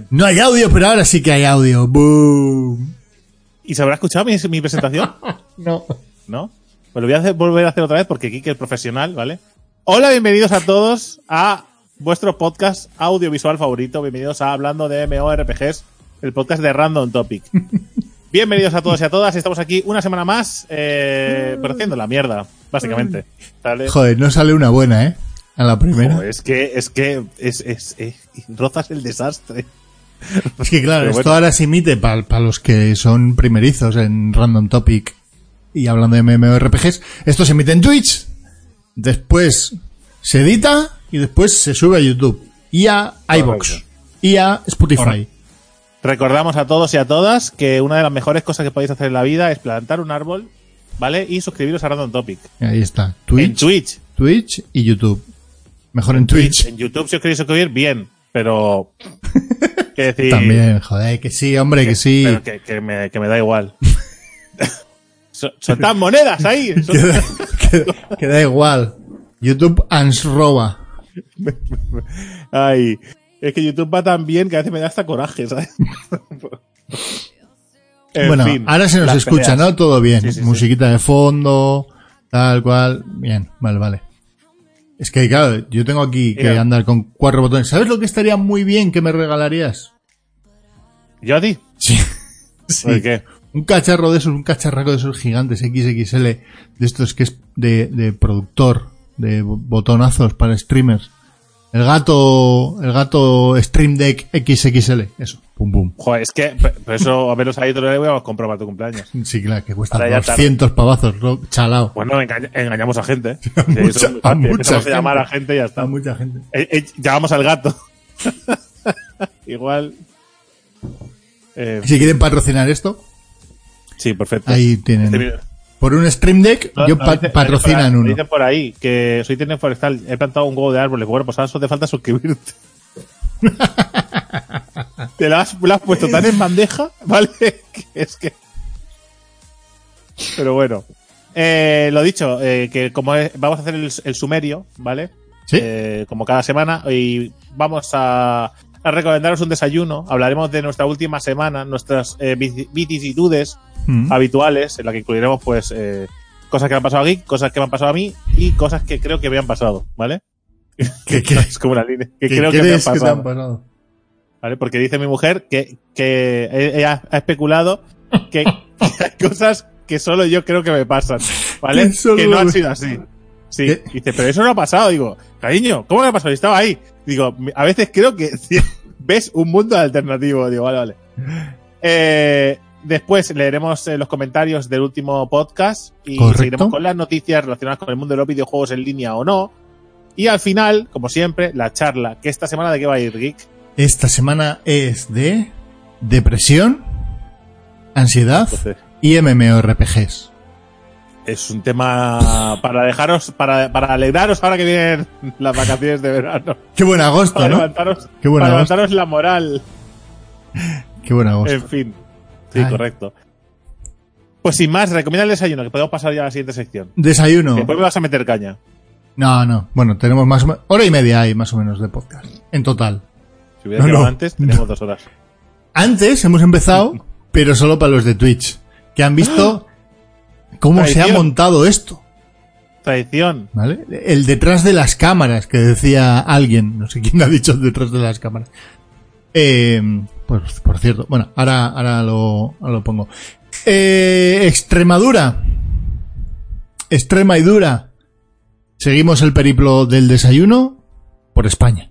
bien. No hay audio, pero ahora sí que hay audio. Boom. ¿Y se habrá escuchado mi, mi presentación? No. ¿No? Pues lo voy a hacer- volver a hacer otra vez porque Kike es profesional, ¿vale? Hola, bienvenidos a todos a vuestro podcast audiovisual favorito. Bienvenidos a Hablando de MORPGs, el podcast de Random Topic. Bienvenidos a todos y a todas. Estamos aquí una semana más, eh, pero haciendo la mierda, básicamente. ¿Vale? Joder, no sale una buena, ¿eh? A la primera. Joder, es que, es que, es, es, es- rozas el desastre. Es que claro, esto ahora se emite para los que son primerizos en Random Topic y hablando de MMORPGs. Esto se emite en Twitch, después se edita y después se sube a YouTube y a iBox y a Spotify. Correcto. Recordamos a todos y a todas que una de las mejores cosas que podéis hacer en la vida es plantar un árbol, ¿vale? Y suscribiros a Random Topic. Ahí está, En Twitch, Twitch. Twitch y YouTube. Mejor en Twitch. En YouTube, si os queréis suscribir, bien, pero. También, joder, que sí, hombre, que sí. Pero que, que me, que me da igual. So- Soltad monedas ahí. Que da, que- que da igual. YouTube ansroba. Ay. Es que YouTube va tan bien que a veces me da hasta coraje, ¿sabes? En bueno, fin, ahora se nos escucha, peleas. ¿no? Todo bien. Sí, sí, sí. Musiquita de fondo, tal cual. Bien, vale, vale. Es que, claro, yo tengo aquí que Mira. andar con cuatro botones. ¿Sabes lo que estaría muy bien que me regalarías? ¿Yo a ti? Sí. ¿Por qué? Un cacharro de esos, un cacharraco de esos gigantes XXL, de estos que es de, de productor, de bo- botonazos para streamers. El gato, el gato Stream Deck XXL, eso, pum pum. Joder, es que, pero eso, a verlos ahí, te lo voy a comprar para tu cumpleaños. Sí, claro, que cuesta Ahora ya tarde. 200 pavazos, ¿no? chalao. Bueno, engaña- engañamos a gente. ¿eh? A mucha- eso a fácil. mucha Empezamos a llamar a gente. y ya está. A mucha gente. Eh, eh, llamamos al gato. Igual. Eh, Si quieren patrocinar esto, sí, perfecto. ahí tienen. Este Por un Stream Deck, No, yo no, pa- patrocinan uno. Dicen por ahí que soy técnico forestal, he plantado un huevo de árboles. Bueno, pues ahora solo te falta suscribirte. te lo has, puesto tan en bandeja, ¿vale? Que es que. Pero bueno. Eh, lo dicho, eh, que como es- vamos a hacer el, el sumerio, ¿vale? Sí. Eh, como cada semana, y vamos a, a recomendaros un desayuno. Hablaremos de nuestra última semana, nuestras eh, vici- vicisitudes Mm. habituales, en la que incluiremos pues eh, cosas que me han pasado aquí, cosas que me han pasado a mí y cosas que creo que me han pasado, ¿vale? ¿Qué Que es como una línea. Que ¿Qué creo que me han crees que te pasado. han pasado? ¿vale? Porque dice mi mujer que, que ella ha especulado que, hay cosas que solo yo creo que me pasan, ¿vale? Que no han me- sido así. Sí, ¿Qué? dice, pero eso no ha pasado. Digo, cariño, ¿cómo que ha pasado? Y estaba ahí. Digo, a veces creo que ves un mundo alternativo. Digo, vale, vale. Eh, después leeremos eh, los comentarios del último podcast y Correcto. seguiremos con las noticias relacionadas con el mundo de los videojuegos en línea o no. Y al final, como siempre, la charla. Que esta semana de qué va a ir, Geek? Esta semana es de depresión, ansiedad Entonces, y MMORPGs. es un tema para dejaros, para, para alegraros ahora que vienen las vacaciones de verano. Qué buen agosto, Para ¿no? levantaros, Qué buen para agosto. levantaros la moral. Qué buen agosto. En fin. Sí, Ay. correcto. Pues sin más, recomienda el desayuno, que podemos pasar ya a la siguiente sección. Desayuno. Después me vas a meter caña. No, no. Bueno, tenemos más o menos... Hora y media hay más o menos de podcast. En total. Si hubiera No, antes, tenemos dos horas. Antes hemos empezado, pero solo para los de Twitch. Que han visto cómo se ha montado esto. Traición. ¿Vale? El detrás de las cámaras, que decía alguien, no sé quién ha dicho detrás de las cámaras. Eh, pues, por cierto, bueno, ahora, ahora lo, ahora lo pongo. Eh, Extremadura. Extrema y dura. Seguimos el periplo del desayuno por España.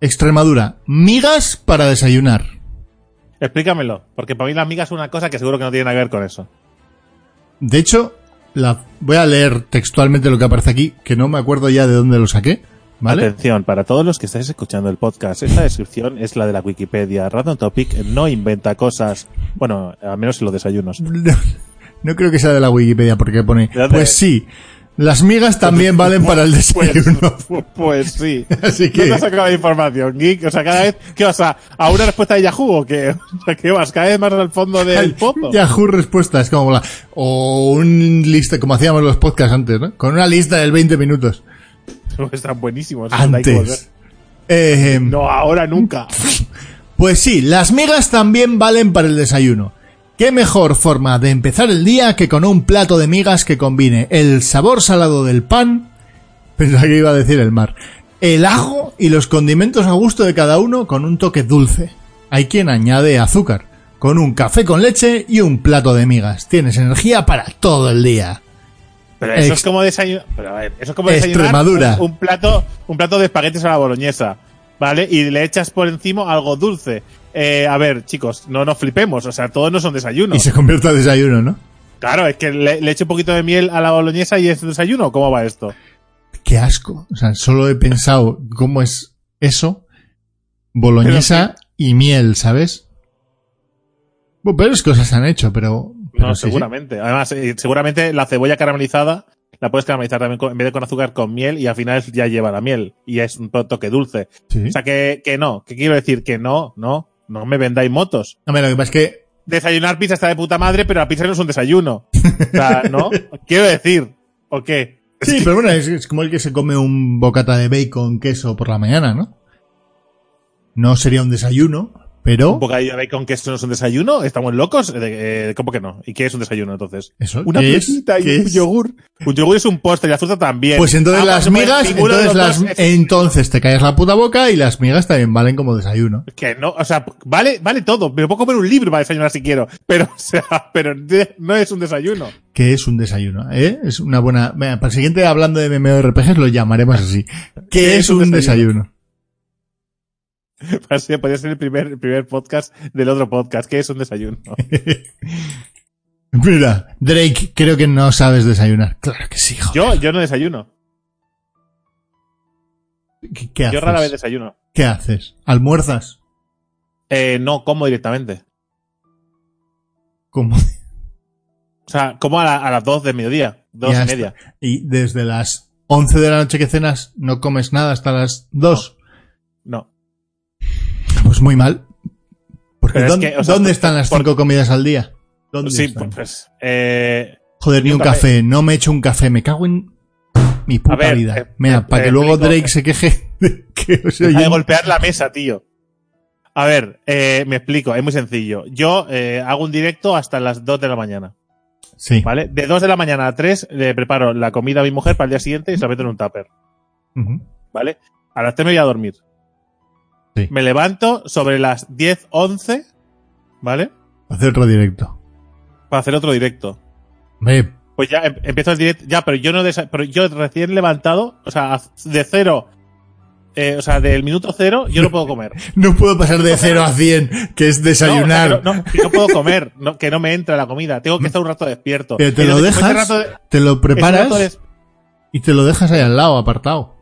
Extremadura. Migas para desayunar. Explícamelo, porque para mí las migas es una cosa que seguro que no tiene nada que ver con eso. De hecho, la, voy a leer textualmente lo que aparece aquí, que no me acuerdo ya de dónde lo saqué. ¿Vale? Atención, para todos los que estáis escuchando el podcast, esta descripción es la de la Wikipedia. Random Topic no inventa cosas, bueno, al menos en los desayunos. No, no creo que sea de la Wikipedia porque pone, ¿De dónde pues es? sí, las migas también valen para el desayuno. Pues, pues sí. Así que- ¿Dónde has sacado la información, Geek? O sea, cada vez, ¿qué vas a, a una respuesta de Yahoo o qué? O sea, ¿qué vas? Cada vez más al fondo del pozo. Yahoo respuestas, como la, o un lista, como hacíamos los podcasts antes, ¿no? Con una lista del 20 minutos. Están buenísimos. que. Antes. Eh, No, ahora nunca. Pues sí, las migas también valen para el desayuno. ¿Qué mejor forma de empezar el día que con un plato de migas que combine el sabor salado del pan, pensaba que iba a decir el mar, el ajo y los condimentos a gusto de cada uno con un toque dulce? Hay quien añade azúcar, con un café con leche y un plato de migas. Tienes energía para todo el día. Pero eso Ex- es como desayunar. Pero a ver, eso es como desayunar. Un, un plato, un plato de espaguetis a la boloñesa, ¿vale? Y le echas por encima algo dulce. Eh, a ver, chicos, no nos flipemos. O sea, todos no son desayunos. Y se convierte en desayuno, ¿no? Claro, es que le, le echo un poquito de miel a la boloñesa y es desayuno. ¿Cómo va esto? Qué asco. O sea, solo he pensado cómo es eso. Boloñesa y miel, ¿sabes? Bueno, peores cosas se han hecho, pero... pero No, sí, sí. seguramente. Además, eh, seguramente la cebolla caramelizada la puedes caramelizar también con- en vez de con azúcar con miel y al final ya lleva la miel y es un toque dulce. Sí. O sea que, que no, que quiero decir que no, no, no me vendáis motos. Ver, lo que pasa es que Desayunar pizza está de puta madre, pero la pizza no es un desayuno. O sea, ¿no? quiero decir, ¿o qué? Sí, pero bueno, es, es como el que se come un bocata de bacon, queso por la mañana, ¿no? No sería un desayuno, pero... Un bocadillo de bacon que esto no es un desayuno, estamos locos. Eh, ¿Cómo que no? ¿Y qué es un desayuno entonces? ¿Eso? Una fresita y ¿Qué un es? yogur. Un yogur es un postre y la fruta también. Pues entonces Ah, las migas, entonces, las, es- entonces te callas la puta boca y las migas también valen como desayuno. Que no, o sea, vale, vale todo. Me puedo comer un libro para desayunar si quiero. Pero, o sea, pero no es un desayuno. ¿Qué es un desayuno? ¿Eh? Es una buena... Venga, para el siguiente, hablando de MMORPGs, lo llamaremos así. ¿Qué es un desayuno? podría ser el primer, el primer podcast del otro podcast. ¿Qué es un desayuno? Mira, Drake, creo que no sabes desayunar. Claro que sí, joder. Yo, yo no desayuno. ¿Qué, qué haces? Yo rara vez desayuno. ¿Qué haces? ¿Almuerzas? Eh, no, como directamente. ¿Cómo? O sea, como a, la- a las dos de mediodía. Dos y media. Y desde las 11 de la noche que cenas, no comes nada hasta las 2. Pues muy mal. Porque Pero es ¿dónde, que, o sea, ¿dónde por- están las por- cinco comidas al día? ¿Dónde Sí, están? pues, eh, Joder, ni un café. café. No me echo un café. Me cago en mi puta ver, vida. eh, Mira, eh, para que luego explico- Drake se queje de que de golpear la mesa, tío. A ver, me explico, es muy sencillo. Yo hago un directo hasta las 2 de la mañana, Sí. ¿vale? De 2 de la mañana a 3 le preparo la comida a mi mujer para el día siguiente y se la meto en un tupper. ¿vale? A las 3 me voy a dormir. Sí. Me levanto sobre las 10, 11, ¿vale? Hacer otro directo. Para hacer otro directo. Hombre, Pues ya em- empiezo el directo, ya, pero yo no pero yo recién levantado, o sea, de cero, eh, o sea, del minuto cero, yo no puedo comer. no puedo pasar de 0 a 100, que es desayunar. No, o sea, que no, no, que no puedo comer, no, que no me entra la comida. Tengo que estar un rato despierto. Pero te lo dejas, de- te lo preparas de- y te lo dejas ahí al lado, apartado.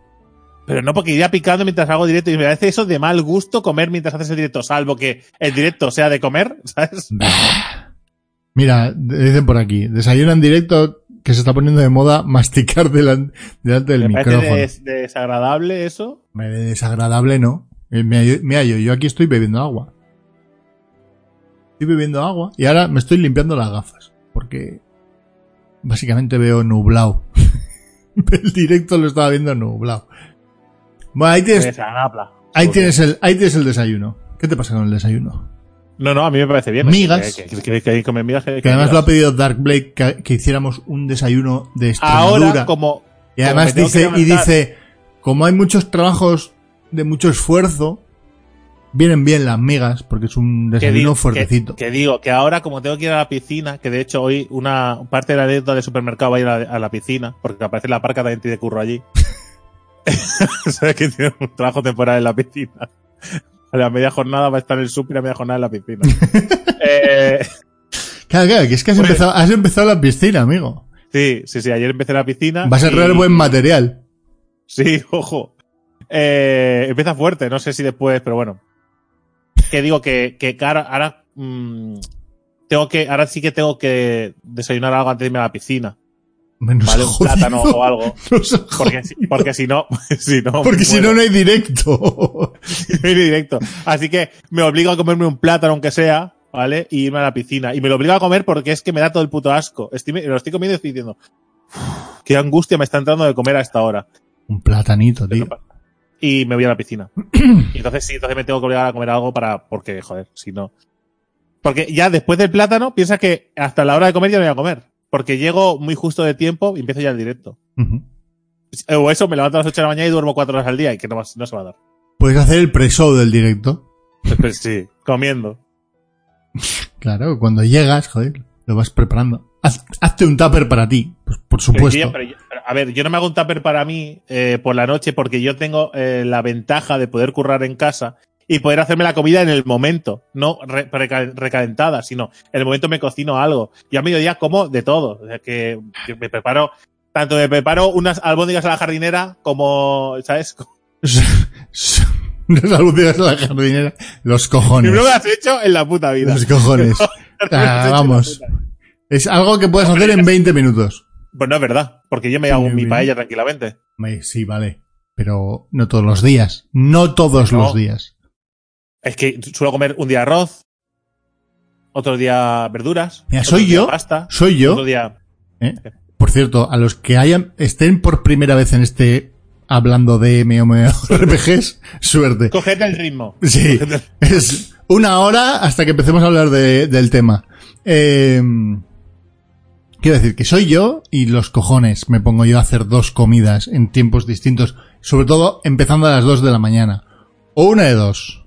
Pero no porque iría picando mientras hago directo y me parece eso de mal gusto comer mientras haces el directo, salvo que el directo sea de comer, ¿sabes? Mira, dicen por aquí, desayuna en directo que se está poniendo de moda masticar delan- delante del Me parece micrófono. des- desagradable eso. Me desagradable, ¿no? Eh, mira, yo, yo aquí estoy bebiendo agua. Estoy bebiendo agua y ahora me estoy limpiando las gafas. Porque básicamente veo nublado. el directo lo estaba viendo nublado. Bueno, ahí tienes, ahí tienes el, ahí tienes el desayuno. ¿Qué te pasa con el desayuno? No, no, a mí me parece bien. Migas. Que, que, que, que migas. Además lo ha pedido Dark Blake que, hiciéramos un desayuno de Extremadura. Ahora, como. y además dice, y dice, como hay muchos trabajos de mucho esfuerzo, vienen bien las migas, porque es un desayuno digo, fuertecito. Que, digo que ahora, como tengo que ir a la piscina, que de hecho hoy una parte de la anécdota del supermercado va a ir a la, a la piscina, porque aparece la parca tiene curro allí. Sabes que tiene un trabajo temporal en la piscina. A la media jornada va a estar en el super y a la media jornada en la piscina. eh, Claro, claro, que es que has, Pues- empezado, has empezado la piscina, amigo. sí, sí, sí, ayer empecé la piscina. Vas a y- traer buen material. Sí, ojo. Eh, empieza fuerte, no sé si después, pero bueno. Que digo que, que ahora, ahora, mm, tengo que, ahora sí que tengo que desayunar algo antes de irme a la piscina. Menos ¿Vale? Un plátano o algo. Porque, si- porque si no, si no. Porque si no, no hay directo. No hay directo. Así que me obligo a comerme un plátano, aunque sea, ¿vale? Y irme a la piscina. Y me lo obligo a comer porque es que me da todo el puto asco. Estoy, me lo estoy comiendo y estoy diciendo, "Uf, qué angustia me está entrando de comer a esta hora. un platanito, tío. y me voy a la piscina. y entonces sí, entonces me tengo que obligar a comer algo para, porque, joder, si no. Porque ya después del plátano, piensa que hasta la hora de comer ya no voy a comer. Porque llego muy justo de tiempo y empiezo ya el directo. Ujú. O eso, me levanto a las 8 de la mañana y duermo 4 horas al día y que no, va- no se va a dar. Puedes hacer el pre-show del directo. Pues, sí, comiendo. Claro, cuando llegas, joder, lo vas preparando. Haz- hazte un tupper para ti, pues, por Pero supuesto. pero yo- pero, a ver, yo no me hago un tupper para mí eh, por la noche porque yo tengo eh, la ventaja de poder currar en casa y poder hacerme la comida en el momento, no re- recalentada, sino en el momento me cocino algo. Y a mediodía como de todo. O sea, que, que me preparo, tanto me preparo unas albóndigas a la jardinera como, ¿sabes? Las albóndigas de la jardinera. Los cojones. Primero me las he hecho en la puta vida. Los cojones. Vamos. Es algo que puedes hacer en 20 minutos. Pues no es verdad, porque yo me hago mi paella tranquilamente. Me- Sí, vale. Pero no todos los días. No todos No. los días. Es que suelo comer un día arroz, otro día verduras. Mira, soy yo. Pasta, Soy yo. Otro día. ¿eh? Por cierto, a los que hayan, estén por primera vez en este hablando de MMORPGs, suerte. Coged el ritmo. Sí, el- es una hora hasta que empecemos a hablar de- del tema. Eh, quiero decir que soy yo y los cojones me pongo yo a hacer dos comidas en tiempos distintos, sobre todo empezando a las dos de la mañana. O una de dos.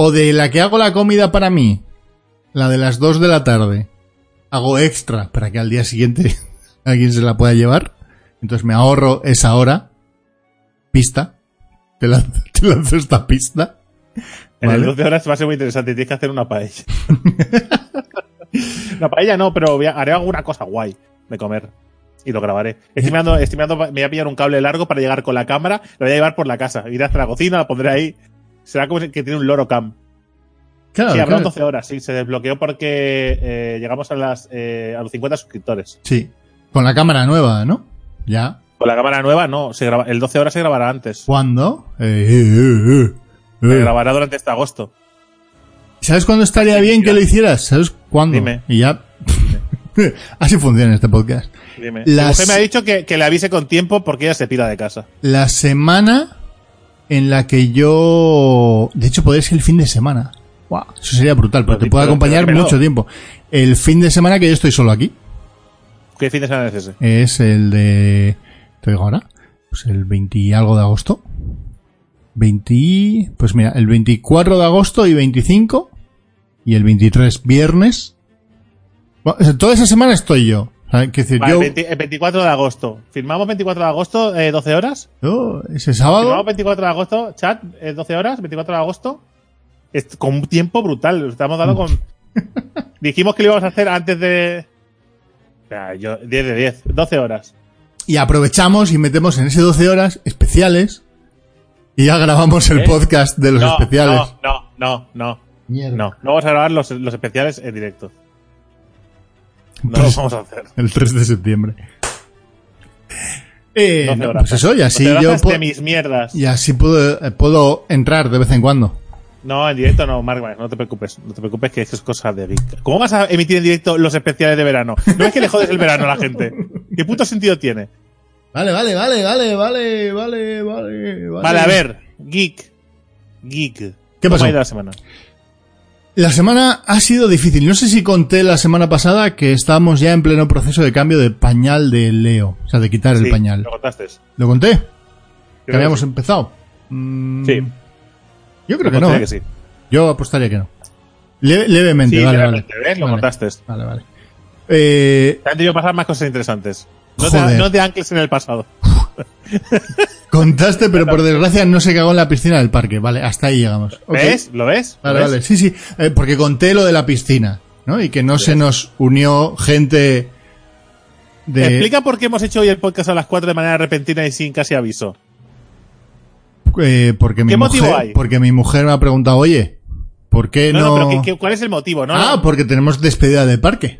O de la que hago la comida para mí, la de las dos de la tarde, hago extra para que al día siguiente alguien se la pueda llevar. Entonces me ahorro esa hora. Pista. Te lanzo, te lanzo esta pista. En Vale. el 12 horas va a ser muy interesante. Tienes que hacer una paella. una paella no, pero haré alguna cosa guay de comer. Y lo grabaré. Estoy mirando- me voy a pillar un cable largo para llegar con la cámara. Lo voy a llevar por la casa. Iré hasta la cocina, la pondré ahí. Será como que tiene un loro cam. Claro, sí, habrá claro. 12 horas. Sí, se desbloqueó porque eh, llegamos a, las, eh, a los 50 suscriptores. Sí. Con la cámara nueva, ¿no? Ya. Con la cámara nueva, no. Se graba, el 12 horas se grabará antes. ¿Cuándo? Eh. Se grabará durante este agosto. ¿Sabes cuándo estaría bien que lo hicieras? ¿Sabes cuándo? Dime. Y ya. Así funciona este podcast. Dime. Mujer me ha dicho que, que le avise con tiempo porque ella se pira de casa. La semana en la que yo. De hecho, podría ser el fin de semana. Guau, eso sería brutal, porque Pero te puede pero- acompañar pero- mucho tiempo. El fin de semana que yo estoy solo aquí ¿Qué fin de semana es ese? es el de. Te digo ahora. Pues el 20 y algo de agosto. 20. Pues mira, el 24 de agosto y 25. Y el 23 viernes. Bueno, toda esa semana estoy yo. Quiero decir, Vale, yo. 20 el 24 de agosto. ¿Firmamos 24 de agosto, eh, 12 horas? yo ese ¿Firmamos sábado. 24 de agosto, chat, eh, 12 horas, 24 de agosto? Es con un tiempo brutal, lo estamos dando con... Dijimos que lo íbamos a hacer antes de... O sea, yo, 10 de 10, 12 horas. Y aprovechamos y metemos en ese 12 horas especiales. Y ya grabamos el ¿Eh? podcast de los no, especiales. no, no, no, no, Mierda. no. No vamos a grabar los, los especiales en directo. No los vamos a hacer. El 3 de septiembre. Eh, 12 no, pues eso, y así 12 yo de mis mierdas. y así puedo, eh, puedo entrar de vez en cuando. No, en directo no, Mark, no te preocupes. No te preocupes que eso es cosa de geek. ¿Cómo vas a emitir en directo los especiales de verano? ¿No es que le jodes el verano a la gente? ¿Qué puto sentido tiene? Vale, vale, vale, vale, vale, vale, vale. Vale, a ver, geek. Geek. ¿Qué ¿Cómo pasó? ido la semana? La semana ha sido difícil. No sé si conté la semana pasada que estábamos ya en pleno proceso de cambio de pañal de Leo. O sea, de quitar el pañal. Lo contaste. ¿Lo conté? Que habíamos que sí. empezado. Mm, Sí. Yo creo Lo que no. ¿eh? que sí. Yo apostaría que no. Le- levemente, Sí, vale, realmente, vale. ¿ves? Lo Vale. contaste. Vale, vale. Eh, Te han debido pasar más cosas interesantes. No te, no te ancles en el pasado. contaste, pero por desgracia no se cagó en la piscina del parque. Vale, hasta ahí llegamos. Ok. ¿Ves? ¿Lo ves? ¿Lo Vale, ves? vale. Sí, sí. Eh, porque conté lo de la piscina, ¿no? Y que no se nos unió gente de... Explica por qué hemos hecho hoy el podcast a las 4 de manera repentina y sin casi aviso. eh, porque mi ¿Qué motivo hay? porque mi mujer me ha preguntado, oye, ¿por qué No, no? no, pero ¿qué- qué- cuál es el motivo? No, ah, porque tenemos despedida de parque.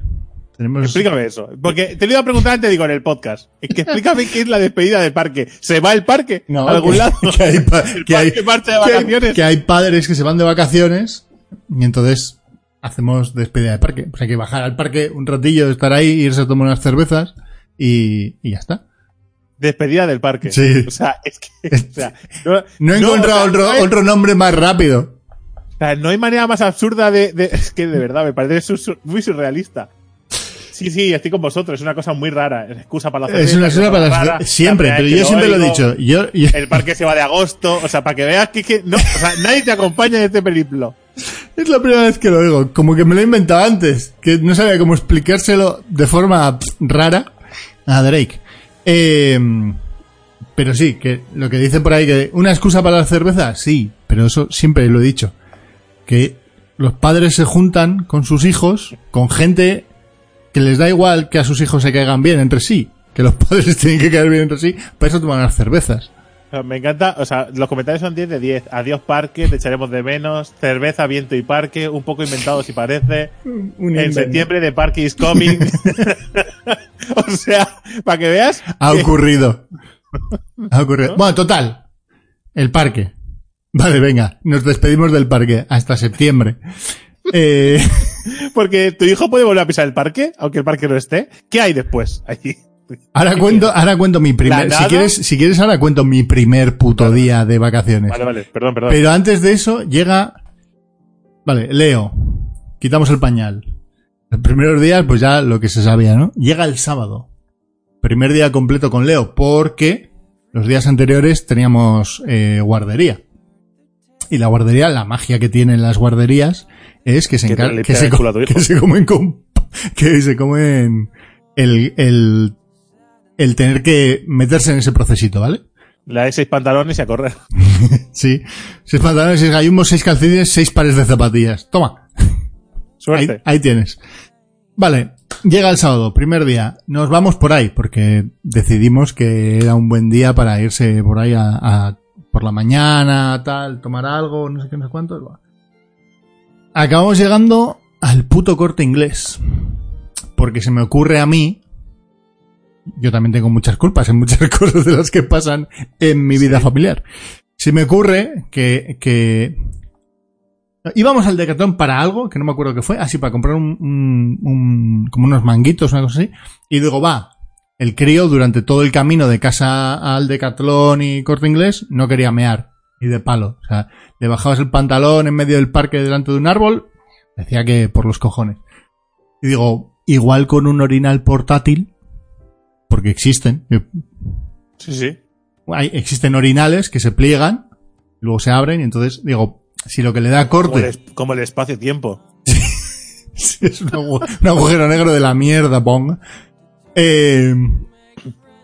Tenemos... Explícame eso. Porque te lo iba a preguntar antes, digo, en el podcast. Es que explícame qué es la despedida del parque. ¿Se va el parque? No, ¿A algún que, lado? que hay, El que hay- marcha de vacaciones. que hay padres que se van de vacaciones y entonces hacemos despedida de parque. Pues hay que bajar al parque un ratillo, estar ahí, irse a tomar unas cervezas y, y ya está. Despedida del parque. Sí. O sea, es que. O sea, no, No he encontrado o sea, otro, nombre más rápido. o sea, no hay manera más absurda de, de- Es que de verdad, me parece muy surrealista. Sí, sí, estoy con vosotros. Es una cosa muy rara. Es excusa para la Es una excusa para rara, siempre, la pero yo siempre lo he dicho. Yo, yo- El parque se va de agosto. O sea, para que veas que, que no, o sea, nadie te acompaña en este periplo. es la primera vez que lo oigo. Como que me lo he inventado antes. Que no sabía cómo explicárselo de forma rara a Drake. Eh, pero sí, que lo que dice por ahí que una excusa para la cerveza, sí, pero eso siempre lo he dicho. Que los padres se juntan con sus hijos, con gente que les da igual que a sus hijos se caigan bien entre sí. Que los padres tienen que caer bien entre sí, para eso toman las cervezas. Me encanta, o sea, los comentarios son 10 de 10. Adiós parque, te echaremos de menos. Cerveza, viento y parque, un poco inventado si parece. En septiembre de parque is coming. o sea, para que veas. Ha que- ocurrido. Ha ocurrido. Bueno, total. El parque. Vale, venga. Nos despedimos del parque hasta septiembre. Eh, Porque tu hijo puede volver a pisar el parque, aunque el parque no esté. ¿Qué hay después? Allí. ahora cuento, ahora cuento mi primer, ¿La si quieres, si quieres ahora cuento mi primer puto día de vacaciones. Vale, vale, perdón, perdón. Pero antes de eso llega, vale, Leo. Quitamos el pañal. Los primeros días, pues ya lo que se sabía, ¿no? Llega el sábado. Primer día completo con Leo, porque los días anteriores teníamos eh, guardería. Y la guardería, la magia que tienen las guarderías es que se, Que te encar- le que, se que se comen con, que se comen el, el, el tener que meterse en ese procesito, ¿vale? Le dais seis pantalones y a correr. Sí. Seis pantalones, seis gallumbos, seis calcetines, seis pares de zapatillas. Toma. Ahí, Suerte. ahí tienes. Vale. Llega el sábado, primer día. Nos vamos por ahí, porque decidimos que era un buen día para irse por ahí a, a- por la mañana, tal, tomar algo, no sé qué, no sé cuánto. Acabamos llegando al puto corte inglés. Porque se me ocurre a mí. Yo también tengo muchas culpas en muchas cosas de las que pasan en mi vida familiar. Se me ocurre que, que íbamos al Decathlon para algo, que no me acuerdo qué fue, así para comprar un, un- un- como unos manguitos, una cosa así, y digo, va, el crío durante todo el camino de casa al Decathlon y Corte Inglés no quería mear, y de palo, o sea, le bajabas el pantalón en medio del parque delante de un árbol, decía que por los cojones. Y digo, igual con un orinal portátil, porque existen, eh, Sí, sí. hay, existen orinales que se pliegan, luego se abren, y entonces digo, si lo que le da Como el, corte como el espacio-tiempo. Sí, es un, agu- un agujero negro de la mierda, ponga. Eh,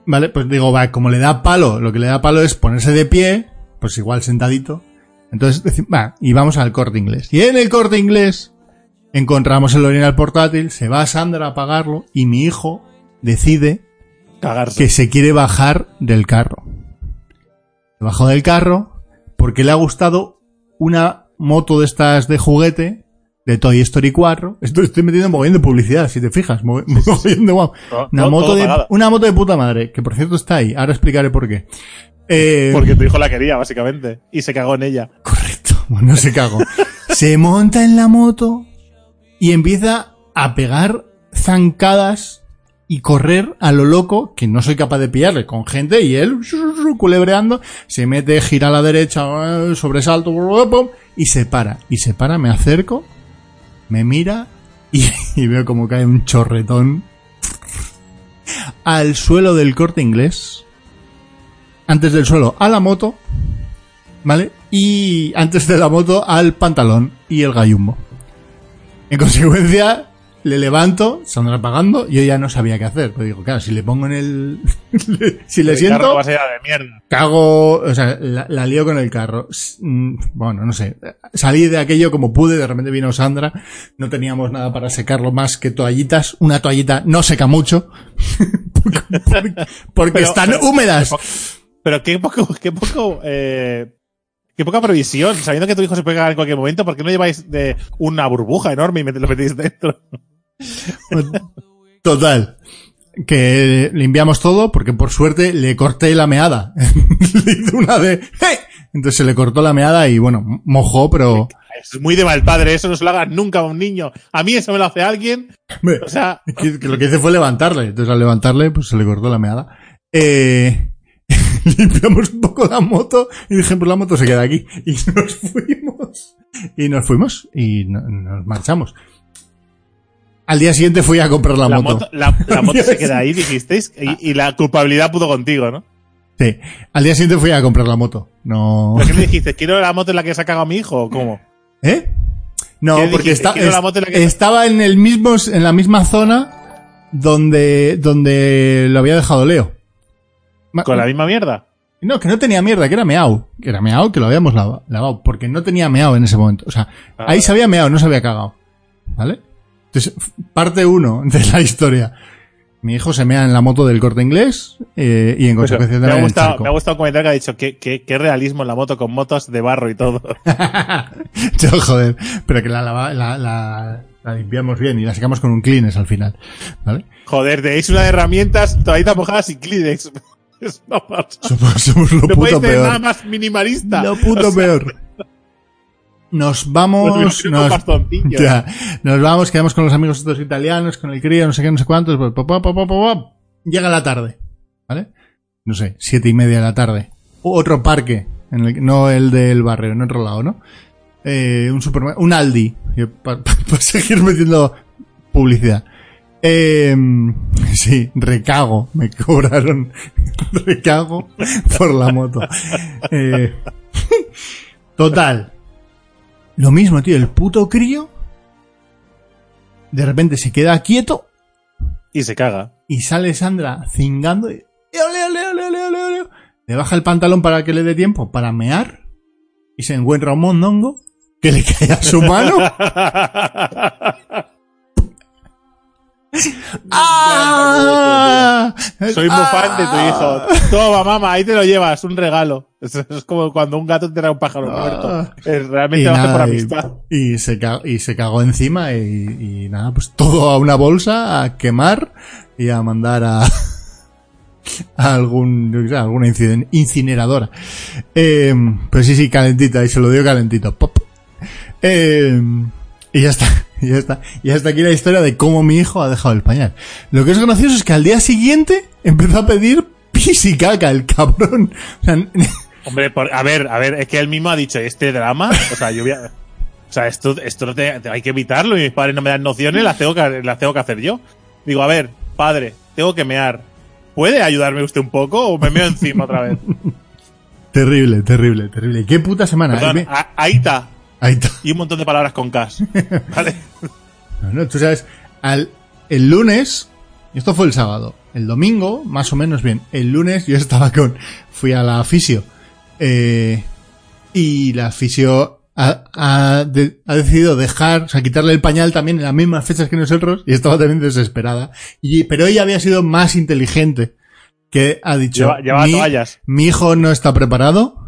vale, pues digo, va, como le da palo, lo que le da palo es ponerse de pie, pues igual sentadito. Entonces, va, y vamos al corte inglés. Y en el corte inglés encontramos el orinal portátil, se va Sandra a pagarlo y mi hijo decide Cagarse. que se quiere bajar del carro. Se bajó del carro porque le ha gustado una moto de estas de juguete de Toy Story 4. Esto estoy metiendo de publicidad, si te fijas. mo- mogollón de guau. No, Una moto de, una moto de puta madre, que por cierto está ahí. Ahora explicaré por qué. Eh, Porque tu hijo la quería, básicamente. Y se cagó en ella. Correcto. Bueno, no se cago. se monta en la moto y empieza a pegar zancadas y correr a lo loco, que no soy capaz de pillarle con gente, y él, culebreando, se mete, gira a la derecha, eh, sobresalto, y se para. Y se para, me acerco, me mira, y, y veo como cae un chorretón al suelo del corte inglés. Antes del suelo, a la moto, ¿vale? Y antes de la moto al pantalón y el gallumbo. En consecuencia, le levanto, Sandra pagando, yo ya no sabía qué hacer. Pero digo, claro, si le pongo en el... si le El carro siento, va a ser de mierda. cago, o sea, la, la lío con el carro. Mm, Bueno, no sé. Salí de aquello como pude, de repente vino Sandra, no teníamos nada para secarlo más que toallitas. Una toallita no seca mucho. porque porque- porque Pero- están pero- húmedas. Pero qué poco, qué poco, eh, qué poca previsión. Sabiendo que tu hijo se puede cagar en cualquier momento, ¿por qué no lleváis de una burbuja enorme y lo metéis dentro? Total. Que limpiamos todo porque por suerte le corté la meada. le hice una de... ¡Hey! Entonces se le cortó la meada y bueno, mojó, pero... Es muy de mal padre, eso no se lo hagas nunca a un niño. A mí eso me lo hace alguien. O sea, que, que lo que hice fue levantarle. Entonces al levantarle, pues se le cortó la meada. Eh, limpiamos un poco la moto y dije, pues la moto se queda aquí. Y nos fuimos. Y nos fuimos y no- nos marchamos. Al día siguiente fui a comprar la, La moto. moto, la, la moto se queda ahí, dijisteis, y, y la culpabilidad pudo contigo, ¿no? Sí. Al día siguiente fui a comprar la moto. No. ¿Pero qué le dijiste? ¿Quiero la moto en la que se ha cagado mi hijo o cómo? ¿Eh? No, ¿Qué porque dijiste? está- la moto en la que- estaba en el mismo, en la misma zona donde, donde lo había dejado Leo. ¿Con la misma mierda? No, que no tenía mierda, que era meao. Que era meao, que lo habíamos lava- lavado. Porque no tenía meao en ese momento. O sea, Ah, ahí se había meao, no se había cagado. ¿Vale? Entonces, parte uno de la historia. Mi hijo se mea en la moto del corte inglés eh, y en Pues, consecuencia me, ha en el gustado, me ha gustado un comentario que ha dicho que, que, qué realismo en la moto con motos de barro y todo. Yo, joder, pero que la, lava- la, la, la limpiamos bien y la sacamos con un Kleenex al final. ¿Vale? Joder, tenéis una de herramientas toallitas mojadas y Kleenex. Pasada. Somos, somos lo No puto tener nada peor. más minimalista. Lo puto O sea, peor. Nos vamos, nos, ya, nos vamos, quedamos con los amigos estos italianos, con el crío, no sé qué, no sé cuántos, pues, pa, pa, pa, pa, pa, pa. llega la tarde, ¿vale? No sé, siete y media de la tarde. Otro parque, en el, no el del barrio, en otro lado, ¿no? Eh, un supermercado, un Aldi, para seguir metiendo publicidad. Eh, sí, recago, me cobraron recago por la moto. Eh, total. Lo mismo, tío, el puto crío de repente se queda quieto Y se caga. y sale Sandra cingando y ole, ole, ole, ole, ole, ole. le baja el pantalón para que le dé tiempo para mear y se encuentra un mondongo que le cae a su mano. ¡Ah! Soy muy fan de tu hijo. Toma, mamá, ahí te lo llevas, un regalo. Es, como cuando un gato te da un pájaro Ah. muerto. Es, realmente hace por y- amistad. Y, se cagó, y se cagó encima y, y nada, pues todo a una bolsa, a quemar y a mandar a, a algún, yo qué sé, a alguna incineradora. Eh, pero sí, sí, calentita, y se lo dio calentito. Pop. Eh, y ya está, y ya está. Y hasta aquí la historia de cómo mi hijo ha dejado el pañal. Lo que es gracioso es que al día siguiente empezó a pedir pis y caca, el cabrón. O sea, Hombre, por- a ver, a ver, es que él mismo ha dicho, este drama, o sea, yo voy a- O sea, esto, esto te- te- hay que evitarlo y mis padres no me dan nociones, las tengo, que, las tengo que hacer yo. Digo, a ver, padre, tengo que mear. ¿Puede ayudarme usted un poco o me meo encima otra vez? terrible, terrible, terrible. ¿Qué puta semana? Perdón, Ahí me- a- ahí está. Y un montón de palabras con cas. ¿Vale? No, no, tú sabes, al, el lunes, esto fue el sábado, el domingo, más o menos bien, el lunes yo estaba con, fui a la fisio, eh, y la fisio ha, ha de- ha decidido dejar, o sea, quitarle el pañal también en las mismas fechas que nosotros, y estaba también desesperada, y, pero ella había sido más inteligente, que ha dicho, Lleva, lleva mi hijo no está preparado,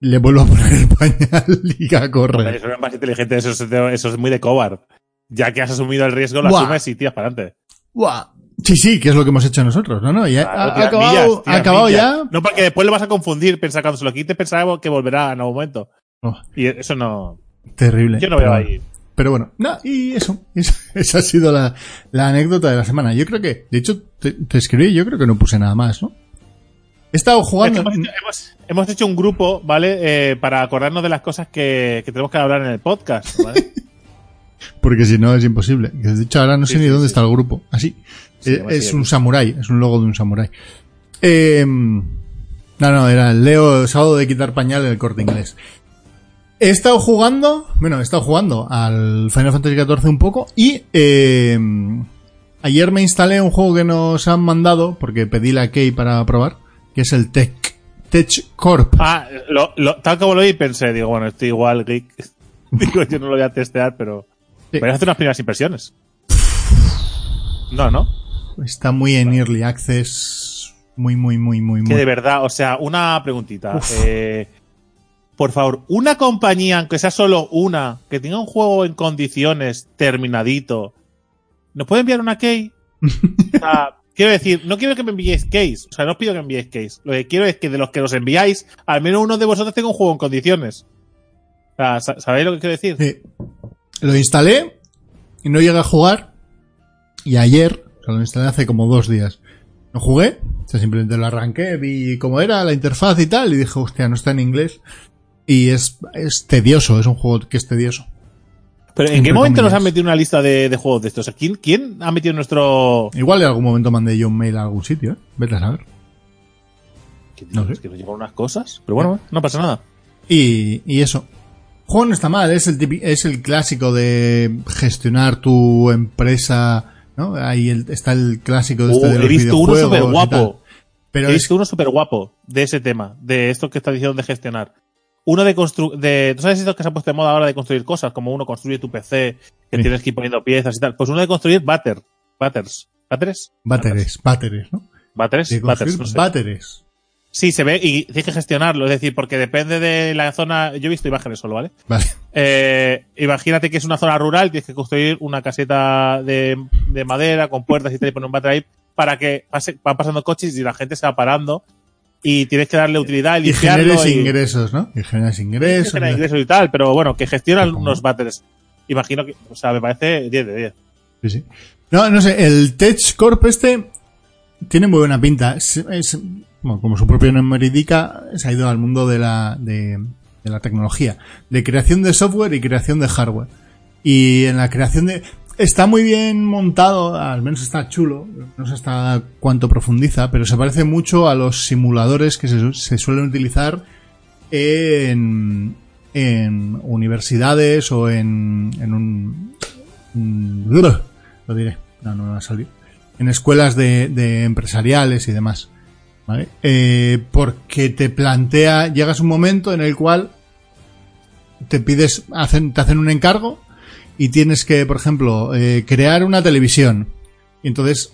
le vuelvo a poner el pañal y a correr. Eso es más inteligente, eso es, eso es muy de cobar. Ya que has asumido el riesgo, lo Buah. asumes y tiras para adelante. Buah. Sí, sí, que es lo que hemos hecho nosotros, ¿no? no y ha, acabado, millas, ha acabado millas. ya. No, porque después lo vas a confundir. Pensar cuando se lo quites, pensará que volverá en algún momento. Oh, Y eso no. terrible. Yo no veo pero, ahí. Pero bueno, no, y eso, eso- esa ha sido la, la anécdota de la semana. Yo creo que, de hecho, te, te escribí, yo creo que no puse nada más, ¿no? He estado Es que jugando. hemos, hecho, hemos- hemos hecho un grupo, ¿vale? Eh, para acordarnos de las cosas que, que tenemos que hablar en el podcast, ¿vale? Porque si no es imposible. De hecho, ahora no sé Sí, ni dónde sí. está el grupo. Así. Sí, Eh, así es es. un samurái, es un logo de un samurái. Eh, no, no, era el Leo sábado de quitar pañal en el corte inglés. He estado jugando, bueno, he estado jugando al Final Fantasy XIV un poco y eh, ayer me instalé un juego que nos han mandado porque pedí la key para probar, que es el Tech, Tech Corp. Ah, lo, lo- tal como lo vi pensé, digo, bueno, estoy igual, geek. digo, yo no lo voy a testear, pero. Sí. Voy a hacer unas primeras impresiones. No, no. Está muy en Early Access, muy, muy, muy, muy, Que muy. de verdad, o sea, una preguntita. Eh, por favor, una compañía, aunque sea solo una, que tenga un juego en condiciones terminadito, ¿nos puede enviar una key? O sea, quiero decir, no quiero que me enviéis keys. O sea, no os pido que me enviéis keys. Lo que quiero es que de los que los enviáis, al menos uno de vosotros tenga un juego en condiciones. O sea, sa- ¿sabéis lo que quiero decir? Sí. Lo instalé y no llegué a jugar. Y ayer, o sea, lo instalé hace como dos días. No jugué, o sea, simplemente lo arranqué, vi cómo era la interfaz y tal, y dije, hostia, no está en inglés. Y es, es tedioso, es un juego que es tedioso. Pero ¿en qué momento nos han metido una lista de, de juegos de estos? O sea, ¿quién, ¿Quién ha metido nuestro...? Igual en algún momento mandé yo un mail a algún sitio, ¿eh? Vete a saber. No sé. Es que nos llegan unas cosas. Pero bueno, no pasa nada. Y, y eso. El juego no está mal, es el, típi- es el clásico de gestionar tu empresa, ¿no? Ahí el- está el clásico de este Oh, de he los visto uno súper guapo. Pero He es, visto uno súper guapo de ese tema, de esto que está diciendo de gestionar. Uno de construir, de, ¿tú sabes esto que se ha puesto de moda ahora de construir cosas? Como uno construye tu PC, que Sí. tienes que ir poniendo piezas y tal. Pues uno de construir batter, batters, batters, Váteres, váteres, ¿no? batters, De batters, no sé. Sí, se ve y tienes que gestionarlo, es decir, porque depende de la zona, yo he visto imágenes solo, ¿vale? Vale. Eh, imagínate que es una zona rural, tienes que construir una caseta de, de madera con puertas y tal y poner un batter ahí para que pase, van pasando coches y la gente se va parando y tienes que darle utilidad y Y generes y, ingresos, ¿no? Y generes ingresos. genera ingresos y tal, pero bueno, que gestionan Supongo. unos batters. Imagino que, o sea, me parece 10 de 10. Sí, sí. No, no sé, el Tech Corp este tiene muy buena pinta. Es, es- bueno, como su propio nombre indica, se ha ido al mundo de la, de, de la tecnología, de creación de software y creación de hardware. Y en la creación de... Está muy bien montado, al menos está chulo, no sé hasta cuánto profundiza, pero se parece mucho a los simuladores que se, suelen utilizar en, en universidades o en, en un, lo diré, no, no me va a salir. En escuelas de, de empresariales y demás. ¿Vale? Eh, porque te plantea, llegas un momento en el cual te pides, hacen, te hacen un encargo y tienes que, por ejemplo, eh, crear una televisión. Y entonces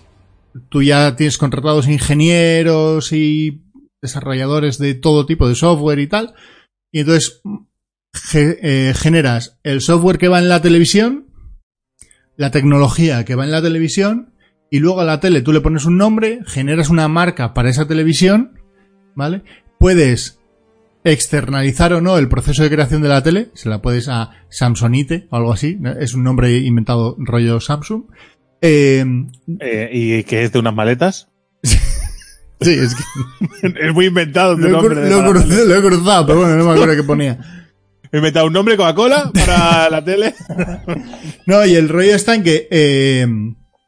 tú ya tienes contratados ingenieros y desarrolladores de todo tipo de software y tal. Y entonces eh, generas el software que va en la televisión la tecnología que va en la televisión y luego a la tele tú le pones un nombre, generas una marca para esa televisión, ¿vale? Puedes externalizar o no el proceso de creación de la tele, se la puedes a Samsonite o algo así, es un nombre inventado rollo Samsung. Eh, Eh, y que es de unas maletas. sí, es que es muy inventado tu lo he, nombre. cru- lo he cruzado, lo he cruzado, pero bueno, no me acuerdo qué ponía. He inventado un nombre Coca-Cola para la tele. No, y el rollo está en que eh,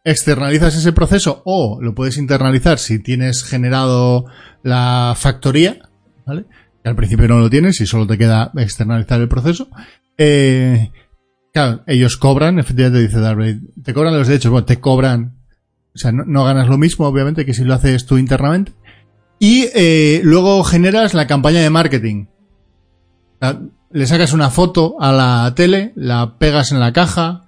externalizas ese proceso o lo puedes internalizar si tienes generado la factoría, ¿vale? Al principio no lo tienes y solo te queda externalizar el proceso. Eh, claro, ellos cobran, efectivamente dice Darby, te cobran los derechos, bueno, te cobran, o sea, no, ganas lo mismo, obviamente, que si lo haces tú internamente. Y eh, luego generas la campaña de marketing. Le sacas una foto a la tele, la pegas en la caja,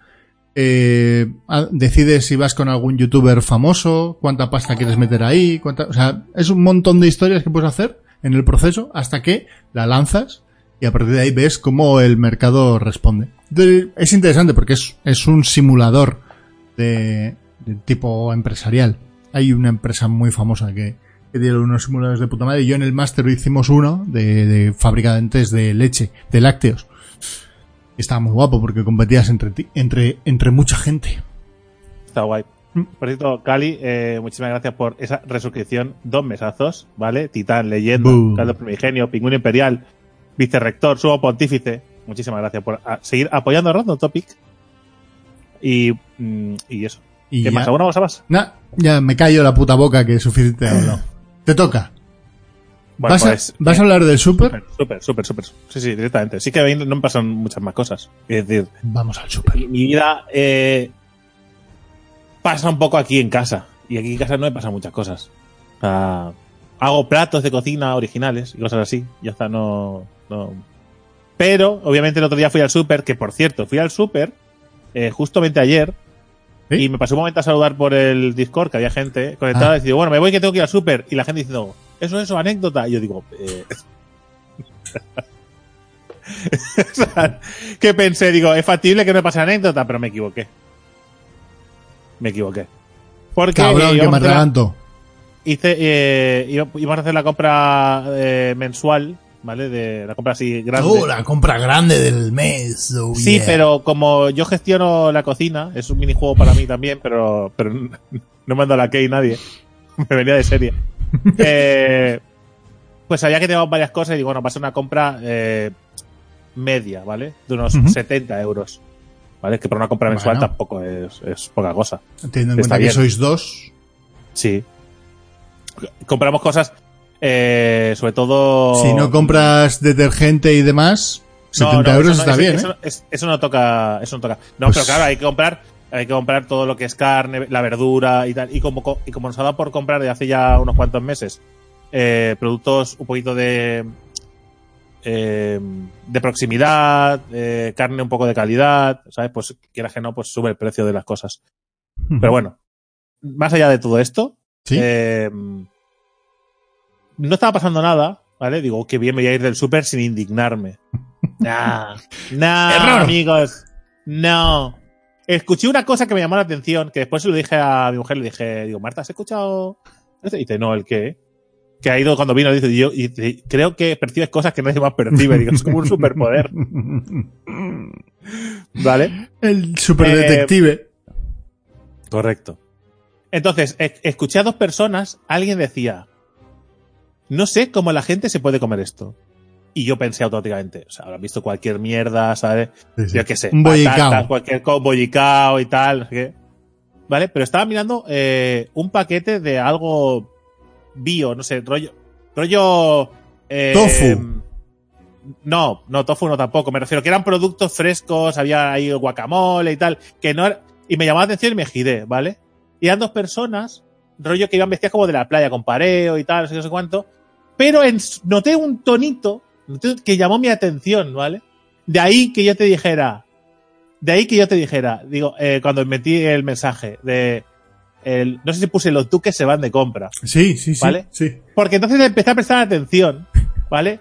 eh, decides si vas con algún youtuber famoso, cuánta pasta quieres meter ahí, o sea, es un montón de historias que puedes hacer en el proceso hasta que la lanzas y a partir de ahí ves cómo el mercado responde. Es interesante porque es, es un simulador de, tipo empresarial. Hay una empresa muy famosa que, que tiene unos simuladores de puta madre. Yo en el máster hicimos uno de, de fabricantes de leche, de lácteos. Estaba muy guapo porque competías entre, ti- entre, entre mucha gente. Está guay. Por cierto, Cali, eh, muchísimas gracias por esa resuscripción. Dos mesazos, ¿vale? Titán, leyenda, Boom. caldo primigenio, pingüino imperial, vicerrector, subo pontífice. Muchísimas gracias por a- seguir apoyando a Random Topic. Y, mm, y eso. Y ¿Qué ya, más? ¿Alguna cosa más? Nah, ya me callo la puta boca que es suficiente he hablado. Te toca. Bueno, ¿Vas, pues, a, ¿Vas a eh, hablar del super? Súper, súper, súper. Sí, sí, directamente. Sí que no me pasan muchas más cosas. Es decir, Vamos al super. mi mi vida eh, pasa un poco aquí en casa. Y aquí en casa no me pasan muchas cosas. Sea, hago platos de cocina originales y cosas así. Ya está, no, no. Pero, obviamente, el otro día fui al súper, que por cierto, fui al súper eh, justamente ayer. ¿Sí? Y me pasé un momento a saludar por el Discord, que había gente conectada, Ah. y digo, bueno, me voy que tengo que ir al súper. Y la gente diciendo, eso, eso, anécdota. Y yo digo, eh... o sea, que pensé, digo, es factible que no me pase anécdota, pero me equivoqué. Me equivoqué. Porque Cabrón, que me atraganto. hice, eh, íbamos a hacer la compra eh, mensual, ¿vale? De la compra así grande. Oh, la compra grande del mes. oh, Sí, yeah. pero como yo gestiono la cocina, es un minijuego para mí también, pero, pero no me anda la key nadie. me venía de serie. Eh, pues sabía que teníamos varias cosas y digo, bueno, va a ser una compra eh, media, ¿vale? De unos Ujú. 70 euros. ¿Vale? Que por una compra mensual Bueno. tampoco es, es poca cosa. Teniendo en Está cuenta que bien. sois dos. Sí. Compramos cosas, eh, sobre todo. Si no compras detergente y demás, 70 No, no, euros eso no- está eso- bien, eso, ¿eh? es- eso no toca, eso no toca. No, Pues- pero claro, hay que comprar, hay que comprar todo lo que es carne, la verdura y tal. Y como, co- y como nos ha dado por comprar de hace ya unos cuantos meses, eh, productos un poquito de, eh, de proximidad, eh, carne un poco de calidad, ¿sabes? Pues quieras que no, pues sube el precio de las cosas. Pero bueno, más allá de todo esto, Sí. eh, no estaba pasando nada, ¿vale? Digo, qué bien me voy a ir del súper sin indignarme. Nah, nah, Error. amigos, no. Escuché una cosa que me llamó la atención, que después se lo dije a mi mujer, le dije, digo, Marta, ¿has escuchado? esto?" Y dice, no, ¿el qué? Que ha ido cuando vino, dice, yo y creo que percibes cosas que nadie más percibe. Digo, es como un superpoder, ¿vale? El superdetective. Correcto. Entonces, escuché a dos personas, alguien decía, no sé cómo la gente se puede comer esto. Y yo pensé automáticamente, o sea, habrán visto cualquier mierda, ¿sabes? Sí, sí. Yo qué sé, Un patatas, cualquier bollicao y tal, qué. ¿Vale? Pero estaba mirando eh, un paquete de algo bio, no sé, rollo. rollo eh, Tofu. No, no, tofu no tampoco. Me refiero que eran productos frescos, había ahí guacamole y tal, que no era- Y me llamó la atención y me giré, ¿vale? Y eran dos personas, rollo que iban vestidas como de la playa, con pareo y tal, no sé, no sé cuánto. Pero en- noté un tonito que llamó mi atención, ¿vale? De ahí que yo te dijera, de ahí que yo te dijera, digo, eh, cuando metí el mensaje de, el, no sé si puse los duques se van de compra. Sí, sí, sí. ¿Vale? sí. Porque entonces empecé a prestar atención, ¿vale?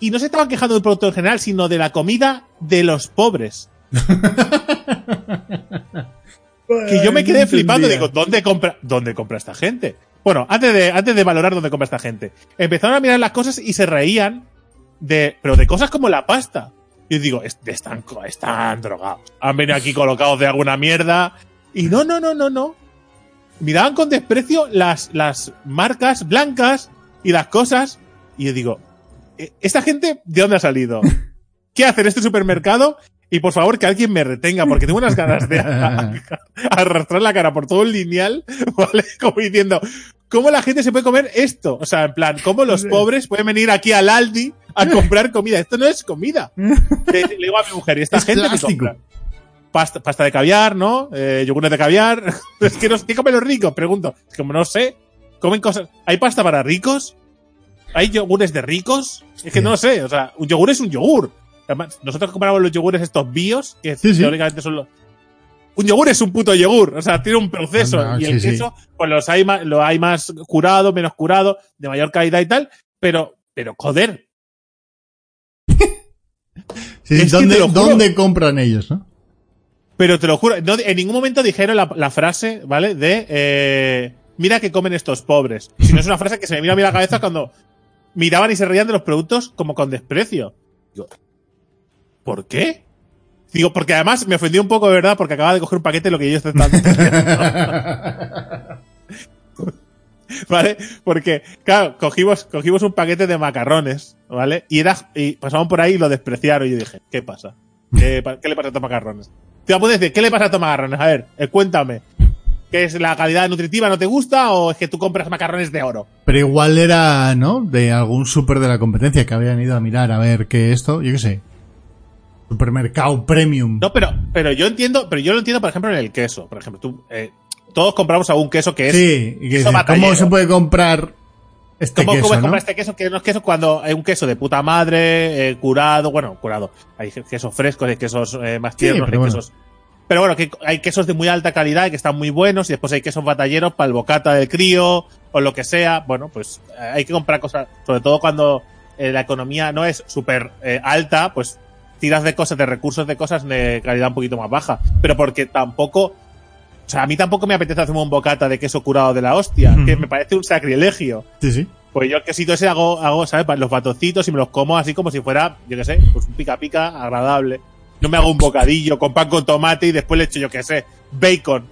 Y no se estaban quejando del producto en general, sino de la comida de los pobres. Que yo me quedé flipando, digo, ¿dónde compra, dónde compra esta gente? Bueno, antes de, antes de valorar dónde compra esta gente, empezaron a mirar las cosas y se reían de, pero de cosas como la pasta. Y digo, "Es- están, están drogados. Han venido aquí colocados de alguna mierda. Y no, no, no, no, no. Miraban con desprecio las, las marcas blancas y las cosas. Y yo digo, "¿E- ¿esta gente de dónde ha salido? ¿Qué hace en este supermercado? Y por favor que alguien me retenga, porque tengo unas ganas de arrastrar la cara por todo el lineal, ¿vale? Como diciendo, ¿cómo la gente se puede comer esto? O sea, en plan, ¿cómo los pobres pueden venir aquí al Aldi a comprar comida? Esto no es comida. Le, le digo a mi mujer, ¿y esta Es gente que plástico. compra? Pasta, pasta de caviar, ¿no? Eh, yogures de caviar. es que no, ¿qué comen los ricos? Pregunto. Es como no sé. ¿Comen cosas? ¿Hay pasta para ricos? ¿Hay yogures de ricos? Es que no sé. O sea, un yogur es un yogur. Además, nosotros compramos los yogures estos bios, que Sí, sí. teóricamente son los. Un yogur es un puto yogur, o sea, tiene un proceso. Anda, y el sí, queso, pues los hay más, lo hay más curado, menos curado, de mayor calidad y tal. Pero, pero, joder, Sí, que ¿dónde, te lo. ¿Dónde compran ellos, no? Pero te lo juro, en ningún momento dijeron la, frase, ¿vale? De, eh, mira que comen estos pobres. Si no es una frase que se me mira a mí la cabeza cuando miraban y se reían de los productos como con desprecio. Digo, ¿por qué? Digo, porque además me ofendió un poco de verdad porque acaba de coger un paquete de lo que ellos están ¿Vale? Porque, claro, cogimos, cogimos un paquete de macarrones, ¿vale? Y era, pasaban por ahí y lo despreciaron. Y yo dije, ¿qué pasa? ¿Qué, pa- qué le pasa a estos macarrones? Te voy a poder decir, ¿qué le pasa a estos macarrones? A ver, eh, cuéntame. ¿Qué es la calidad nutritiva no te gusta o es que tú compras macarrones de oro? Pero igual era, ¿no? De algún súper de la competencia que habían ido a mirar a ver qué esto, yo qué sé. Supermercado premium. No, pero, pero yo entiendo, pero yo lo entiendo, por ejemplo, en el queso. Por ejemplo, tú, eh, todos compramos algún queso que es sí, y que queso ¿cómo se puede comprar este ¿Cómo, queso, cómo es no? comprar este queso? Que no es queso cuando hay un queso de puta madre, eh, curado, bueno, curado. Hay quesos frescos, hay quesos eh, más Sí, tiernos, pero hay bueno. quesos. Pero bueno, que hay quesos de muy alta calidad y que están muy buenos, y después hay quesos batalleros para el bocata del crío, o lo que sea. Bueno, pues eh, hay que comprar cosas, sobre todo cuando eh, la economía no es súper alta, pues tiras de cosas, de recursos de cosas de calidad un poquito más baja. Pero porque tampoco, o sea, a mí tampoco me apetece hacerme un bocata de queso curado de la hostia, que me parece un sacrilegio. Sí, sí. Pues yo el quesito ese hago, hago, ¿sabes? Los batoncitos y me los como así como si fuera, yo qué sé, pues un pica pica agradable. No me hago un bocadillo con pan con tomate y después le echo, yo qué sé, bacon.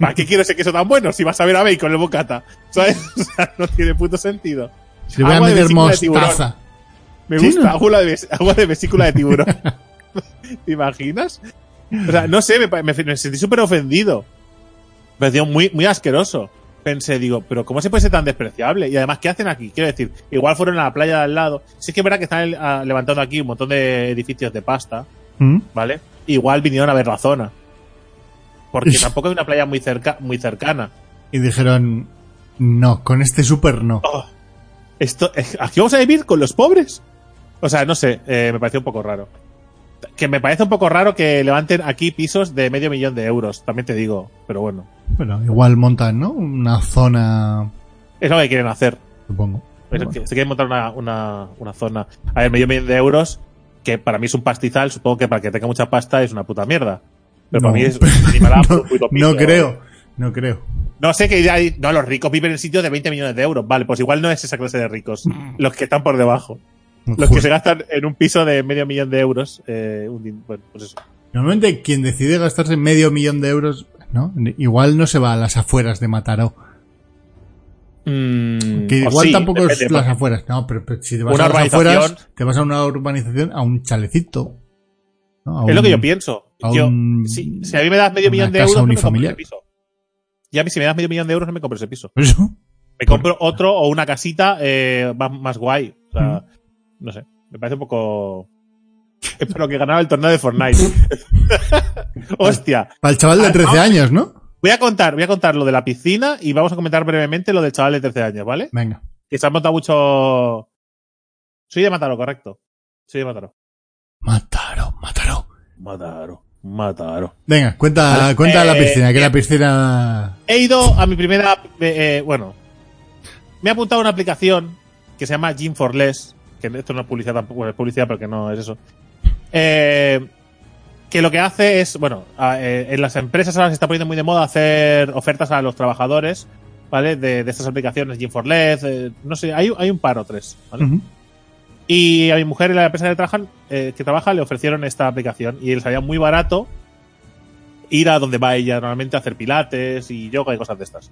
¿Para qué quiero ese queso tan bueno si vas a ver a bacon el bocata? ¿Sabes? O sea, no tiene puto sentido. Voy a Agua de meter mostaza. Me gusta agua, de, ves- agua de vesícula de tiburón. ¿Te imaginas? O sea, no sé, me, me- me sentí súper ofendido. Me pareció muy, muy asqueroso. Pensé, digo, pero ¿cómo se puede ser tan despreciable? Y además, ¿qué hacen aquí? Quiero decir, igual fueron a la playa de al lado. Sí que es verdad que están ah, levantando aquí un montón de edificios de pasta, ¿Mm? ¿vale? Igual vinieron a ver la zona. Porque tampoco hay una playa muy, cerca, muy cercana. Y dijeron, no, con este súper no. Oh, esto, eh, ¿Aquí vamos a vivir con los pobres? O sea, no sé, eh, me pareció un poco raro. Que me parece un poco raro que levanten aquí pisos de medio millón de euros, también te digo, pero bueno, Bueno, igual montan, ¿no? Una zona, es lo que quieren hacer. supongo. Es Bueno. que Se quieren montar una, una, una zona. A ver, medio millón de euros, que para mí es un pastizal, supongo que para que tenga mucha pasta es una puta mierda. Pero No. para mí es no, un puto no piso. creo, no creo. No sé que ya hay, no, los ricos viven en sitios de 20 millones de euros. Vale, pues igual no es esa clase de ricos. Los que están por debajo. Los que Justo. se gastan en un piso de medio millón de euros. Eh, un din- bueno, pues eso. Normalmente quien decide gastarse medio millón de euros, ¿no? Igual no se va a las afueras de Mataró. Mm, Que o igual sí, tampoco es las porque- afueras. No, pero, pero si te vas Una a las afueras, te vas a una urbanización, a un chalecito. ¿no? A Es lo que yo pienso. a Yo, un- si, si a mí me das medio millón de euros, no me compro ese piso. Y a mí si me das medio millón de euros, no me compro ese piso. Eso. Me compro otro o una casita eh, más, más guay. O sea, Mm. No sé. Me parece un poco... Espero que ganara el torneo de Fortnite. Hostia. Para el chaval de Ah, 13 ah. años, ¿no? Voy a contar, voy a contar lo de la piscina y vamos a comentar brevemente lo del chaval de 13 años, ¿vale? Venga. Que se ha montado mucho... Soy de Mataró, correcto. Soy de Mataró. Mataró, Mataró. Mataró. Mataró. Venga, cuenta, Vale, cuenta la eh, piscina, que la piscina... He ido a mi primera... eh, eh, bueno. Me he apuntado a una aplicación que se llama Gym for Less. Que esto no es publicidad tampoco, bueno, es publicidad, pero que no es eso. Eh, que lo que hace es, bueno, eh, en las empresas ahora se está poniendo muy de moda hacer ofertas a los trabajadores, ¿vale? De, de estas aplicaciones, Gym for Less, eh, no sé, hay, hay un par o tres, ¿vale? Y a mi mujer y a la empresa que, trabajan, eh, que trabaja le ofrecieron esta aplicación y les salía muy barato ir a donde va ella normalmente a hacer pilates y yoga y cosas de estas.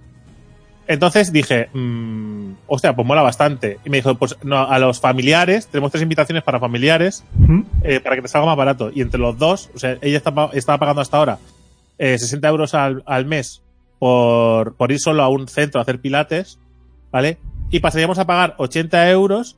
Entonces dije, mmm, hostia, pues mola bastante. Y me dijo, pues no, a los familiares, tenemos tres invitaciones para familiares eh, para que te salga más barato. Y entre los dos, o sea, ella estaba, estaba pagando hasta ahora eh, 60 euros al, al mes por, por ir solo a un centro a hacer pilates, ¿vale? Y pasaríamos a pagar 80 euros,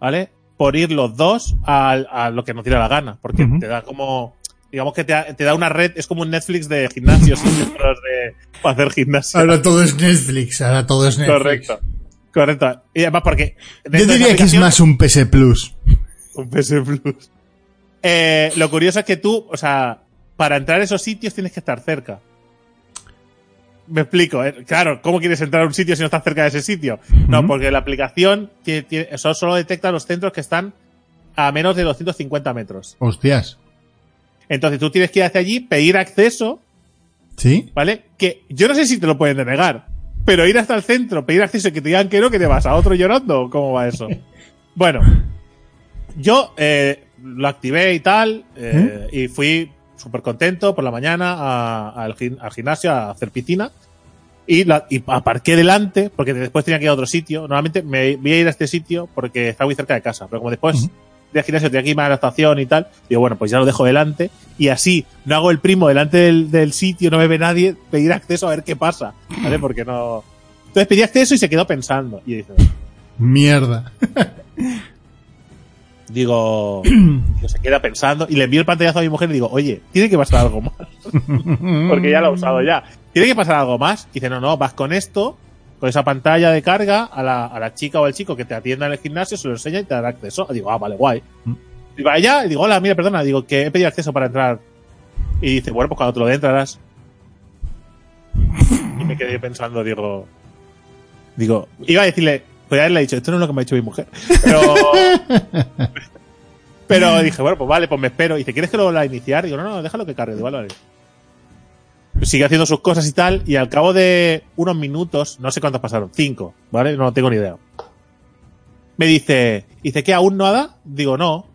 ¿vale? Por ir los dos al- a, lo que nos diera la gana. Porque te da como, digamos que te, da- te da una red, es como un Netflix de gimnasios de, para hacer gimnasio. Ahora todo es Netflix, ahora todo es Netflix. Correcto. Correcto. Y además porque... Yo diría que es más un PS Plus. un PS Plus. Eh, lo curioso es que tú, o sea, para entrar a esos sitios tienes que estar cerca. Me explico, eh. claro, ¿cómo quieres entrar a un sitio si no estás cerca de ese sitio? No, porque la aplicación tiene- tiene- eso solo detecta los centros que están a menos de 250 metros. Hostias. Entonces tú tienes que ir hacia allí, pedir acceso, ¿Sí? ¿vale? Que yo no sé si te lo pueden denegar, pero ir hasta el centro, pedir acceso y que te digan que no, que te vas a otro llorando, ¿o ¿cómo va eso? Bueno, yo eh, lo activé y tal, eh, y fui súper contento por la mañana a- al, gim- al gimnasio a hacer piscina. Y, la, y aparqué delante, porque después tenía que ir a otro sitio. Normalmente me voy a ir a este sitio porque está muy cerca de casa, pero como después Del gimnasio tenía que irme a la estación y tal, digo, bueno, pues ya lo dejo delante. Y así no hago el primo delante del, del sitio, no me ve nadie, pedir acceso a ver qué pasa, ¿vale? Porque no. Entonces pedí acceso y se quedó pensando. Y dice, Mierda. digo, se queda pensando y le envío el pantallazo a mi mujer y digo, oye, tiene que pasar algo más. Porque ya lo he usado ya. Tiene que pasar algo más. Y dice, no, no, vas con esto, con esa pantalla de carga, a la, a la chica o al chico que te atienda en el gimnasio, se lo enseña y te dará acceso. Y digo, ah, vale, guay. Mm. Y va allá y digo, hola, mira, perdona, digo, que he pedido acceso para entrar. Y dice, bueno, pues cuando te lo dé entrarás. Y me quedé pensando, digo, digo, iba a decirle, podría haberle dicho, esto no es lo que me ha dicho mi mujer. Pero, pero dije, bueno, pues vale, pues me espero. Y dice, ¿quieres que lo vuelva a iniciar? Digo, no, no, déjalo que cargue. Digo, vale, vale. Sigue haciendo sus cosas y tal, y al cabo de unos minutos, no sé cuántos pasaron, cinco, ¿vale? No tengo ni idea. Me dice, dice, ¿qué aún no da? Digo, no.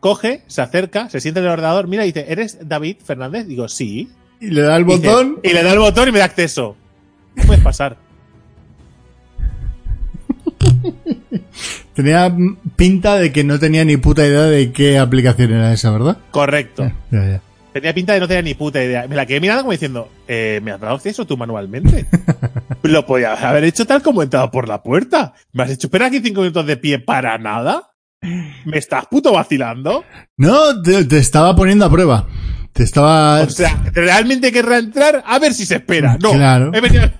Coge, se acerca, se siente en el ordenador, mira y dice, ¿eres David Fernández? Digo, sí. Y le da el Dice- botón. Y le da el botón y me da acceso. No puedes pasar. Tenía pinta de que no tenía ni puta idea de qué aplicación era esa, ¿verdad? Correcto. Ya, ya. Tenía pinta de no tener ni puta idea. Me la quedé mirando como diciendo, eh, ¿me has dado acceso tú manualmente? Lo podías haber hecho tal como he entrado por la puerta. ¿Me has hecho esperar aquí cinco minutos de pie para nada? ¿Me estás puto vacilando? No, te, te estaba poniendo a prueba. Te estaba... O sea, ¿realmente querrá entrar? A ver si se espera. No. Claro. He venido-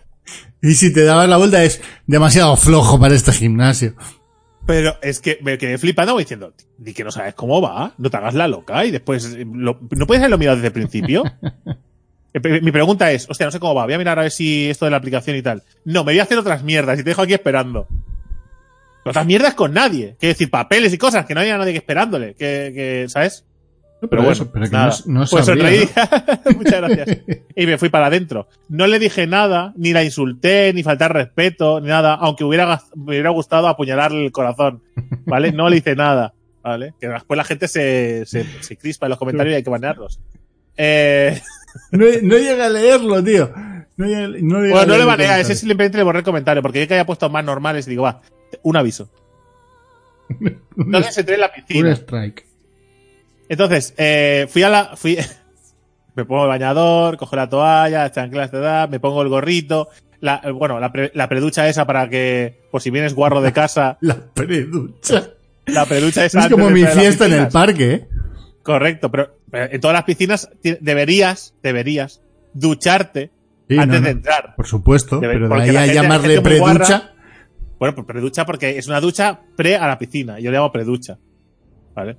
y si te dabas la vuelta es demasiado flojo para este gimnasio. Pero es que me quedé flipando diciendo, di que no sabes cómo va, no te hagas la loca y después, eh, lo- ¿no puedes haberlo mirado desde el principio? Eh, Mi pregunta es, hostia, no sé cómo va, voy a mirar a ver si esto de la aplicación y tal. No, me voy a hacer otras mierdas y te dejo aquí esperando. Otras mierdas con nadie. Quiero decir, papeles y cosas, que no haya nadie que esperándole. Que, que ¿sabes? Pero, bueno, eso, pero que nada. no, no pues sonreí. Muchas gracias. Y me fui para adentro. No le dije nada, ni la insulté, ni faltar respeto, ni nada, aunque hubiera, me hubiera gustado apuñalarle el corazón. ¿Vale? No le hice nada. ¿Vale? Que después la gente se, se, se crispa en los comentarios y hay que banearlos. Eh, ¿no? No, no llega a leerlo, tío. No llega, no llega bueno, no le banea, ese simplemente le borré el comentario, porque yo que haya puesto más normales y digo, va, un aviso. Entonces entré en la Un piscina. strike. Entonces, eh, fui a la. Fui, me pongo el bañador, cojo la toalla, las chanclas de edad, me pongo el gorrito. La, bueno, la, pre- la preducha esa para que, por si vienes guarro de casa, La preducha. la preducha esa. Es como mi fiesta en el parque, ¿eh? Correcto, pero, pero en todas las piscinas deberías, deberías ducharte Sí, antes no, de entrar. Por supuesto, Debe- pero de ahí a llamarle preducha. Bueno, pues preducha porque es una ducha pre a la piscina. Yo le llamo preducha. ¿Vale?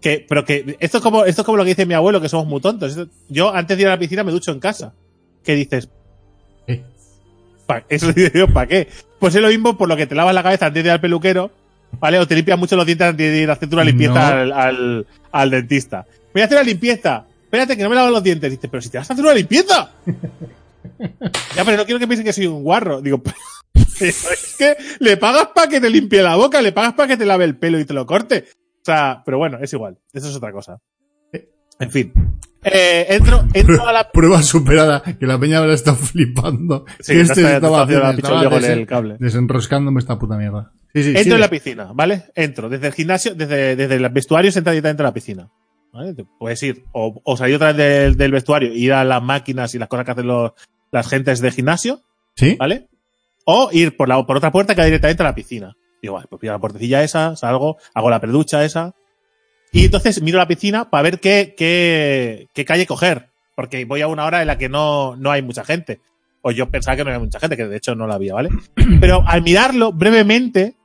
Que, pero que esto es como, esto es como lo que dice mi abuelo, que somos muy tontos. Yo antes de ir a la piscina me ducho en casa. ¿Qué dices? ¿Qué? Pa- Eso digo, ¿para qué? Pues es lo mismo por lo que te lavas la cabeza antes de ir al peluquero, ¿vale? O te limpias mucho los dientes antes de ir a hacerte una limpieza No. al, al, al dentista. Voy a hacer la limpieza. Espérate, que no me lavo los dientes. Dices, pero si te vas a hacer una limpieza. ya, pero no quiero que piensen que soy un guarro. Digo, pero es que le pagas para que te limpie la boca, le pagas para que te lave el pelo y te lo corte. O sea, pero bueno, es igual. Eso es otra cosa. En fin. Eh, entro, entro a la. Prueba superada, que la peña ahora está flipando. Sí, que este está- estaba, está haciendo estaba con el cable. desenroscándome esta puta mierda. Sí, sí, Entro sigue. en la piscina, ¿vale? Entro. Desde el gimnasio, desde, desde el vestuario, entra directamente a la piscina. ¿Vale? Puedes ir o, o salir otra vez del, del vestuario e ir a las máquinas y las cosas que hacen los, las gentes de gimnasio, ¿Sí? ¿vale? O ir por, la, por otra puerta que da directamente a la piscina. Digo, vale, pues pido la puertecilla esa, salgo, hago la preducha esa. Y entonces miro la piscina para ver qué, qué, qué calle coger. Porque voy a una hora en la que no, no hay mucha gente. O yo pensaba que no había mucha gente, que de hecho no la había, ¿vale? Pero al mirarlo brevemente,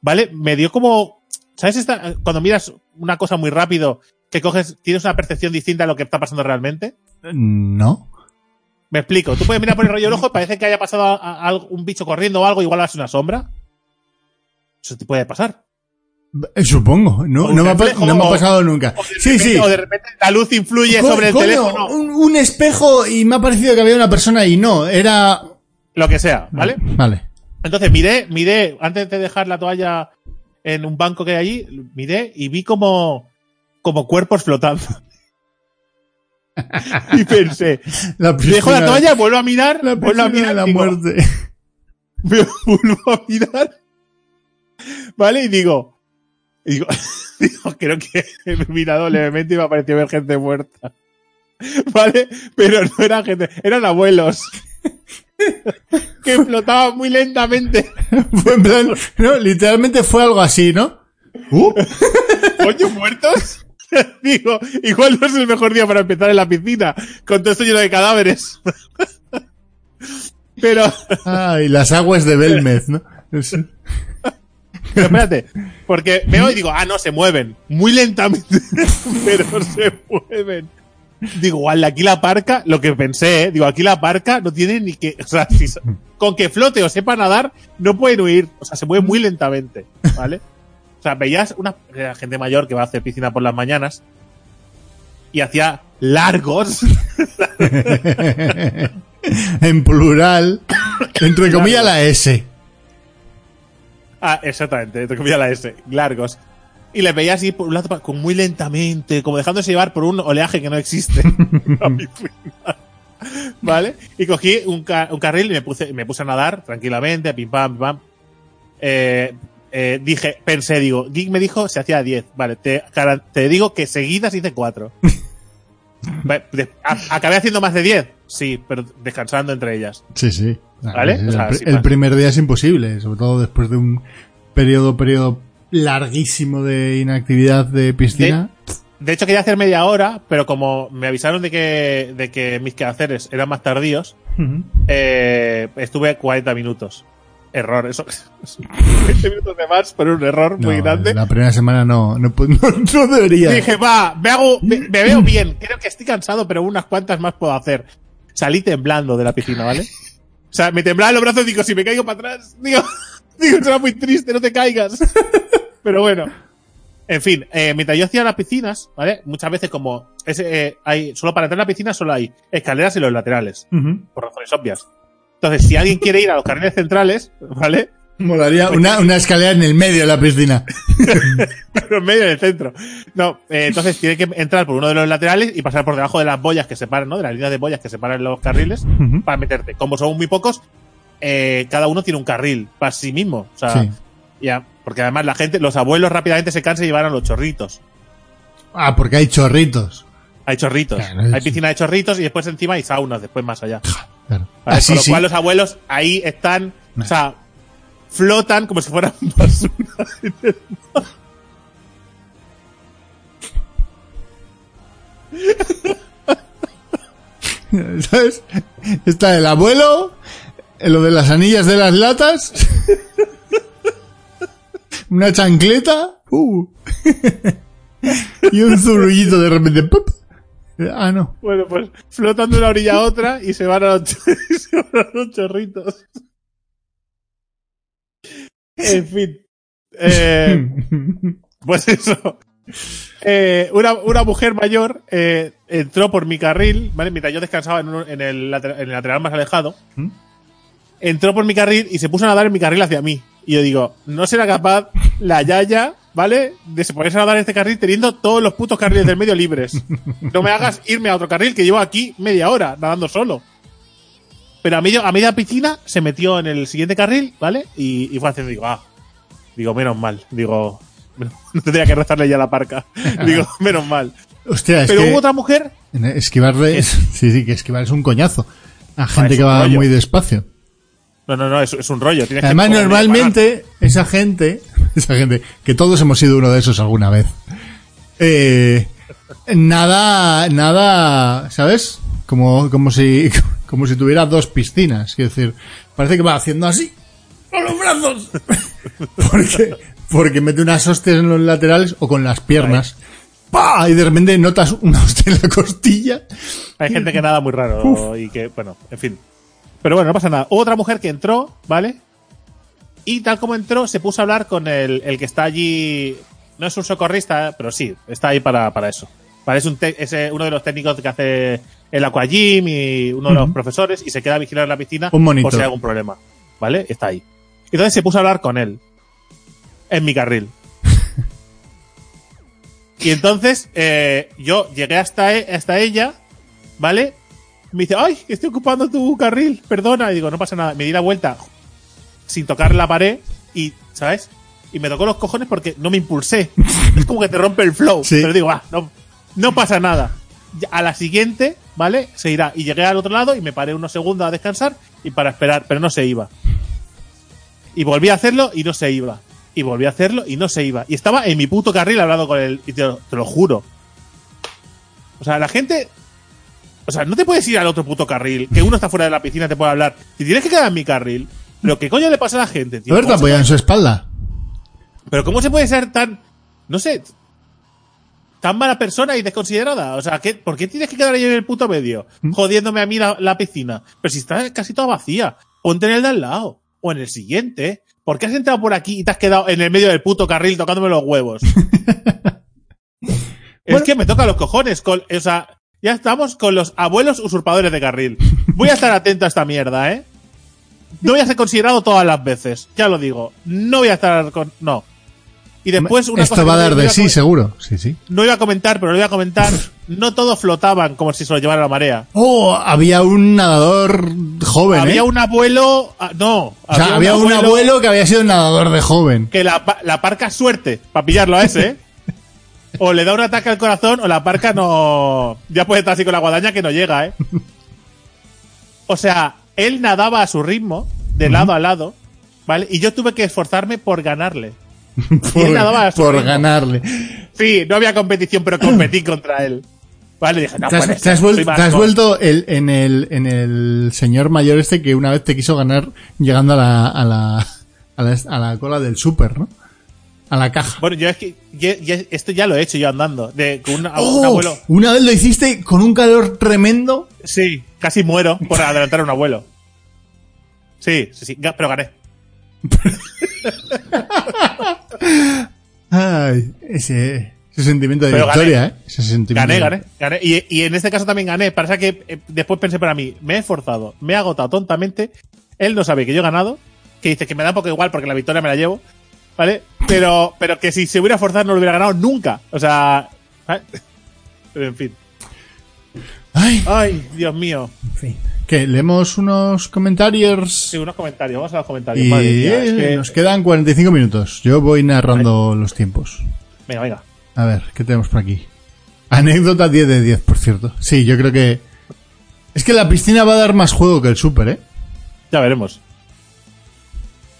¿vale? Me dio como, ¿sabes? Esta, cuando miras una cosa muy rápido, que coges, tienes una percepción distinta a lo que está pasando realmente. No. Me explico. Tú puedes mirar por el rollo del ojo y parece que haya pasado a- a algo- un bicho corriendo o algo, igual es una sombra. Eso te puede pasar. Eh, Supongo. No, no, me, ha, no me pasado nunca. O de Sí, repente- sí. O de repente la luz influye Co- sobre el coño, teléfono. Un, un espejo y me ha parecido que había una persona y no, era... Lo que sea, ¿vale? Vale. Entonces miré, miré, antes de dejar la toalla en un banco que hay allí, miré y vi como, como cuerpos flotando. y pensé, La dejo la toalla, vuelvo a mirar, La vuelvo a mirar, de la digo, muerte. vuelvo a mirar, ¿vale? Y digo, y digo, digo, creo que he mirado levemente y me ha parecido ver gente muerta. ¿Vale? Pero no era gente, eran abuelos. que flotaban muy lentamente. Fue en plan, no, literalmente fue algo así, ¿no? Uh, Coño, muertos. Digo, igual no es el mejor día para empezar en la piscina, con todo esto lleno de cadáveres. Pero, ay, las aguas de Belmez, ¿no? Pero espérate, porque veo y digo, ah, no, se mueven, muy lentamente, pero se mueven. Digo, igual de aquí la parca, lo que pensé, ¿eh? digo, aquí la parca no tiene ni que, o sea, si- con que flote o sepa nadar, no pueden huir, o sea, se mueve muy lentamente, ¿vale? O sea, veías una era gente mayor que va a hacer piscina por las mañanas y hacía largos en plural, entre comillas la S. Ah, exactamente, te comía la S, largos. Y les veía así por un lado, con muy lentamente, como dejándose llevar por un oleaje que no existe. A mi final. ¿vale? Y cogí un, ca- un carril y me puse, me puse a nadar tranquilamente, pim pam, pim pam. Eh, eh, dije, pensé, digo, Geek me dijo se hacía 10. Vale, te, te digo que seguidas hice 4. ¿Acabé haciendo más de 10? Sí, pero descansando entre ellas. Sí, sí. ¿Vale? El, O sea, sin el más. primer día es imposible, sobre todo después de un periodo, periodo larguísimo de inactividad de piscina. De hecho, quería hacer media hora, pero como me avisaron de que, de que mis quehaceres eran más tardíos, eh, estuve 40 minutos. Error, eso. 20 minutos de más, pero un error muy grande. La primera semana no, no, no, no debería. Dije, va, me hago, me, me veo bien. Creo que estoy cansado, pero unas cuantas más puedo hacer. Salí temblando de la piscina, ¿vale? O sea, me temblaban los brazos, digo, si me caigo para atrás, digo, digo, será muy triste, no te caigas. Pero bueno. En fin, eh, mientras yo hacía las piscinas, ¿vale? Muchas veces como es, eh, hay, solo para entrar a la piscina solo hay escaleras en los laterales, por razones obvias. Entonces, si alguien quiere ir a los carriles centrales, ¿vale? Molaría una, una escalera en el medio de la piscina. pero en medio del centro. No, eh, entonces tiene que entrar por uno de los laterales y pasar por debajo de las boyas que separan, ¿no? De las líneas de boyas que separan los carriles para meterte. Como son muy pocos, eh, cada uno tiene un carril para sí mismo. O sea, Sí. ya, porque además la gente, los abuelos rápidamente se cansan y llevan a los chorritos. Ah, porque hay chorritos. Hay chorritos. Claro, hay piscina de chorritos y después encima hay saunas después más allá. Claro. ¿Vale? Ah, Con lo sí. cual los abuelos ahí están, Nah. o sea, flotan como si fueran basura. ¿Sabes? Está el abuelo, lo de las anillas de las latas, una chancleta, uh, y un zurrullito de repente. ¡pup! Ah, no. Bueno, pues flotan de una orilla a otra y se van a los, se van a los chorritos. En fin. Eh, pues eso. Eh, una, una mujer mayor eh, entró por mi carril, ¿vale? Mientras yo descansaba en, un- en el, lateral, en el lateral más alejado. ¿Mm? Entró por mi carril y se puso a nadar en mi carril hacia mí. Y yo digo, no será capaz la Yaya, ¿vale? De se ponerse a nadar en este carril teniendo todos los putos carriles del medio libres. No me hagas irme a otro carril que llevo aquí media hora nadando solo. Pero a, medio, a media piscina se metió en el siguiente carril, ¿vale? Y, y fue haciendo, digo, ah, digo, menos mal. Digo, no tendría que rezarle ya la parca. digo, menos mal. Hostia, es Pero que hubo otra mujer, esquivarle, sí, sí, que esquivar es un coñazo. A gente es que va rollo. muy despacio. no, no, no, es, es un rollo. Tienes Además, normalmente, esa gente, esa gente, que todos hemos sido uno de esos alguna vez, eh, nada, nada, ¿sabes? Como, como si, como si tuviera dos piscinas. Quiero decir, parece que va haciendo así, con los brazos. porque, porque mete unas hostias en los laterales o con las piernas. ¡Pah! Y de repente notas una hostia en la costilla. Hay gente que nada muy raro y que, bueno, en fin. Pero bueno, no pasa nada. Hubo otra mujer que entró, ¿vale? Y tal como entró, se puso a hablar con el, el que está allí. No es un socorrista, pero sí, está ahí para, para eso. Es, un es eh, uno de los técnicos que hace el aquagym y uno de los profesores y se queda a vigilar la piscina Un por si hay algún problema. ¿Vale? Está ahí. Entonces se puso a hablar con él. En mi carril. Y entonces eh, yo llegué hasta, e- hasta ella, ¿vale? Me dice, ay, estoy ocupando tu carril, perdona. Y digo, no pasa nada. Me di la vuelta sin tocar la pared y, ¿sabes? Y me tocó los cojones porque no me impulsé. es como que te rompe el flow. Sí. Pero digo, ah, no, no pasa nada. A la siguiente, ¿vale? Se irá. Y llegué al otro lado y me paré unos segundos a descansar y para esperar, pero no se iba. Y volví a hacerlo y no se iba. Y volví a hacerlo y no se iba. Y estaba en mi puto carril hablando con él. Y te lo, te lo juro. O sea, la gente. O sea, no te puedes ir al otro puto carril. Que uno está fuera de la piscina te puede hablar. Si tienes que quedar en mi carril. Pero ¿qué coño le pasa a la gente, tío? A ver, te ¿Cómo se apoya en su espalda. pero ¿cómo se puede ser tan, no sé, tan mala persona y desconsiderada? O sea, ¿qué, ¿por qué tienes que quedar ahí en el puto medio? Jodiéndome a mí la, la piscina. Pero si está casi toda vacía, ponte en el de al lado. O en el siguiente. ¿Por qué has entrado por aquí y te has quedado en el medio del puto carril tocándome los huevos? es Bueno. que me toca los cojones. Con, o sea, ya estamos con los abuelos usurpadores de carril. Voy a estar atento a esta mierda, ¿eh? No voy a ser considerado todas las veces. Ya lo digo. No voy a estar con. No. Y después una Esto cosa va a dar de sí, seguro. Sí, sí. No iba a comentar, pero lo iba a comentar. No todos flotaban como si se lo llevara la marea. Oh, había un nadador joven, había ¿eh? un abuelo, ah, no, O sea, había un abuelo que había sido nadador de joven. que la, la parca suerte para pillarlo a ese, ¿eh? O le da un ataque al corazón o la parca no. Ya puede estar así con la guadaña que no llega, ¿eh? O sea, él nadaba a su ritmo, de lado a lado, ¿vale? Y yo tuve que esforzarme por ganarle. Por, ganarle. Sí, no había competición, pero competí contra él. Vale, dije, no te has, te has vuel- te vuelto el, en, el, en el señor mayor este que una vez te quiso ganar llegando a la, a la, a la, a la cola del súper, ¿no? A la caja. Bueno, yo es que esto ya lo he hecho yo andando. De, con un, ¡Oh! un abuelo. Una vez lo hiciste con un calor tremendo. Sí, casi muero por adelantar a un abuelo. Sí, sí, sí, pero gané. Ay, ese, ese sentimiento de Pero victoria, gané. ¿eh? Ese sentimiento Gané, de- gané, gané. Y, y en este caso también gané. Pasa que eh, después pensé para mí, me he esforzado, me he agotado tontamente. Él no sabe que yo he ganado. Que dice que me da poco igual porque la victoria me la llevo. ¿Vale? Pero, pero que si se hubiera esforzado no lo hubiera ganado nunca. O sea. ¿vale? Pero en fin. Ay, Ay, Dios mío. en fin. ¿Qué? ¿Leemos unos comentarios? Sí, unos comentarios. Vamos a los comentarios. Y Madre mía, es que- nos quedan 45 minutos. Yo voy narrando los tiempos. Venga, venga. A ver, ¿qué tenemos por aquí? Anécdota 10 de 10, por cierto. Sí, yo creo que... Es que la piscina va a dar más juego que el súper, ¿eh? Ya veremos.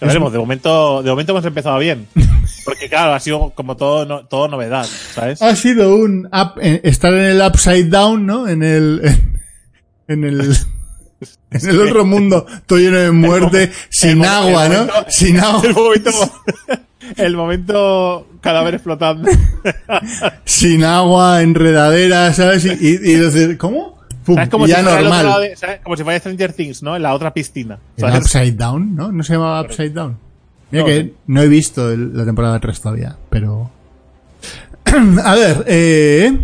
Ya Es- veremos. De momento, de momento hemos empezado bien. Porque claro, ha sido como todo, no- todo novedad, ¿sabes? Ha sido un up- eh, estar en el upside down, ¿no? En el... En, en el... En el otro mundo, todo lleno de muerte, sin agua, ¿no? Sin agua. El momento, el momento cadáver explotando. sin agua, enredadera, ¿sabes? Y, y, ¿cómo? Pum, ¿Sabes? Como ya si normal. de- ¿sabes? Como si fuera Stranger Things, ¿no? En la otra piscina. Upside Down, ¿no? ¿No se llamaba Upside Down? Mira No, que sí. no he visto el- la temporada 3 todavía, pero... A ver, eh...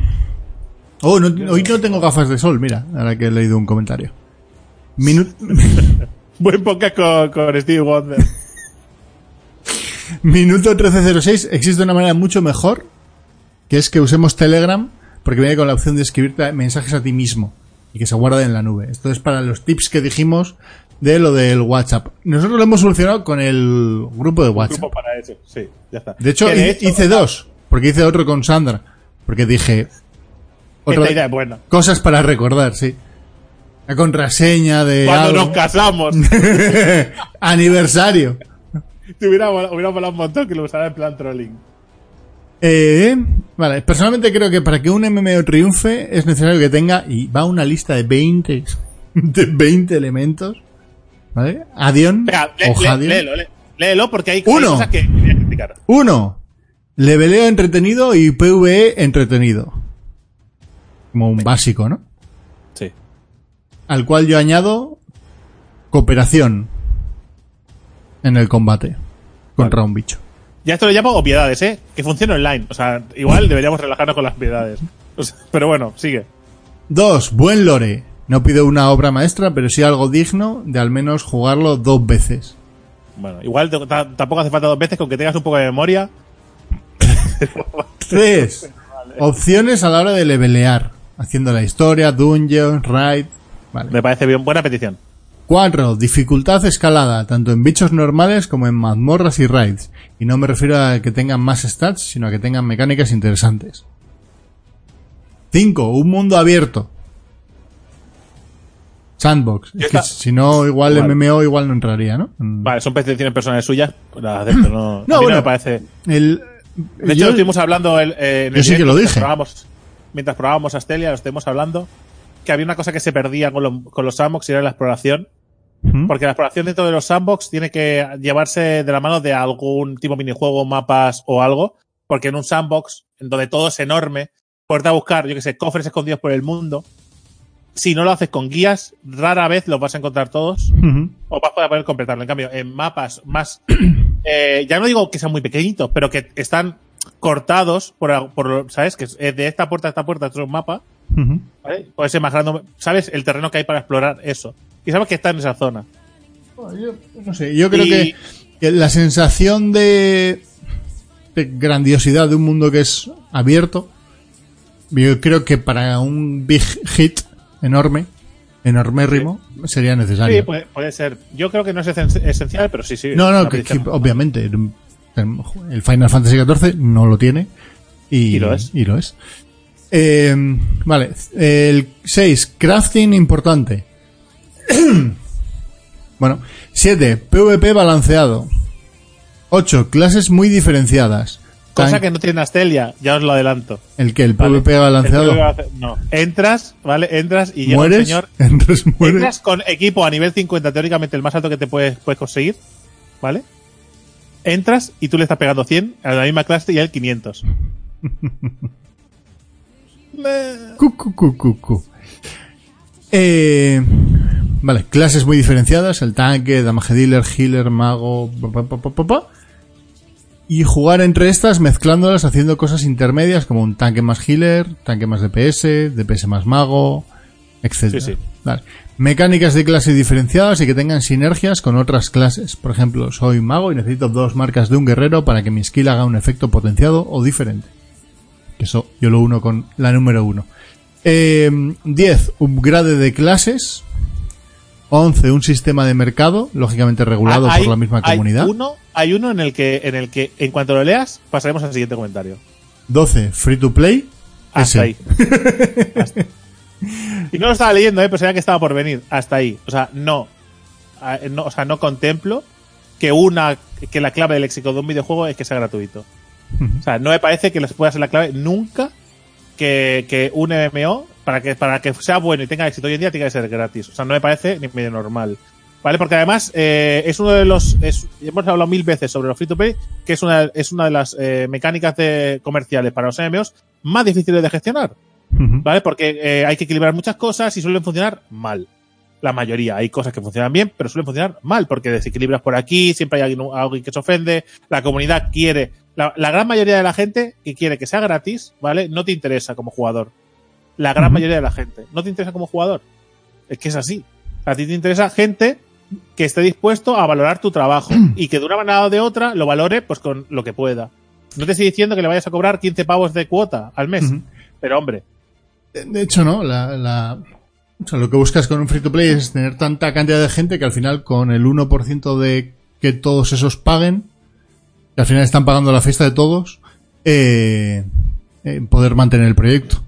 Oh, no- hoy no tengo gafas de sol, mira, ahora que he leído un comentario. Minu- Buen podcast con, con Stevie Wonder. Minuto 1306, existe una manera mucho mejor, que es que usemos Telegram, porque viene con la opción de escribirte mensajes a ti mismo y que se guarde en la nube. Esto es para los tips que dijimos de lo del WhatsApp. Nosotros lo hemos solucionado con el grupo de WhatsApp. Grupo para eso. Sí, ya está. De hecho, de hice dos, porque hice otro con Sandra, porque dije otra- Esta idea es buena. cosas para recordar, sí. La contraseña de Cuando algo. nos casamos. aniversario. Te hubiera, hubiera molado un montón que lo usara en plan trolling. Eh, vale, personalmente creo que para que un MMO triunfe es necesario que tenga, y va una lista de 20, de 20 elementos, ¿vale? Adion, Venga, le- o le- Hadion. léelo, lé- léelo porque hay, Uno. cosas que quería criticar. Uno, leveleo entretenido y PvE entretenido. Como un básico, ¿no? Al cual yo añado cooperación en el combate contra un bicho. Ya esto lo llamo obviedades, ¿eh? Que funcione online. O sea, igual deberíamos relajarnos con las obviedades. O sea, pero bueno, sigue. Dos, buen lore. No pido una obra maestra, pero sí algo digno de al menos jugarlo dos veces. Bueno, igual tampoco hace falta dos veces con que tengas un poco de memoria. Tres, opciones a la hora de levelear. Haciendo la historia, dungeons, raid. Vale. Me parece bien. Buena petición. 4. Dificultad escalada, tanto en bichos normales como en mazmorras y raids. Y no me refiero a que tengan más stats, sino a que tengan mecánicas interesantes. 5. Un mundo abierto. Sandbox. Es que si no, igual Vale. MMO igual no entraría, ¿no? Mm. Vale, son peticiones personales suyas. las acepto, no, No, a mí bueno. me parece. El, De hecho, yo- lo estuvimos hablando el, eh, en Yo el sí que lo mientras dije. probábamos- mientras probábamos Astelia, lo estuvimos hablando. Que había una cosa que se perdía con, lo- con los sandbox y era la exploración. ¿Mm? Porque la exploración dentro de los sandbox tiene que llevarse de la mano de algún tipo de minijuego, mapas o algo. Porque en un sandbox, en donde todo es enorme, puedes a buscar, yo que sé, cofres escondidos por el mundo. Si no lo haces con guías, rara vez los vas a encontrar todos o vas a poder completarlo. En cambio, en mapas más, eh, ya no digo que sean muy pequeñitos, pero que están cortados por, por ¿sabes? Que es de esta puerta a esta puerta, esto es un mapa, Ujú. ¿vale? Puede ser más grande, ¿sabes? El terreno que hay para explorar eso. Y sabes que está en esa zona. Yo, no sé, yo creo Y- que, la sensación de de grandiosidad de un mundo que es abierto, yo creo que para un big hit enorme, enormérrimo, sería necesario. Sí, puede, puede ser. Yo creo que no es esen- esencial, pero sí, sí. no, no, que, obviamente el Final Fantasy XIV no lo tiene y, Y lo es. y lo es. Eh, vale, el 6, crafting importante. bueno, 7, PvP balanceado. 8, clases muy diferenciadas. Cosa Tan- que no tiene Astelia, ya os lo adelanto. El que el Vale. PvP balanceado. El PvP No. Entras, ¿vale? Entras y llega un señor. Entras, mueres. Entras con equipo a nivel 50, teóricamente el más alto que te puedes, puedes conseguir, ¿vale? Entras y tú le estás pegando 100 a la misma clase y a él 500. Cu, cu, cu, cu, cu. Eh, vale, clases muy diferenciadas, el tanque, damage dealer, healer, mago, pa, pa, pa. y jugar entre estas mezclándolas haciendo cosas intermedias como un tanque más healer, tanque más DPS, DPS más mago, etc. Sí, sí. Vale. Mecánicas de clase diferenciadas y que tengan sinergias con otras clases. Por ejemplo, soy mago y necesito dos marcas de un guerrero para que mi skill haga un efecto potenciado o diferente. Que eso yo lo uno con la número uno. Eh, 10. Upgrade de clases. 11. Un sistema de mercado, lógicamente regulado Hay- por la misma hay comunidad. uno, hay uno en el que, en el que, en cuanto lo leas, pasaremos al siguiente comentario. 12. Free to play. Hasta Ese. ahí. Hasta- Y no lo estaba leyendo, eh, pero sabía que estaba por venir. Hasta ahí. O sea, no. Ah, no o sea, no contemplo que una que la clave del léxico de un videojuego es que sea gratuito. O sea, no me parece que les pueda ser la clave nunca que, que un MMO, para que, para que sea bueno y tenga éxito hoy en día, tiene que ser gratis. O sea, no me parece ni medio normal. ¿Vale? Porque además eh, es uno de los. Es, hemos hablado mil veces sobre los free to play, que es una, es una de las eh, mecánicas de, comerciales para los MMOs más difíciles de gestionar. ¿Vale? Porque eh, hay que equilibrar muchas cosas y suelen funcionar mal. La mayoría. Hay cosas que funcionan bien, pero suelen funcionar mal, porque desequilibras por aquí, siempre hay alguien, alguien que se ofende, la comunidad quiere. La, la gran mayoría de la gente que quiere que sea gratis, ¿vale? No te interesa como jugador. La gran mayoría de la gente. No te interesa como jugador. Es que es así. A ti te interesa gente que esté dispuesto a valorar tu trabajo y que de una manera o de otra lo valore pues con lo que pueda. No te estoy diciendo que le vayas a cobrar 15 pavos de cuota al mes, pero hombre, De hecho, no. La, la- o sea, lo que buscas con un free to play es tener tanta cantidad de gente que al final, con el 1% de que todos esos paguen, que al final están pagando la fiesta de todos, eh, eh, poder mantener el proyecto.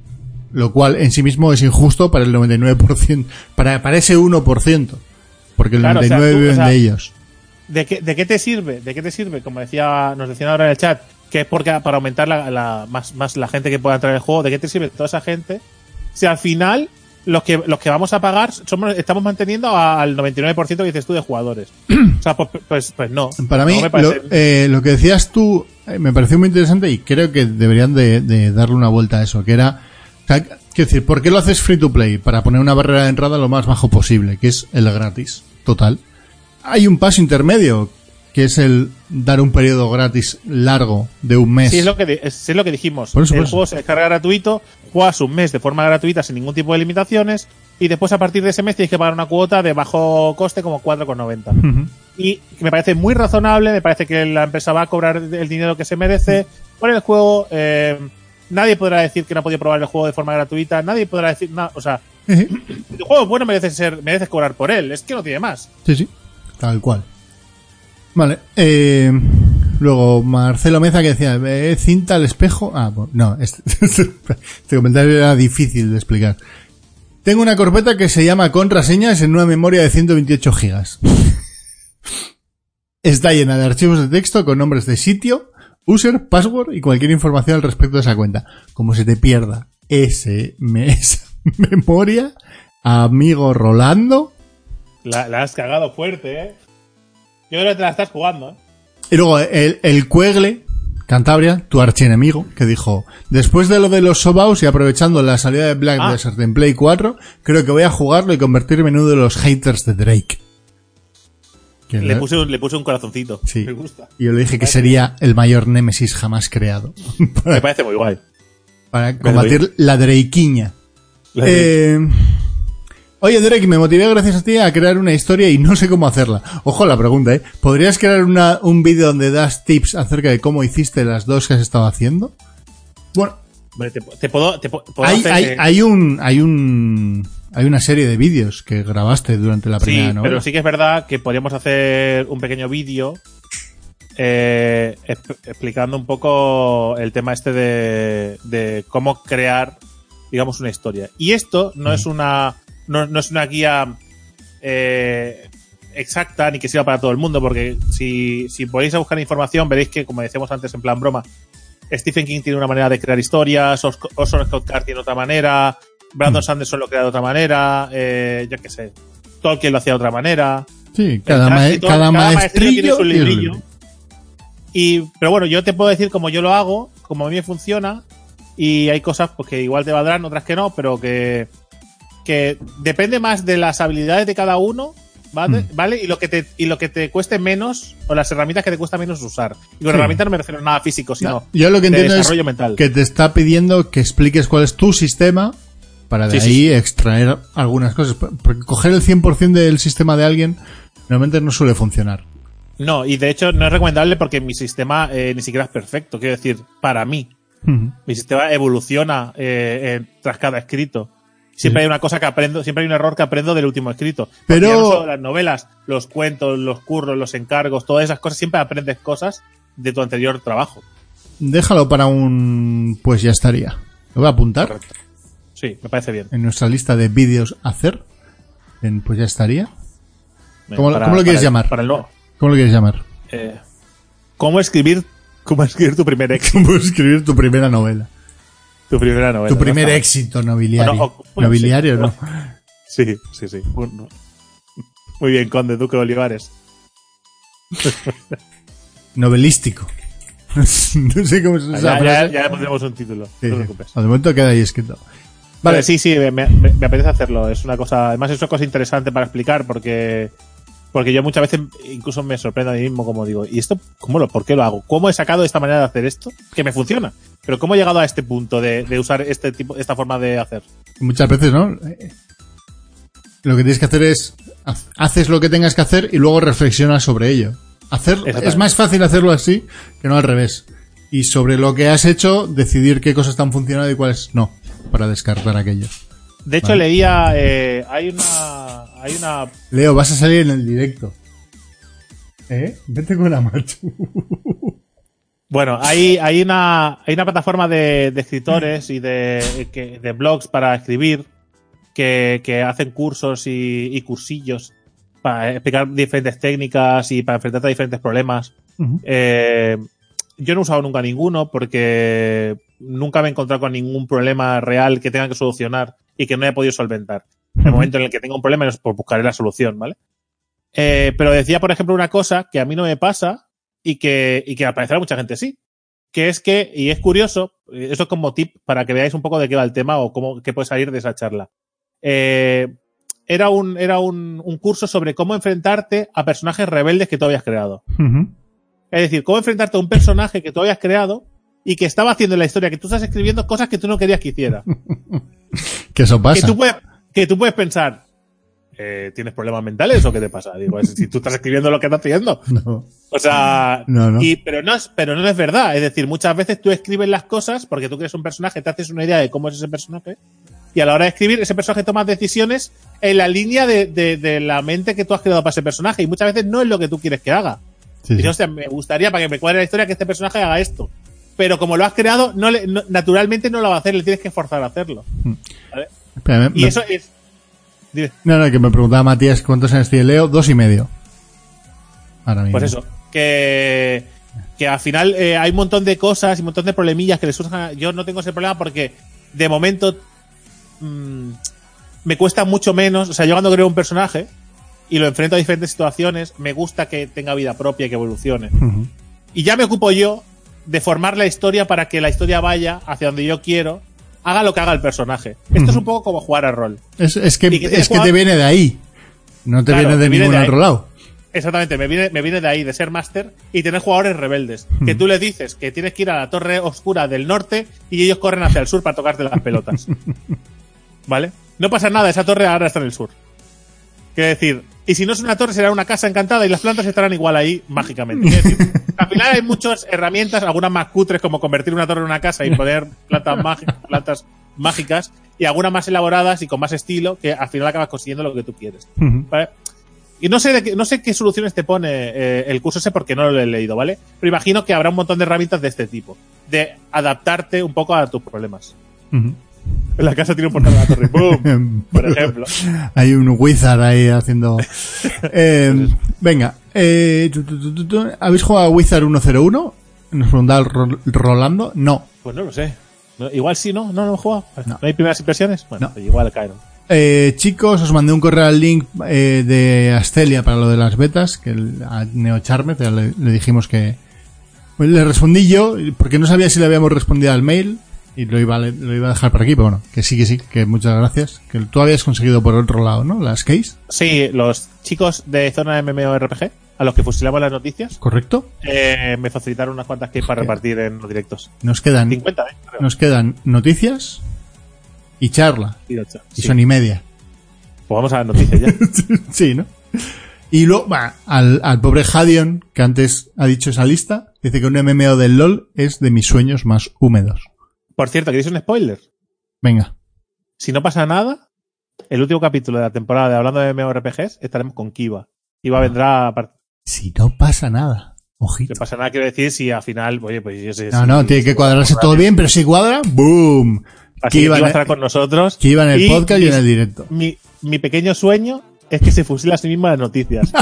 Lo cual en sí mismo es injusto para el 99%, para, para ese 1%. Porque el Claro, o sea, 99% tú, o viven sea, de ellos. ¿De qué, ¿De qué te sirve? ¿De qué te sirve? Como decía, nos decían ahora en el chat, que es porque para aumentar la, la- más, más la gente que pueda entrar en el juego, ¿de qué te sirve toda esa gente? Si al final los que, los que vamos a pagar somos, estamos manteniendo al 99% que dices tú de jugadores. o sea, pues, pues, pues no. Para mí, No lo, eh, lo que decías tú eh, me pareció muy interesante y creo que deberían de, de darle una vuelta a eso, que era, o sea, quiero decir, ¿por qué lo haces free to play? Para poner una barrera de entrada lo más bajo posible, que es el gratis, total. Hay un paso intermedio, que es el dar un periodo gratis largo de un mes. Sí, es lo que, es, es lo que dijimos. Por eso, el por juego se descarga gratuito, juegas un mes de forma gratuita sin ningún tipo de limitaciones y después a partir de ese mes tienes que pagar una cuota de bajo coste como 4,90. Ujú. y me parece muy razonable, me parece que la empresa va a cobrar el dinero que se merece por el juego. eh, nadie podrá decir que no ha podido probar el juego de forma gratuita, nadie podrá decir nada, o sea, el juego bueno merece ser, mereces cobrar por él, es que no tiene más. Sí, sí, tal cual. Vale, eh, luego Marcelo Meza que decía, ¿eh, cinta al espejo? Ah, bueno, no, este, este comentario era difícil de explicar. Tengo una carpeta que se llama contraseñas en una memoria de 128 gigas. Está llena de archivos de texto con nombres de sitio, user, password y cualquier información al respecto de esa cuenta. Como se te pierda esa memoria, amigo Rolando, La, la has cagado fuerte, eh. Yo creo que te la estás jugando, eh. Y luego el, el Cuegle, Cantabria, tu archienemigo, que dijo, después de lo de los Sobaos y aprovechando la salida de Black Ah. Desert en Play 4, creo que voy a jugarlo y convertirme en uno de los haters de Drake. Le puse, un, le puse un corazoncito. Sí. Me gusta. y yo le dije que sería el mayor némesis jamás creado. Me parece muy guay. Para combatir la Drakeiña. La- Eh, Oye, Derek, me motivé gracias a ti a crear una historia y no sé cómo hacerla. Ojo a la pregunta, ¿eh? ¿Podrías crear una, un vídeo donde das tips acerca de cómo hiciste las dos que has estado haciendo? Bueno, Hombre, te, te puedo, te puedo puedo hay, hacer, hay, eh, hay un, hay un, hay una serie de vídeos que grabaste durante la primera Sí, novela. pero sí que es verdad que podríamos hacer un pequeño vídeo eh, exp- explicando un poco el tema este de, de cómo crear, digamos, una historia. Y esto no es una no, no es una guía eh, exacta ni que sirva para todo el mundo, porque si, si podéis a buscar información veréis que, como decíamos antes en plan broma, Stephen King tiene una manera de crear historias, Orson Scott Card tiene otra manera, Brandon Mm. Sanderson lo crea de otra manera, eh, yo qué sé, Tolkien lo hacía de otra manera. Sí, cada, ma- tránsito, cada, cada maestrillo tiene maestrillo su tiene su librillo. Y, pero bueno, yo te puedo decir cómo yo lo hago, cómo a mí me funciona, y hay cosas pues, que igual te valdrán, otras que no, pero que, que depende más de las habilidades de cada uno, ¿vale? Mm. ¿vale? Y lo que te, y lo que te cueste menos, o las herramientas que te cuesta menos usar. Y con Sí. herramientas no me refiero a nada físico, sino No, yo lo que de entiendo es desarrollo mental. que te está pidiendo que expliques cuál es tu sistema para de Sí, sí, ahí extraer algunas cosas. Porque coger el 100% del sistema de alguien normalmente no suele funcionar. No, y de hecho no es recomendable porque mi sistema eh, ni siquiera es perfecto. Quiero decir, para mí, mi sistema evoluciona eh, eh, tras cada escrito. Siempre Sí. hay una cosa que aprendo, siempre hay un error que aprendo del último escrito. Pero- ya no solo las novelas, los cuentos, los curros, los encargos, todas esas cosas, siempre aprendes cosas de tu anterior trabajo. Déjalo para un... Pues ya estaría. Lo voy a apuntar Correcto. Sí, me parece bien. en nuestra lista de vídeos hacer. En pues ya estaría. ¿Cómo lo- cómo lo quieres el- llamar? Para el nuevo. ¿Cómo lo quieres llamar? Eh, ¿Cómo escribir, cómo escribir tu primer? ¿Cómo escribir tu primera novela? Tu primera novela. tu primer Está- éxito nobiliario. Bueno, o- bueno, nobiliario, sí. ¿no? Sí, sí, sí. Bueno. Muy bien, Conde, Duque de Olivares. Novelístico. no sé cómo es esa Ya, ya, ya le pondremos un título. Sí, no te preocupes. De momento queda ahí escrito. Vale, sí, sí, me, me- me apetece hacerlo. Es una cosa, además es una cosa interesante para explicar porque porque yo muchas veces incluso me sorprendo a mí mismo como digo, ¿y esto cómo lo, por qué lo hago? ¿Cómo he sacado esta manera de hacer esto? Que me funciona. Pero ¿cómo he llegado a este punto de, de usar este tipo, esta forma de hacer? muchas veces, ¿no? Eh, Lo que tienes que hacer es haces lo que tengas que hacer y luego reflexionas sobre ello. Hacer es más fácil hacerlo así que no al revés. Y sobre lo que has hecho decidir qué cosas te han funcionado y cuáles no para descartar aquello. De hecho, Vale. leía, eh, hay una, hay una, Leo, vas a salir en el directo. ¿Eh? Vete con la macho. bueno, hay, hay una, hay una plataforma de, de escritores y de, que- de blogs para escribir que, que hacen cursos y, y cursillos para explicar diferentes técnicas y para enfrentarte a diferentes problemas. Eh, yo no he usado nunca ninguno porque nunca me he encontrado con ningún problema real que tenga que solucionar y que no haya podido solventar. En el momento en el que tenga un problema, es pues buscaré la solución, ¿vale? Eh, pero decía, por ejemplo, una cosa que a mí no me pasa y que, y que al parecer a mucha gente sí. Que es que, y es curioso, eh, eso es como tip para que veáis un poco de qué va el tema o cómo, qué puede salir de esa charla. Eh, era un, era un, un curso sobre cómo enfrentarte a personajes rebeldes que tú habías creado. Es decir, cómo enfrentarte a un personaje que tú habías creado y que estaba haciendo en la historia que tú estás escribiendo cosas que tú no querías que hiciera. Que eso que, pasa. tú puedes, que tú puedes pensar, eh, ¿tienes problemas mentales o qué te pasa? Digo, es- si tú estás escribiendo lo que estás haciendo. No. O sea, No, no. Y, pero, no es, pero no es verdad. Es decir, muchas veces tú escribes las cosas porque tú crees un personaje, te haces una idea de cómo es ese personaje. Y a la hora de escribir, ese personaje toma decisiones en la línea de, de- de la mente que tú has creado para ese personaje. Y muchas veces no es lo que tú quieres que haga. Sí, sí. Dices, hostia, me gustaría para que me cuadre la historia que este personaje haga esto. Pero como lo has creado, no le- no- naturalmente no lo va a hacer, le tienes que forzar a hacerlo. ¿vale? Y me- eso es. dime, No, no, que me preguntaba Matías cuántos años tiene Leo. Dos y medio. Ahora mismo. Pues eso, que, que al final eh, hay un montón de cosas y un montón de problemillas que le surjan. a- Yo no tengo ese problema porque de momento mm, me cuesta mucho menos. O sea, yo cuando creo un personaje y lo enfrento a diferentes situaciones, me gusta que tenga vida propia y que evolucione. Y ya me ocupo yo de formar la historia para que la historia vaya hacia donde yo quiero, haga lo que haga el personaje. Esto es un poco como jugar a rol. Es, es que, es que te viene de ahí. No te Claro, viene de viene ningún de otro lado. Exactamente, me viene, me viene de ahí, de ser máster y tener jugadores rebeldes. Que tú les dices que tienes que ir a la torre oscura del norte y ellos corren hacia el sur para tocarte las pelotas. ¿Vale? no pasa nada, esa torre ahora está en el sur. Quiere decir, y si no es una torre, será una casa encantada y las plantas estarán igual ahí mágicamente. Decir, al final hay muchas herramientas, algunas más cutres como convertir una torre en una casa y poner plantas, mágicas, plantas mágicas, y algunas más elaboradas y con más estilo, que al final acabas consiguiendo lo que tú quieres. ¿vale? Y no sé, de qué, no sé qué soluciones te pone eh, el curso ese porque no lo he leído, ¿vale? Pero imagino que habrá un montón de herramientas de este tipo, de adaptarte un poco a tus problemas. En la casa tiene un portal de la torre, ¡boom! Por ejemplo. Hay un wizard ahí haciendo. Eh, venga, eh. ¿habéis jugado a Wizard 101? Nos preguntaba Rolando. No. Pues no lo sé. No, igual sí, ¿no? No, no he jugado. No. ¿No hay primeras impresiones? Bueno, No. pues igual caen. Eh, chicos, os mandé un correo al link eh, de Astelia para lo de las betas, que el- a Neocharme ya le, le dijimos que... Pues le respondí yo, porque no sabía si le habíamos respondido al mail, y lo iba, a lo iba a dejar por aquí, pero bueno, que sí, que sí, que muchas gracias. Que tú habías conseguido por otro lado, ¿no? Las case, Sí, los chicos de zona MMORPG, a los que fusilamos las noticias, ¿correcto? eh, me facilitaron unas cuantas keys para repartir en los directos. Nos quedan, 50, ¿eh? Nos quedan noticias y charla, ocho. y Sí. son y media. Pues vamos a las noticias ya. sí, ¿no? Y luego, va, al, al pobre Hadion, que antes ha dicho esa lista, dice que un MMO del LOL es de mis sueños más húmedos. Por cierto, ¿queréis un spoiler? Venga. Si no pasa nada, el último capítulo de la temporada de Hablando de MMORPGs estaremos con Kiva. Kiva vendrá a Si no pasa nada. No Ojito. pasa nada, quiero decir, si al final, oye, pues yo sé. No, si- no, tiene que cuadrarse todo bien, pero si cuadra, ¡boom! Así que Kiva, Kiva estará con nosotros. Iba en el Y podcast y en el directo. Mi, mi pequeño sueño es que se fusila a sí mismo las noticias.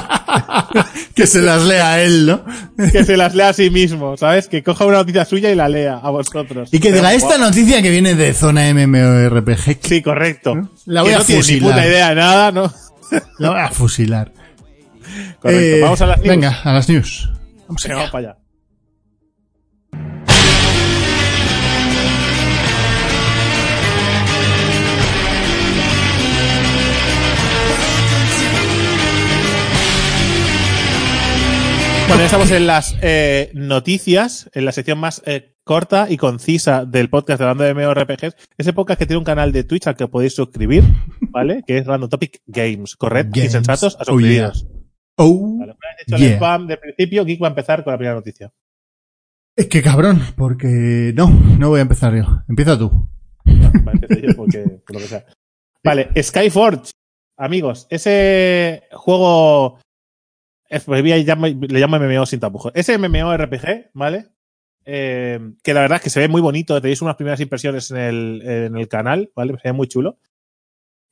que se las lea él, ¿no? que se las lea a sí mismo, ¿sabes? Que coja una noticia suya y la lea a vosotros. Y que diga, Pero, esta noticia que viene de zona MMORPG, Sí, correcto. La voy que a no tiene ni fusilar. puta idea de nada, ¿no? la voy a fusilar. Correcto. Eh, Vamos a las news. Venga, a las news. Vamos allá. vamos para allá. Bueno, ya estamos en las eh, noticias, en la sección más eh, corta y concisa del podcast de Hablando de MMORPGs. Ese podcast que tiene un canal de Twitch al que podéis suscribir, ¿vale? Que es Random Topic Games, correcto. Y Games. sensatos a Oh, yeah. suscribiros. Oh, Vale, una vez hecho el Yeah. spam de principio, Geek va a empezar con la primera noticia. es que cabrón, porque no, no voy a empezar yo. Empieza tú. Vale, empiezo yo porque, por lo que sea. Vale, Skyforge. Amigos, ese juego. Es- pues, le llamo MMO sin tapujos. Ese MMO RPG, ¿vale? Eh, que la verdad es que se ve muy bonito. Tenéis unas primeras impresiones en el, en el canal, ¿vale? Se ve muy chulo.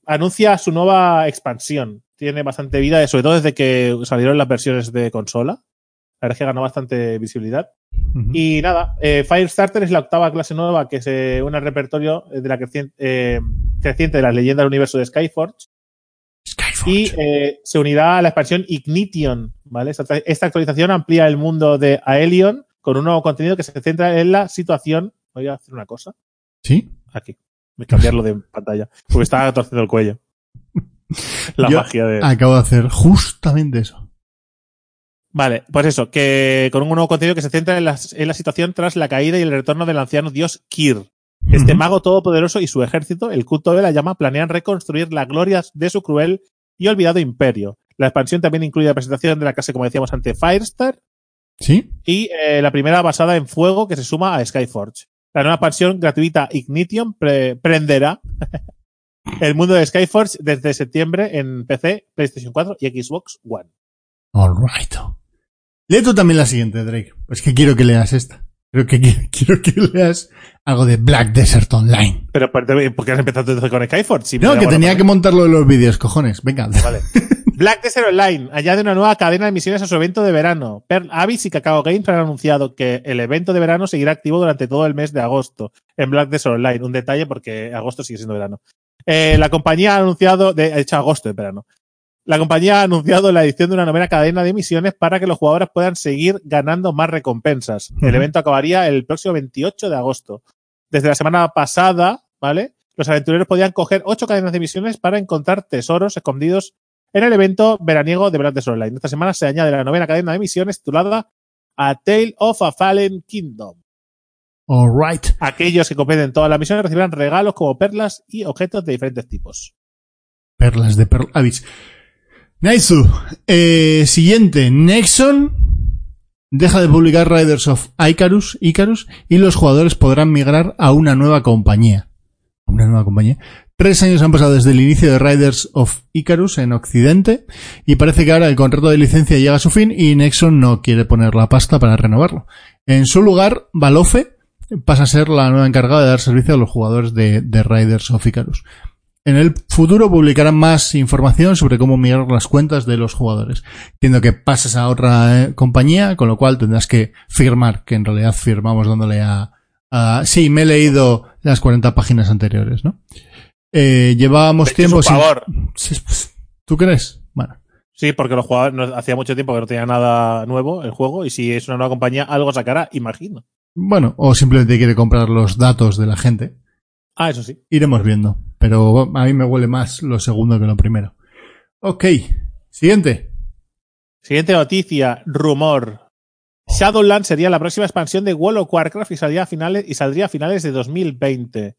Anuncia su nueva expansión. Tiene bastante vida, sobre todo desde que salieron las versiones de consola. La verdad es que ganó bastante visibilidad. Y nada, eh, Firestarter es la octava clase nueva que se une al repertorio de la creciente, eh, creciente de las leyendas del universo de Skyforge. Y eh, se unirá a la expansión Ignition. ¿vale? Esta, esta actualización amplía el mundo de Aelion con un nuevo contenido que se centra en la situación. Voy a hacer una cosa ¿Sí? aquí. Voy a cambiarlo de pantalla porque estaba torciendo el cuello. La Yo magia de. Acabo de hacer justamente eso. Vale, pues eso, que con un nuevo contenido que se centra en la, en la situación tras la caída y el retorno del anciano dios Kir. Este mago todopoderoso y su ejército, el culto de la llama, planean reconstruir la gloria de su cruel y olvidado imperio. La expansión también incluye la presentación de la clase, como decíamos antes, Firestar ¿Sí? y eh, la primera basada en fuego que se suma a Skyforge. La nueva expansión gratuita Ignition pre- prenderá el mundo de Skyforge desde septiembre en PC, PlayStation 4 y Xbox One. Alright. Lee tú también la siguiente, Drake. Pues que quiero que leas esta. Creo que quiero, quiero que leas algo de Black Desert Online. Pero, ¿por qué has empezado entonces con Skyforge? Si No, que tenía que montarlo de los vídeos, cojones. Venga. Vale. Black Desert Online añade una nueva cadena de misiones a su evento de verano. Pearl Abyss y Cacao Games han anunciado que el evento de verano seguirá activo durante todo el mes de agosto en Black Desert Online. Un detalle porque agosto sigue siendo verano. Eh, la compañía ha anunciado, de, hecho agosto de verano. La compañía ha anunciado la edición de una novena cadena de misiones para que los jugadores puedan seguir ganando más recompensas. El evento acabaría el próximo 28 de agosto. Desde la semana pasada, ¿vale? Los aventureros podían coger ocho cadenas de misiones para encontrar tesoros escondidos en el evento veraniego de Black Desert Online. Esta semana se añade la novena cadena de misiones titulada A Tale of a Fallen Kingdom. Alright. Aquellos que completen todas las misiones recibirán regalos como perlas y objetos de diferentes tipos. Perlas de Pearl Abyss. Naizu. Eh, siguiente. Nexon deja de publicar Riders of Icarus, Icarus y los jugadores podrán migrar a una nueva compañía. Una nueva compañía. Tres años han pasado desde el inicio de Riders of Icarus en Occidente y parece que ahora el contrato de licencia llega a su fin y Nexon no quiere poner la pasta para renovarlo. En su lugar, Balofe pasa a ser la nueva encargada de dar servicio a los jugadores de, de Riders of Icarus. En el futuro publicarán más información sobre cómo mirar las cuentas de los jugadores. Entiendo que pasas a otra eh, compañía, con lo cual tendrás que firmar, que en realidad firmamos dándole a... a- sí, me he leído las 40 páginas anteriores, ¿no? Eh, llevábamos tiempo por sin... favor. Pues, ¿Tú crees? Bueno. Sí, porque los jugadores no- hacía mucho tiempo que no tenía nada nuevo el juego y si es una nueva compañía, algo sacará, imagino. Bueno, o simplemente quiere comprar los datos de la gente. Ah, eso sí. Iremos viendo. Pero a mí me huele más lo segundo que lo primero. Ok. Siguiente. Siguiente noticia, rumor. Shadowlands sería la próxima expansión de World of Warcraft y saldría a finales, y saldría a finales de 2020.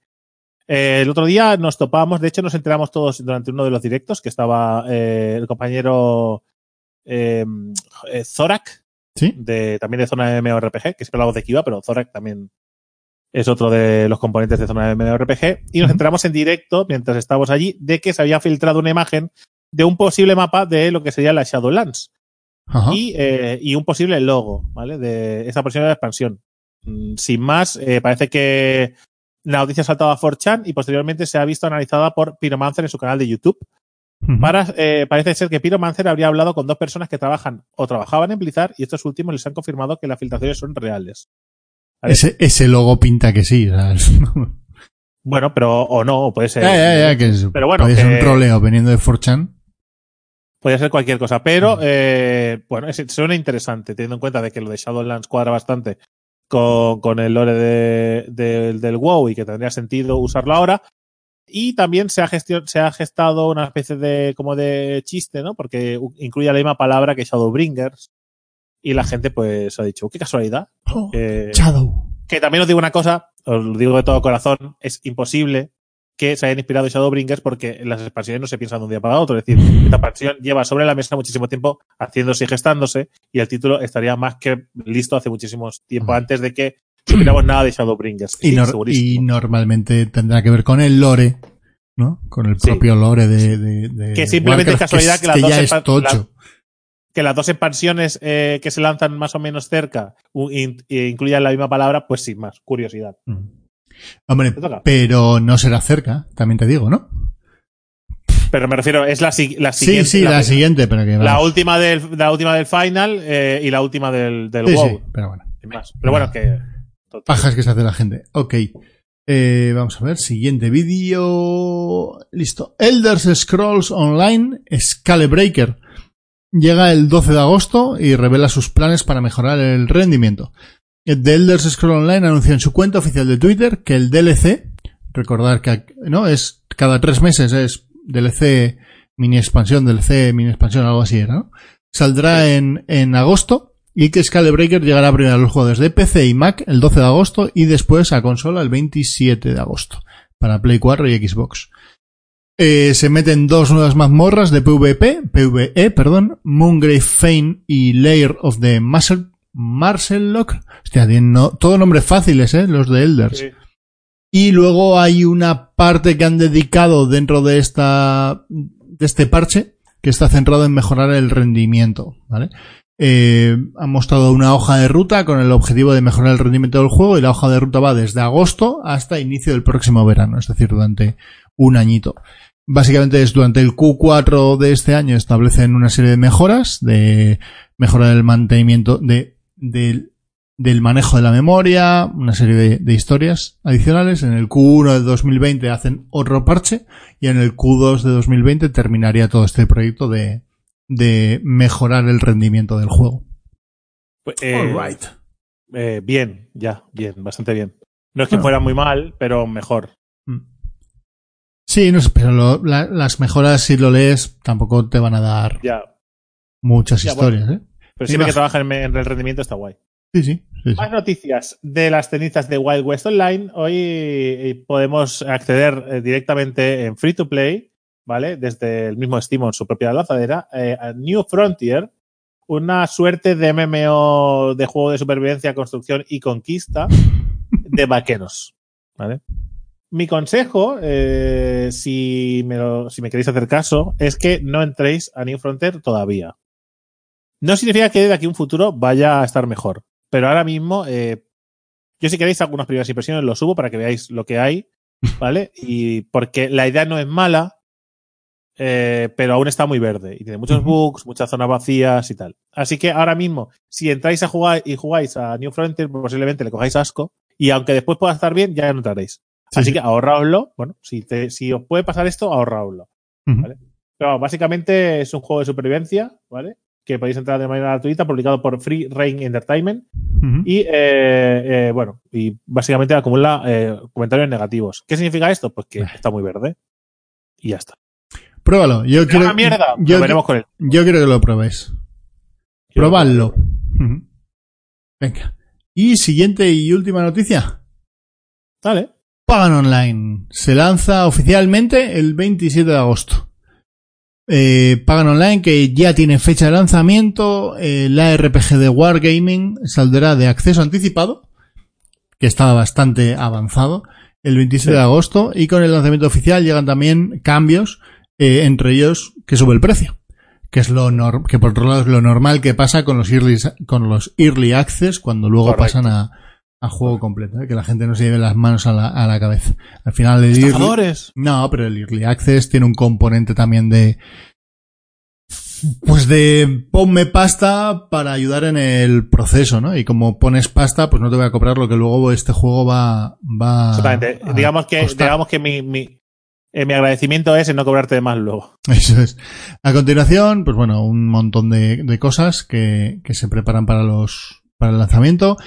Eh, el otro día nos topábamos, de hecho nos enteramos todos durante uno de los directos que estaba eh, el compañero eh, Zorak, ¿Sí? de, también de zona MMORPG, que siempre hablamos de Kiva, pero Zorak también es otro de los componentes de zona de MMORPG. Y nos enteramos en directo, mientras estábamos allí, de que se había filtrado una imagen de un posible mapa de lo que sería la Shadowlands Ajá. y, eh, y un posible logo, ¿vale? De esta posible expansión. Mm, Sin más, eh, parece que la noticia ha saltado a 4chan y posteriormente se ha visto analizada por Pyromancer en su canal de YouTube. Para, eh, parece ser que Pyromancer habría hablado con dos personas que trabajan o trabajaban en Blizzard y estos últimos les han confirmado que las filtraciones son reales. Ese, ese logo pinta que sí. o sea, es- Bueno, pero o no, puede ser. ya, ya, ya, que es, Pero bueno, puede ser un troleo veniendo de 4chan. Puede ser cualquier cosa, pero eh, bueno, es, suena interesante, teniendo en cuenta de que lo de Shadowlands cuadra bastante con, con el lore de, de- del WoW y que tendría sentido usarlo ahora. Y también se ha, se ha gestado una especie de como de chiste, ¿no? Porque incluye la misma palabra que Shadowbringers. Y la gente pues ha dicho, qué casualidad. Oh, Eh, Shadow. que también os digo una cosa, os lo digo de todo corazón, es imposible que se hayan inspirado en Shadowbringers porque las expansiones no se piensan de un día para otro. Es decir, esta expansión lleva sobre la mesa muchísimo tiempo haciéndose y gestándose y el título estaría más que listo hace muchísimo tiempo antes de que supiéramos nada de Shadowbringers. Y, nor- normalmente tendrá que ver con el lore, ¿no? Con el Sí. propio lore de, de- de Que simplemente es casualidad es- que las dos ya es tocho. Que las dos expansiones eh, que se lanzan más o menos cerca in- e incluyan la misma palabra, pues sin más, curiosidad. Mm. Hombre, pero no será cerca, también te digo, ¿no? Pero me refiero, es la, si- la Sí, siguiente. sí, la, siguiente, pero que La última del, la última del final eh, y la última del, del Sí, WoW. sí, pero bueno. sin más. Pero bueno, que. Pajas que se hace la gente. Ok. Eh, vamos a ver, siguiente vídeo. Listo. Elder Scrolls Online Scalebreaker. Llega el 12 de agosto y revela sus planes para mejorar el rendimiento. The Elder Scrolls Online anunció en su cuenta oficial de Twitter que el DLC, recordar que no es cada tres meses es DLC mini expansión, DLC mini expansión, algo así era, ¿no? Saldrá en, en agosto y que Scalebreaker llegará primero a los jugadores de PC y Mac el 12 de agosto y después a consola el 27 de agosto para Play 4 y Xbox. Eh, se meten dos nuevas mazmorras de PvP, PvE, perdón, Moongrave Fane y Lair of the Marcel, Marcelloc. Hostia, no- todo nombres fáciles, eh, los de Elders. Sí. Y luego hay una parte que han dedicado dentro de esta, de este parche que está centrado en mejorar el rendimiento, ¿vale? Eh, han mostrado una hoja de ruta con el objetivo de mejorar el rendimiento del juego y la hoja de ruta va desde agosto hasta inicio del próximo verano, es decir, durante un añito. Básicamente es durante el Q4 de este año establecen una serie de mejoras, de mejora del mantenimiento de, del del manejo de la memoria, una serie de, de historias adicionales. En el Q1 de 2020 hacen otro parche y en el Q2 de 2020 terminaría todo este proyecto de, de mejorar el rendimiento del juego. Pues, eh, Alright. eh, bien, ya, bien, bastante bien. No es que Bueno. fuera muy mal, pero mejor. Mm. Sí, no sé, pero lo- la- las mejoras si lo lees tampoco te van a dar Ya. muchas Ya, historias, ¿eh? Pero siempre que Imag- trabaja en, en el rendimiento está guay. Sí, sí. sí, sí. Más noticias de las cenizas de Wild West Online. Hoy eh, podemos acceder eh, directamente en free to play, ¿vale? Desde el mismo Steam en su propia lanzadera, eh, a New Frontier, una suerte de MMO de juego de supervivencia, construcción y conquista de vaqueros, ¿vale? Mi consejo, eh, si, me lo- si me queréis hacer caso, es que no entréis a New Frontier todavía. No significa que de aquí a un futuro vaya a estar mejor, pero ahora mismo, eh, yo si queréis algunas primeras impresiones lo subo para que veáis lo que hay, ¿vale? Y porque la idea no es mala, eh, pero aún está muy verde y tiene muchos bugs, muchas zonas vacías y tal. Así que ahora mismo, si entráis a jugar y jugáis a New Frontier, posiblemente le cojáis asco y aunque después pueda estar bien, ya no entraréis. Sí, Así sí. que ahorraoslo. Bueno, si, te- si os puede pasar esto, ahorraoslo. Vale. Pero básicamente es un juego de supervivencia, ¿vale? Que podéis entrar de manera gratuita, publicado por Free Reign Entertainment. Ujú. Y eh, eh, bueno, y básicamente acumula eh, comentarios negativos. ¿Qué significa esto? Pues que está muy verde. Y ya está. Pruébalo. Yo ¿Es quiero, una mierda? yo, lo veremos con él. yo quiero que lo probéis. Probadlo. Ujú. Venga. Y siguiente y última noticia. Vale. Pagan Online. Se lanza oficialmente el 27 de agosto. Eh, Pagan Online, que ya tiene fecha de lanzamiento. eh, la RPG de Wargaming saldrá de acceso anticipado, que estaba bastante avanzado, el 27 Sí. de agosto. Y con el lanzamiento oficial llegan también cambios, eh, entre ellos que sube el precio. Que es lo nor- que por otro lado es lo normal que pasa con los early, con los early access cuando luego Correcto. pasan a, a juego completo, ¿eh? que la gente no se lleve las manos a la, a la cabeza. Al final el early, no, pero el Early Access tiene un componente también de. Pues de ponme pasta para ayudar en el proceso, ¿no? Y como pones pasta, pues no te voy a cobrar lo que luego este juego va. va Exactamente. a digamos que, costar. digamos que mi, mi, eh, mi agradecimiento es en no cobrarte de más luego. Eso es. A continuación, pues bueno, un montón de, de cosas que, que se preparan para los para el lanzamiento.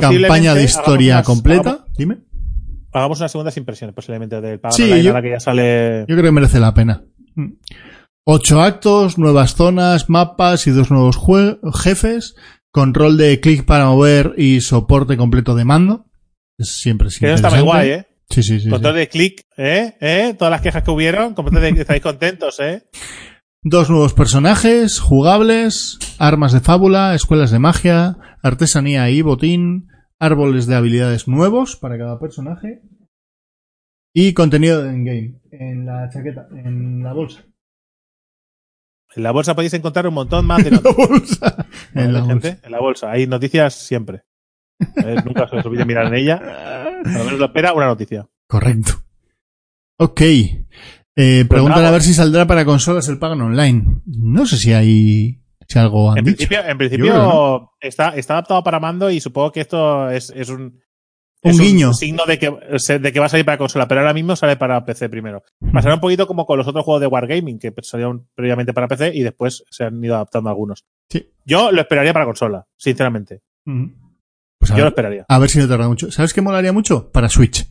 Campaña de historia unas- completa. Hagamos, Dime. hagamos unas segundas impresiones, posiblemente, del Pagan Sí, yo- que ya sale. Yo creo que merece la pena. Mm. Ocho actos, nuevas zonas, mapas y dos nuevos jefes. Control de clic para mover y soporte completo de mando. Es siempre Que eso está muy guay, ¿eh? Sí, sí, sí. Control sí. de clic, ¿eh? ¿eh? Todas las quejas que hubieron, completamente estáis contentos, ¿eh? Dos nuevos personajes jugables, armas de fábula, escuelas de magia, artesanía y botín, árboles de habilidades nuevos para cada personaje y contenido en game en la chaqueta, en la bolsa. En la bolsa podéis encontrar un montón más de En la noticias. bolsa. En la ¿vale, bolsa. En la bolsa. Hay noticias siempre. ¿eh? Nunca se os olvide mirar en ella. A lo menos lo espera una noticia. Correcto. Ok. Eh, preguntan nada. a ver si saldrá para consolas el Pagan Online. No sé si hay si algo han En dicho. principio, en Yo principio creo está, está adaptado para mando y supongo que esto es, es un, Un es guiño. signo de que, de que va a salir para consola, pero ahora mismo sale para PC primero. Pasará un poquito como con los otros juegos de Wargaming, que salieron previamente para PC y después se han ido adaptando algunos. Sí. Yo lo esperaría para consola, sinceramente. Mm. Pues a Yo lo ver, esperaría. a ver si no tarda mucho. ¿Sabes qué molaría mucho? Para Switch.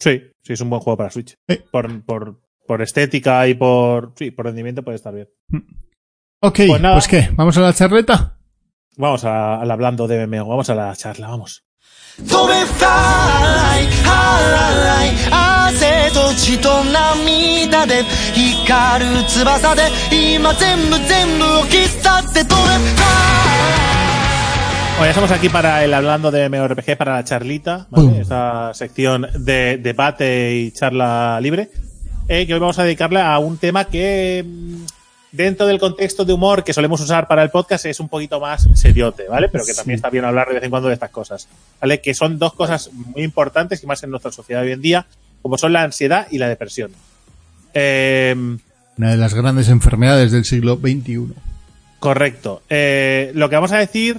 Sí, sí, es un buen juego para Switch. Eh. Por, por, por estética y por, sí, por rendimiento puede estar bien. Ok, pues, pues, qué, ¿vamos a la charleta? Vamos al hablando de MMO, vamos a la charla, vamos. Hoy estamos aquí para el hablando de MMORPG, para la charlita, ¿vale? Esta sección de debate y charla libre, eh, que hoy vamos a dedicarla a un tema que dentro del contexto de humor que solemos usar para el podcast es un poquito más seriote, ¿vale? Pero que también está bien hablar de vez en cuando de estas cosas, ¿vale? Que son dos cosas muy importantes y más en nuestra sociedad hoy en día, como son la ansiedad y la depresión. Eh, Una de las grandes enfermedades del siglo XXI. Correcto. Eh, lo que vamos a decir.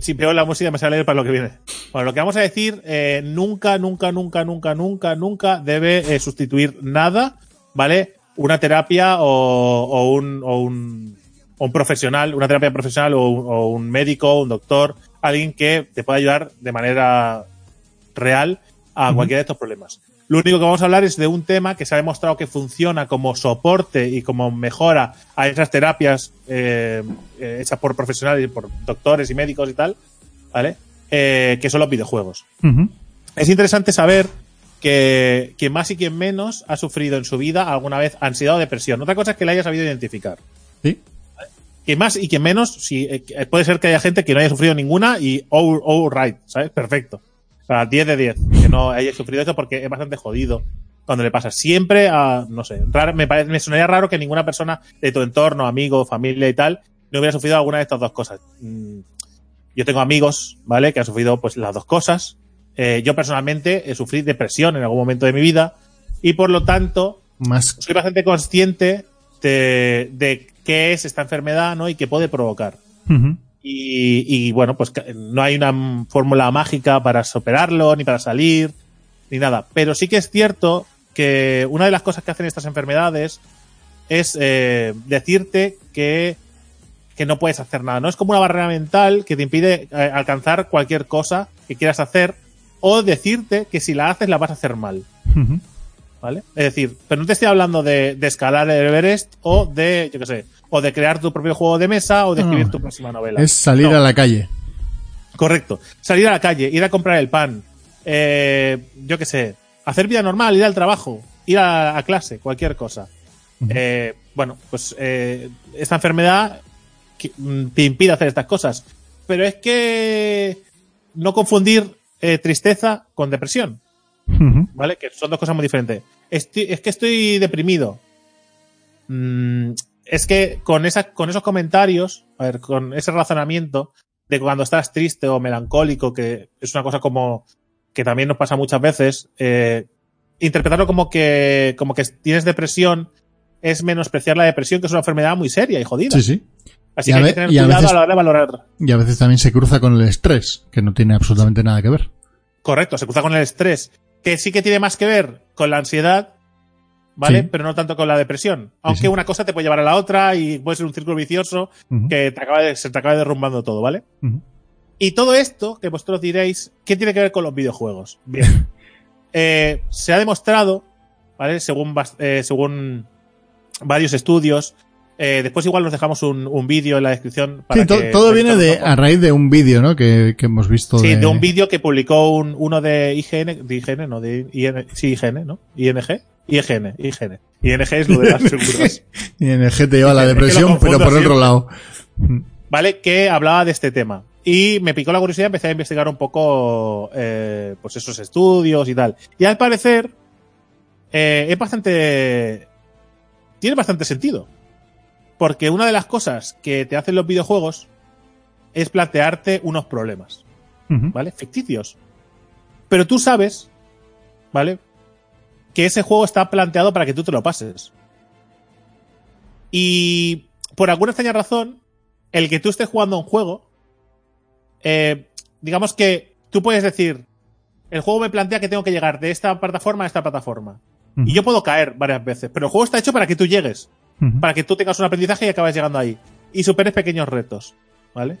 Si pego la música me sale leer para lo que viene. Bueno, lo que vamos a decir, eh, nunca, nunca, nunca, nunca, nunca, nunca debe sustituir nada, ¿vale? Una terapia o, o un, o, un, profesional, una terapia profesional o un, o un médico, un doctor, alguien que te pueda ayudar de manera real a cualquiera de estos problemas. Lo único que vamos a hablar es de un tema que se ha demostrado que funciona como soporte y como mejora a esas terapias eh, eh, hechas por profesionales y por doctores y médicos y tal, ¿vale? Eh, que son los videojuegos. Es interesante saber que quien más y quien menos ha sufrido en su vida alguna vez ansiedad o depresión. Otra cosa es que la haya sabido identificar. Sí. Quien más y quien menos, si, eh, puede ser que haya gente que no haya sufrido ninguna y all, all right, ¿sabes? Perfecto. O sea, 10 de 10. Que no haya sufrido eso porque es bastante jodido cuando le pasa. Siempre a, no sé, raro, me, parece, me sonaría raro que ninguna persona de tu entorno, amigo, familia y tal, no hubiera sufrido alguna de estas dos cosas. Mm, yo tengo amigos, ¿vale? Que han sufrido pues las dos cosas. Eh, yo personalmente he sufrido depresión en algún momento de mi vida y por lo tanto Más. soy bastante consciente de, de qué es esta enfermedad, ¿no? Y qué puede provocar. Y, y, bueno, pues no hay una fórmula mágica para superarlo, ni para salir, ni nada. Pero sí que es cierto que una de las cosas que hacen estas enfermedades es eh, decirte que, que no puedes hacer nada. No es como una barrera mental que te impide eh, alcanzar cualquier cosa que quieras hacer o decirte que si la haces la vas a hacer mal. ¿Vale? Es decir, pero no te estoy hablando de, de escalar el Everest o de, yo qué sé, o de crear tu propio juego de mesa o de escribir no. tu próxima novela. Es salir No. a la calle. Correcto. Salir a la calle, ir a comprar el pan, eh, yo qué sé, hacer vida normal, ir al trabajo, ir a, a clase, cualquier cosa. Eh, bueno, pues eh, esta enfermedad mm, te impide hacer estas cosas. Pero es que no confundir eh, tristeza con depresión. ¿vale? Que son dos cosas muy diferentes. Estoy- es que estoy deprimido. Mm, es que con, esa, con esos comentarios, a ver, con ese razonamiento de cuando estás triste o melancólico, que es una cosa como que también nos pasa muchas veces, eh, interpretarlo como que, como que tienes depresión es menospreciar la depresión, que es una enfermedad muy seria y jodida. Sí, sí. Así Y a que hay que tener a cuidado veces- a la hora de valorar. Y a veces también se cruza con el estrés, que no tiene absolutamente nada que ver. Correcto, se cruza con el estrés, que sí que tiene más que ver con la ansiedad, ¿vale? Sí. Pero no tanto con la depresión. Aunque sí. una cosa te puede llevar a la otra y puede ser un círculo vicioso que te acaba de- se te acaba derrumbando todo, ¿vale? Y todo esto, que vosotros diréis, ¿qué tiene que ver con los videojuegos? Bien. Eh, se ha demostrado, ¿vale? Según, eh, según varios estudios. Eh, después igual nos dejamos un, un vídeo en la descripción. Para Sí, que todo viene de, a raíz de un vídeo, ¿no? Que, que hemos visto. Sí, de un vídeo que publicó un, uno de IGN, de IGN, no, de IN, sí, IGN, ¿no? ING, IGN, IGN. ING es lo de las seguras. Y en el G te lleva la que lo depresión, pero por otro siempre. lado. ¿Vale? Que hablaba de este tema. Y me picó la curiosidad, empecé a investigar un poco, eh, pues esos estudios y tal. Y al parecer, eh, es bastante, tiene bastante sentido. Porque una de las cosas que te hacen los videojuegos es plantearte unos problemas. ¿vale? Ficticios. Pero tú sabes, ¿vale? Que ese juego está planteado para que tú te lo pases. Y por alguna extraña razón, el que tú estés jugando un juego, eh, digamos que tú puedes decir, el juego me plantea que tengo que llegar de esta plataforma a esta plataforma. Y yo puedo caer varias veces, pero el juego está hecho para que tú llegues, Para que tú tengas un aprendizaje y acabes llegando ahí. Y superes pequeños retos, ¿vale?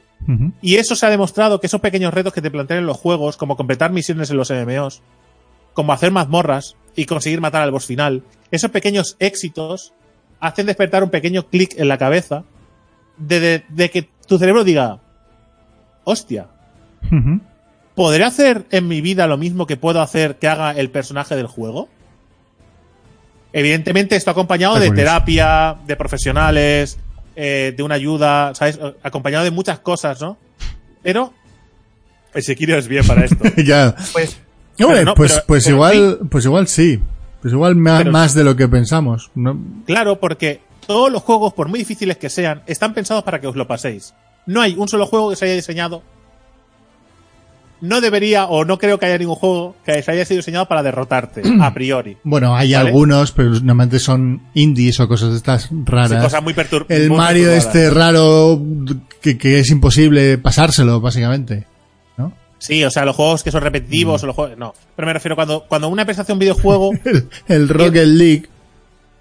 Y eso se ha demostrado que esos pequeños retos que te plantean en los juegos, como completar misiones en los MMOs, como hacer mazmorras y conseguir matar al boss final, esos pequeños éxitos hacen despertar un pequeño clic en la cabeza de, de- de que tu cerebro diga, hostia. ¿podré hacer en mi vida lo mismo que puedo hacer que haga el personaje del juego? Evidentemente esto acompañado Está de curioso. terapia, de profesionales, eh, de una ayuda, ¿sabes? Acompañado de muchas cosas, ¿no? Pero el Sekiro es bien para esto. ya. Pues, no, pues, pero- pues pero igual, pues igual sí. Pues igual ma- Pero- más de lo que pensamos. ¿no? claro, porque todos los juegos, por muy difíciles que sean, están pensados para que os lo paséis. No hay un solo juego que se haya diseñado. No debería, o no creo que haya ningún juego que se haya sido diseñado para derrotarte, a priori. Bueno, hay ¿Vale? algunos, pero normalmente son indies o cosas de estas Sí, raras. cosas muy El muy Mario este raro que, que es imposible pasárselo, básicamente. ¿No? Sí, o sea, los juegos que son repetitivos o los juegos. No. Pero me refiero cuando, cuando una empresa hace un videojuego. El, el Rocket League.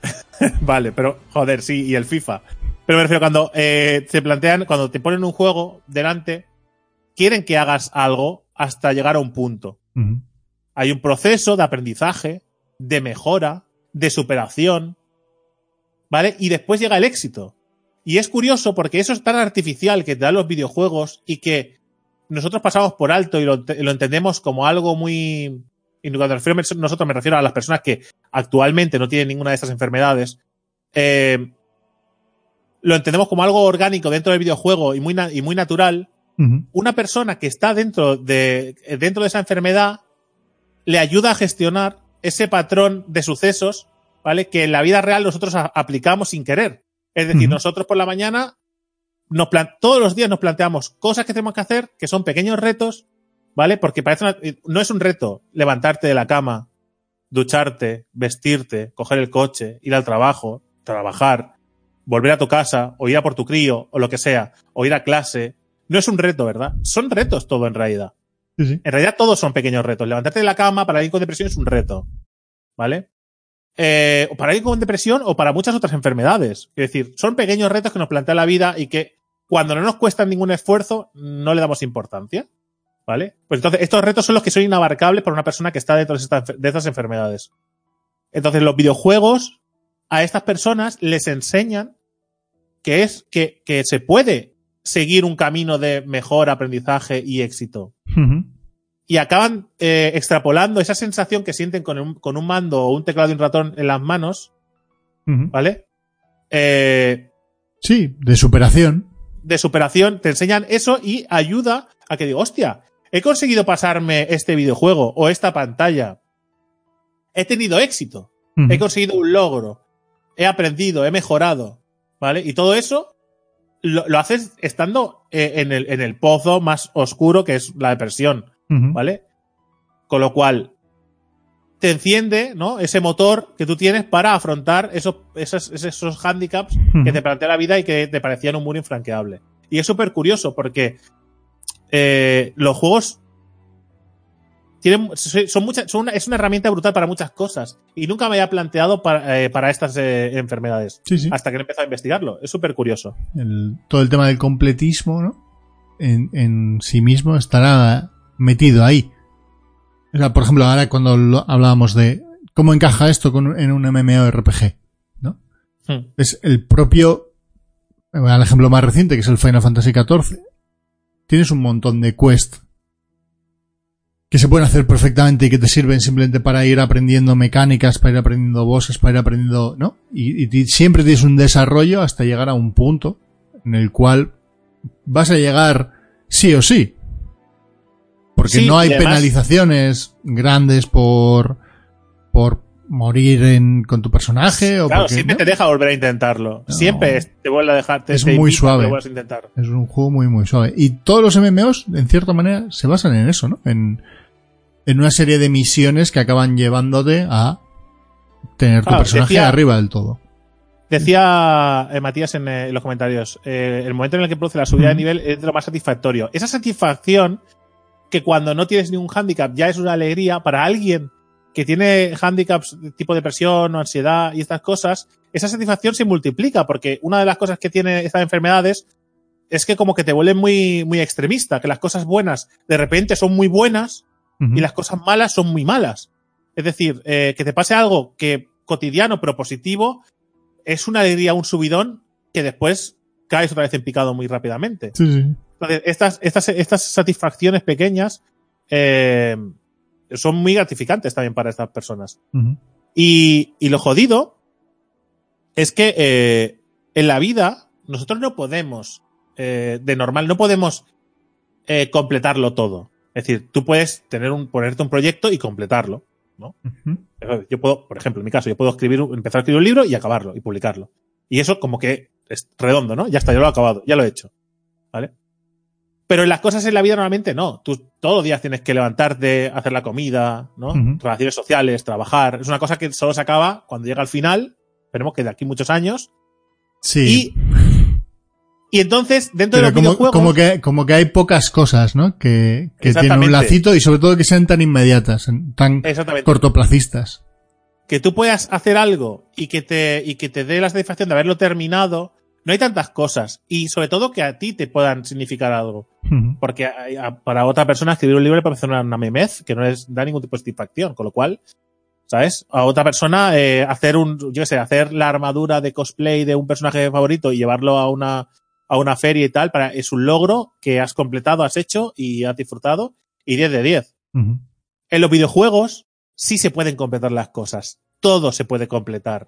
vale, pero joder, sí, y el FIFA. Pero me refiero cuando eh, te plantean, cuando te ponen un juego delante, quieren que hagas algo hasta llegar a un punto. Hay un proceso de aprendizaje, de mejora, de superación, ¿vale? Y después llega el éxito. Y es curioso porque eso es tan artificial que te dan los videojuegos y que nosotros pasamos por alto y lo, lo entendemos como algo muy, y cuando refiero a nosotros me refiero a las personas que actualmente no tienen ninguna de estas enfermedades, eh, lo entendemos como algo orgánico dentro del videojuego y muy, y muy natural, Una persona que está dentro de, dentro de esa enfermedad le ayuda a gestionar ese patrón de sucesos, ¿vale? Que en la vida real nosotros aplicamos sin querer. Es decir, nosotros por la mañana, nos todos los días nos planteamos cosas que tenemos que hacer, que son pequeños retos, ¿vale? Porque parece una- no es un reto levantarte de la cama, ducharte, vestirte, coger el coche, ir al trabajo, trabajar, volver a tu casa, o ir a por tu crío, o lo que sea, o ir a clase. No es un reto, ¿verdad? Son retos todo en realidad. Sí, sí. En realidad todos son pequeños retos. Levantarte de la cama para alguien con depresión es un reto. ¿Vale? Eh, o para alguien con depresión o para muchas otras enfermedades. Es decir, son pequeños retos que nos plantea la vida y que cuando no nos cuestan ningún esfuerzo no le damos importancia. ¿Vale? Pues entonces estos retos son los que son inabarcables para una persona que está dentro de estas, de estas enfermedades. Entonces los videojuegos a estas personas les enseñan que es que, que se puede seguir un camino de mejor aprendizaje y éxito y acaban eh, extrapolando esa sensación que sienten con un, con un mando o un teclado y un ratón en las manos. ¿vale? Eh, Sí, de superación. de superación, te enseñan eso y ayuda a que digo, hostia, he conseguido pasarme este videojuego o esta pantalla. He tenido éxito, he conseguido un logro, he aprendido, he mejorado, ¿vale? Y todo eso lo, lo haces estando eh, en, el, en el pozo más oscuro que es la depresión. ¿vale? Con lo cual, te enciende, ¿no? Ese motor que tú tienes para afrontar esos, esos, esos handicaps que te plantea la vida y que te parecían un muro infranqueable. Y es súper curioso porque eh, los juegos tienen, son muchas, son una, es una herramienta brutal para muchas cosas. Y nunca me había planteado para, eh, para estas eh, enfermedades. Sí, sí. Hasta que he empezado a investigarlo. Es súper curioso. El- todo el tema del completismo, ¿no? En, en sí mismo estará metido ahí. O sea, por ejemplo, ahora cuando lo- hablábamos de cómo encaja esto con, en un MMORPG, ¿no? Hmm. Es el propio, el ejemplo más reciente, que es el Final Fantasy XIV. Tienes un montón de quests que se pueden hacer perfectamente y que te sirven simplemente para ir aprendiendo mecánicas, para ir aprendiendo bosses, para ir aprendiendo, ¿no? Y, siempre tienes un desarrollo hasta llegar a un punto en el cual vas a llegar sí o sí. Porque Sí, no hay además- penalizaciones grandes por, por morir en, con tu personaje o Claro, porque, siempre ¿no? te deja volver a intentarlo. No. Siempre te vuelve a dejar. Te, Es te muy suave. a intentar. Es un juego muy, muy suave. Y todos los MMOs, en cierta manera, se basan en eso, ¿no? En, en una serie de misiones que acaban llevándote a tener tu personaje decía- arriba del todo. Decía eh, Matías en, eh, en los comentarios, eh, el momento en el que produce la subida de nivel es de lo más satisfactorio. Esa satisfacción que cuando no tienes ningún handicap ya es una alegría para alguien que tiene handicaps de tipo depresión o ansiedad y estas cosas, esa satisfacción se multiplica porque una de las cosas que tiene estas enfermedades es que como que te vuelven muy, muy extremista, que las cosas buenas de repente son muy buenas Y las cosas malas son muy malas. Es decir, eh, que te pase algo que cotidiano pero positivo es una alegría, un subidón que después caes otra vez en picado muy rápidamente. Sí, sí. Entonces, estas, estas, estas satisfacciones pequeñas eh, son muy gratificantes también para estas personas. Y, y lo jodido es que eh, en la vida nosotros no podemos, eh, de normal, no podemos completarlo todo. Es decir, tú puedes tener un, ponerte un proyecto y completarlo. Ujú. Yo puedo, por ejemplo, en mi caso, yo puedo escribir, empezar a escribir un libro y acabarlo y publicarlo. Y eso como que es redondo, ¿no? Ya está, ya lo he acabado, ya lo he hecho. ¿Vale? Pero en las cosas en la vida normalmente no. Tú todos los días tienes que levantarte, hacer la comida, ¿no? Ujú. Relaciones sociales, trabajar. Es una cosa que solo se acaba cuando llega al final. Esperemos que de aquí muchos años. Sí. Y, y entonces, dentro de Pero los como, videojuegos. como, que, como que hay pocas cosas, ¿no? Que, que tienen un lacito y sobre todo que sean tan inmediatas, tan cortoplacistas. que tú puedas hacer algo y que te, y que te dé la satisfacción de haberlo terminado, no hay tantas cosas. Y sobre todo que a ti te puedan significar algo. Porque a- para otra persona escribir un libro le puede parecer una, una memez que no les da ningún tipo de satisfacción. Con lo cual, ¿sabes? A otra persona eh, hacer un, yo qué sé, hacer la armadura de cosplay de un personaje favorito y llevarlo a una, a una feria y tal, para, es un logro que has completado, has hecho y has disfrutado. Y 10 de 10. Ujú. En los videojuegos, sí se pueden completar las cosas. Todo se puede completar.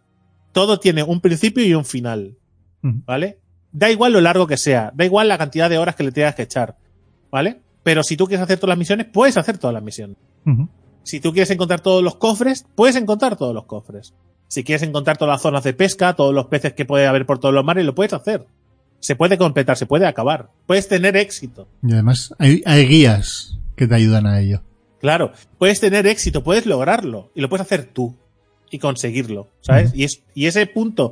Todo tiene un principio y un final. ¿Vale? Da igual lo largo que sea, da igual la cantidad de horas que le tengas que echar. ¿Vale? Pero si tú quieres hacer todas las misiones, puedes hacer todas las misiones. Si tú quieres encontrar todos los cofres, puedes encontrar todos los cofres. Si quieres encontrar todas las zonas de pesca, todos los peces que puede haber por todos los mares, lo puedes hacer. Se puede completar, se puede acabar. Puedes tener éxito. Y además hay, hay guías que te ayudan a ello. Claro, puedes tener éxito, puedes lograrlo y lo puedes hacer tú y conseguirlo, ¿sabes? Y, es, y ese punto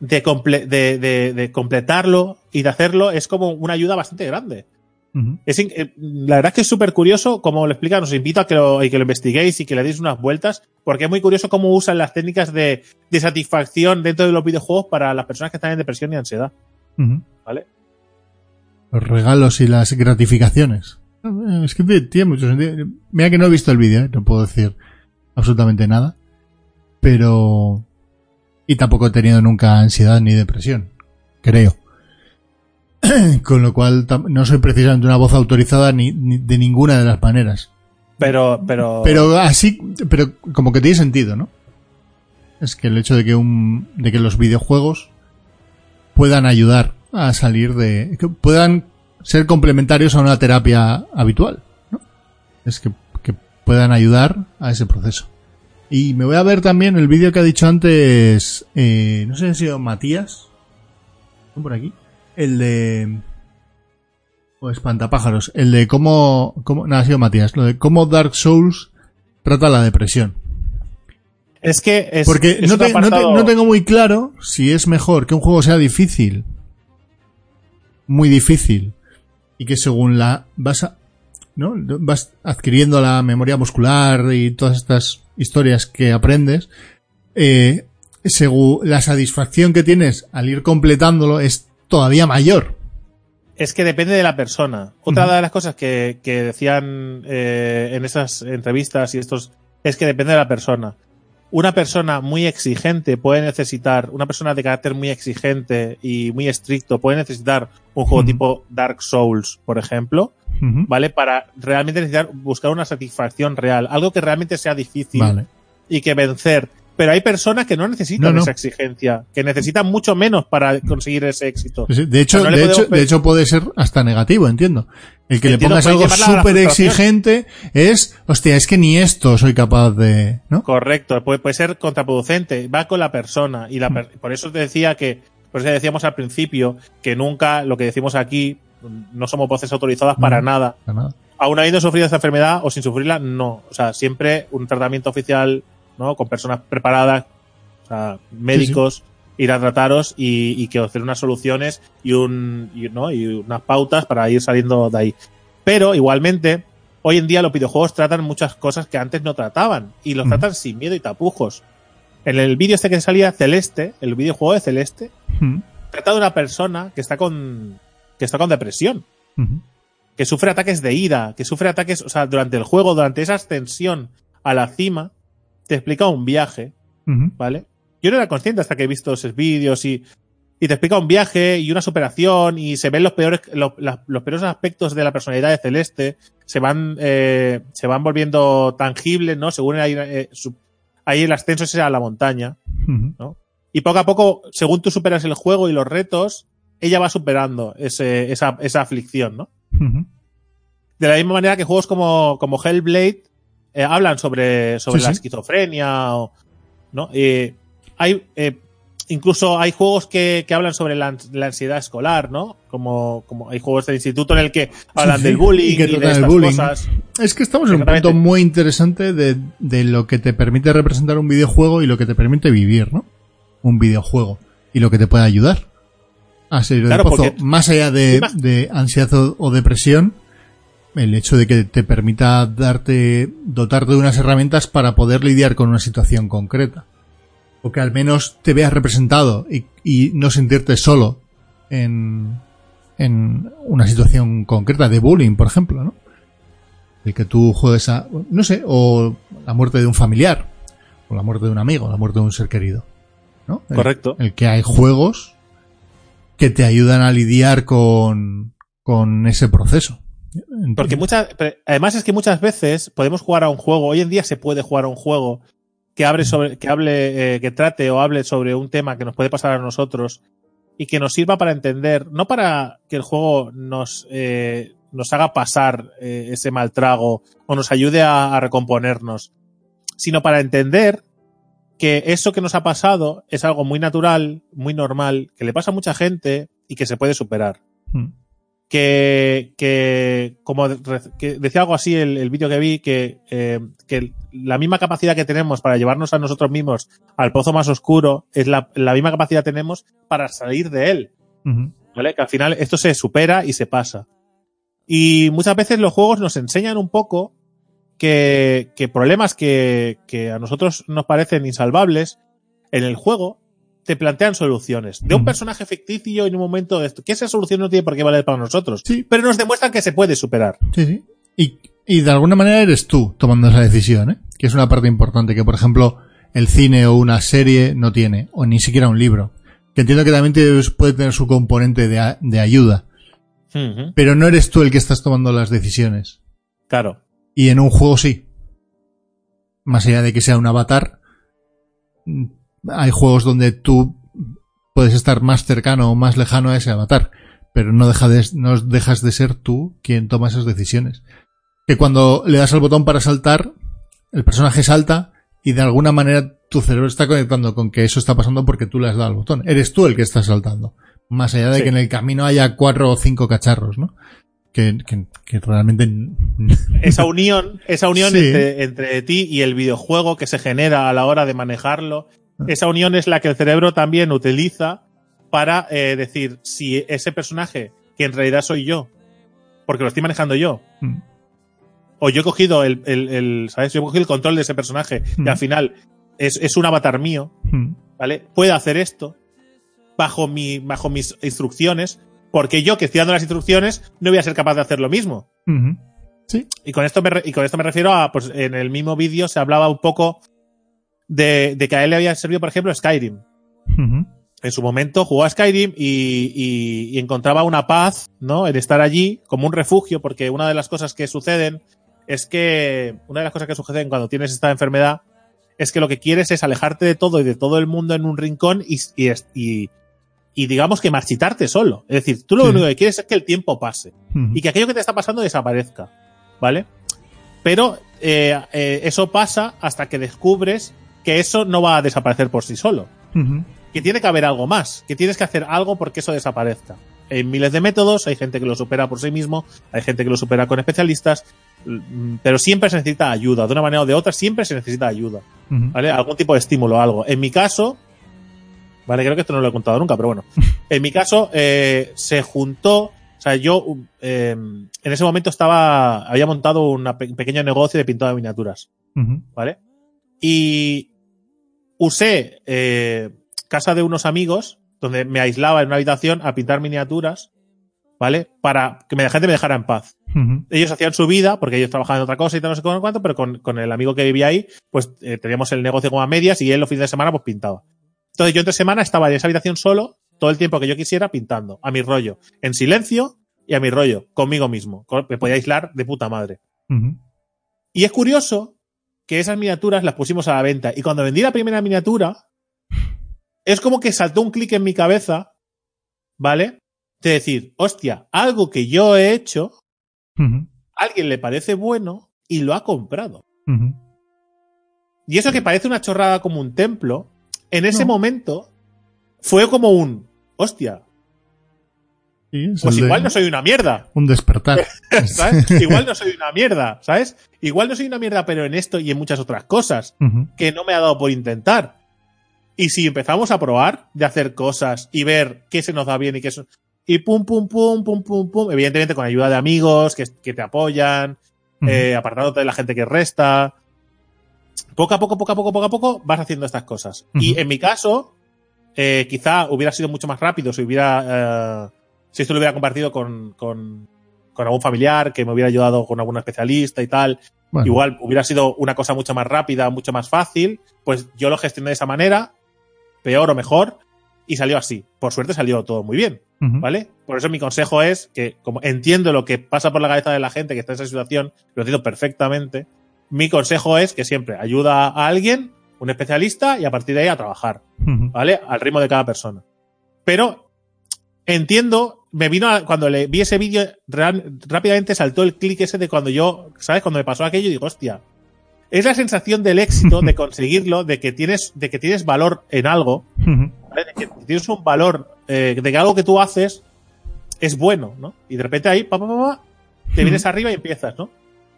de, comple- de, de- de completarlo y de hacerlo es como una ayuda bastante grande. Es eh, la verdad es que es súper curioso cómo lo explican. Os invito a que lo, y que lo investiguéis y que le deis unas vueltas, porque es muy curioso cómo usan las técnicas de, de satisfacción dentro de los videojuegos para las personas que están en depresión y ansiedad. ¿Vale? Los regalos y las gratificaciones. Eh, Es que tiene- mucho sentido. Mira que no he visto el vídeo, ¿eh? no puedo decir absolutamente nada. Pero... Y tampoco he tenido nunca ansiedad ni depresión. Creo. Con lo cual no soy precisamente una voz autorizada ni, ni de ninguna de las maneras. Pero, pero, Pero así, pero como que tiene sentido, ¿no? Es que el hecho de que un, de que los videojuegos puedan ayudar a salir de, que puedan ser complementarios a una terapia habitual, ¿no? Es que, puedan ayudar a ese proceso. Y me voy a ver también el vídeo que ha dicho antes, eh, no sé si ha sido Matías, ¿Están por aquí, el de, o espantapájaros, el de cómo, cómo, no, ha sido Matías, lo de cómo Dark Souls trata la depresión. Es que es, Porque es no, te- tengo muy claro si es mejor que un juego sea difícil, muy difícil, y que según la vas a, ¿no? vas adquiriendo la memoria muscular y todas estas historias que aprendes, eh, según la satisfacción que tienes al ir completándolo es todavía mayor. Es que depende de la persona. Otra de las cosas que, que decían eh, en esas entrevistas y estos es que depende de la persona. Una persona muy exigente puede necesitar, una persona de carácter muy exigente y muy estricto puede necesitar un juego tipo Dark Souls, por ejemplo. ¿vale? Para realmente necesitar buscar una satisfacción real, algo que realmente sea difícil Vale. y que vencer. Pero hay personas que no necesitan No, no. esa exigencia, que necesitan mucho menos para conseguir ese éxito. De hecho, O sea, no le de, hecho, de hecho puede ser hasta negativo, entiendo. El que Entiendo, le pongas algo súper exigente es, hostia, es que ni esto soy capaz de, ¿no? Correcto, puede, puede ser contraproducente, va con la persona y la per- por eso te decía que, por eso decíamos al principio que nunca lo que decimos aquí no somos voces autorizadas para Mm. nada. Para nada. Aún habiendo sufrido esta enfermedad o sin sufrirla, no. O sea, siempre un tratamiento oficial, ¿no? Con personas preparadas, o sea, médicos, ir a trataros y, y que os den unas soluciones y un, y, ¿no? y unas pautas para ir saliendo de ahí. Pero igualmente, hoy en día los videojuegos tratan muchas cosas que antes no trataban y los tratan sin miedo y tapujos. En el vídeo este que salía Celeste, el videojuego de Celeste, trata de una persona que está con que está con depresión que sufre ataques de ira, que sufre ataques, o sea, durante el juego, durante esa ascensión a la cima, te explica un viaje. ¿vale? Yo no era consciente hasta que he visto esos vídeos y, y te explica un viaje y una superación y se ven los peores, lo- la- los peores aspectos de la personalidad de Celeste, se van, eh, se van volviendo tangibles, ¿no? Según hay, eh, su- hay el ascenso ese a la montaña. Ujú. Y poco a poco, según tú superas el juego y los retos, ella va superando ese, esa, esa aflicción, ¿no? De la misma manera que juegos como, como Hellblade eh, hablan sobre, sobre Sí, la sí. esquizofrenia o, ¿no? Eh, hay, eh, incluso hay juegos que, que hablan sobre la, la ansiedad escolar, ¿no? Como, como hay juegos de instituto en el que hablan sí, del y bullying que y, de tratan el estas bullying. cosas. Es que estamos en un punto muy interesante de, de lo que te permite representar un videojuego y lo que te permite vivir, ¿no? Un videojuego. Y lo que te puede ayudar a salir Claro, del pozo. Más allá de, de ansiedad o, o depresión, el hecho de que te permita darte, dotarte de unas herramientas para poder lidiar con una situación concreta. O que al menos te veas representado y, y no sentirte solo en, en una situación concreta de bullying, por ejemplo, ¿no? El que tú juegues a, no sé, o la muerte de un familiar, o la muerte de un amigo, la muerte de un ser querido, ¿no? El- Correcto. El, que hay juegos que te ayudan a lidiar con, con ese proceso. Porque muchas, además es que muchas veces podemos jugar a un juego, hoy en día se puede jugar a un juego que hable sobre, que hable, eh, que trate o hable sobre un tema que nos puede pasar a nosotros y que nos sirva para entender, no para que el juego nos, eh, nos haga pasar eh, ese mal trago o nos ayude a, a recomponernos, sino para entender que eso que nos ha pasado es algo muy natural, muy normal, que le pasa a mucha gente y que se puede superar. Mm. Que, que como que decía algo así el, el vídeo que vi, que, eh, que la misma capacidad que tenemos para llevarnos a nosotros mismos al pozo más oscuro es la, la misma capacidad que tenemos para salir de él. ¿Vale? Que al final esto se supera y se pasa. Y muchas veces los juegos nos enseñan un poco que, que problemas que, que a nosotros nos parecen insalvables, en el juego te plantean soluciones. De un Ujú. personaje ficticio en un momento de esto. Que esa solución no tiene por qué valer para nosotros. Sí. Pero nos demuestran que se puede superar. Sí, sí. Y, y de alguna manera eres tú tomando esa decisión, ¿eh? Que es una parte importante que, por ejemplo, el cine o una serie no tiene, o ni siquiera un libro. Que entiendo que también puede tener su componente de, de ayuda, pero no eres tú el que estás tomando las decisiones. Claro. Y en un juego sí. Más allá de que sea un avatar, mm, hay juegos donde tú puedes estar más cercano o más lejano a ese avatar, pero no, deja de, no dejas de ser tú quien toma esas decisiones. Que cuando le das al botón para saltar, el personaje salta y de alguna manera tu cerebro está conectando con que eso está pasando porque tú le has dado al botón. Eres tú el que está saltando. Más allá de Sí. que en el camino haya cuatro o cinco cacharros, ¿no? Que, que, que realmente Esa unión, esa unión Sí. entre, entre ti y el videojuego que se genera a la hora de manejarlo, esa unión es la que el cerebro también utiliza para eh, decir si ese personaje, que en realidad soy yo, porque lo estoy manejando yo, Mm. o yo he cogido el, el, el- ¿sabes? Yo he cogido el control de ese personaje y Mm. al final es, es un avatar mío, Mm. ¿vale? Puede hacer esto bajo mi, bajo mis instrucciones, porque yo que estoy dando las instrucciones no voy a ser capaz de hacer lo mismo. Sí. Y con esto me, y con esto me refiero a, pues en el mismo vídeo se hablaba un poco de, de que a él le había servido, por ejemplo, Skyrim. En su momento jugó a Skyrim y, y- y encontraba una paz, ¿no? En estar allí como un refugio, porque una de las cosas que suceden es que, una de las cosas que suceden cuando tienes esta enfermedad es que lo que quieres es alejarte de todo y de todo el mundo en un rincón y, digamos que marchitarte solo. Es decir, tú lo Sí. único que quieres es que el tiempo pase y que aquello que te está pasando desaparezca, ¿vale? Pero eh, eh, eso pasa hasta que descubres que eso no va a desaparecer por sí solo, que tiene que haber algo más, que tienes que hacer algo porque eso desaparezca. Hay miles de métodos, hay gente que lo supera por sí mismo, hay gente que lo supera con especialistas, mm, pero siempre se necesita ayuda, de una manera o de otra, siempre se necesita ayuda. ¿vale? Algún tipo de estímulo, algo. En mi caso, vale, creo que esto no lo he contado nunca, pero bueno. En mi caso, eh, se juntó, o sea, yo eh, en ese momento estaba, había montado una un pequeño negocio de pintado de miniaturas. ¿vale? Y usé eh, casa de unos amigos, donde me aislaba en una habitación a pintar miniaturas, ¿vale? Para que la gente me dejara en paz ellos hacían su vida, porque ellos trabajaban en otra cosa y tal, no sé cuánto, pero con, con el amigo que vivía ahí, pues eh, teníamos el negocio como a medias y él los fines de semana pues pintaba. Entonces yo entre semana estaba en esa habitación solo, todo el tiempo que yo quisiera, pintando, a mi rollo, en silencio y a mi rollo, conmigo mismo. Con- Me podía aislar de puta madre. Y es curioso que esas miniaturas las pusimos a la venta. Y cuando vendí la primera miniatura, es como que saltó un clic en mi cabeza, ¿vale? De decir, hostia, algo que yo he hecho alguien le parece bueno y lo ha comprado. Y eso que parece una chorrada como un templo, en ese No. momento fue como un, hostia, Sí, pues de- igual no soy una mierda, Un despertar. ¿sabes? igual no soy una mierda, ¿sabes? Igual no soy una mierda, pero en esto y en muchas otras cosas que no me ha dado por intentar. Y si empezamos a probar de hacer cosas y ver qué se nos da bien y qué eso, y pum, pum, pum, pum, pum, pum, evidentemente con ayuda de amigos que, que te apoyan, eh, apartándote de la gente que resta. Poco a poco, poco a poco, poco a poco vas haciendo estas cosas. Y en mi caso, eh, quizá hubiera sido mucho más rápido si hubiera, eh, si esto lo hubiera compartido con, con, con algún familiar que me hubiera ayudado con algún especialista y tal. Bueno, Igual hubiera sido una cosa mucho más rápida, mucho más fácil. Pues yo lo gestioné de esa manera, peor o mejor, y salió así. Por suerte salió todo muy bien. ¿vale? Por eso mi consejo es que, como entiendo lo que pasa por la cabeza de la gente que está en esa situación, lo entiendo perfectamente, mi consejo es que siempre ayuda a alguien, un especialista, y a partir de ahí a trabajar. ¿vale? Al ritmo de cada persona. Pero entiendo, me vino a- cuando le vi ese vídeo, rápidamente saltó el clic ese de cuando yo, ¿sabes? Cuando me pasó aquello, digo, hostia. Es la sensación del éxito, de conseguirlo, de que tienes, de que tienes valor en algo. ¿vale? De que tienes un valor, eh, de que algo que tú haces es bueno, ¿no? Y de repente ahí, pa, pa, pa, pa, te vienes arriba y empiezas, ¿no?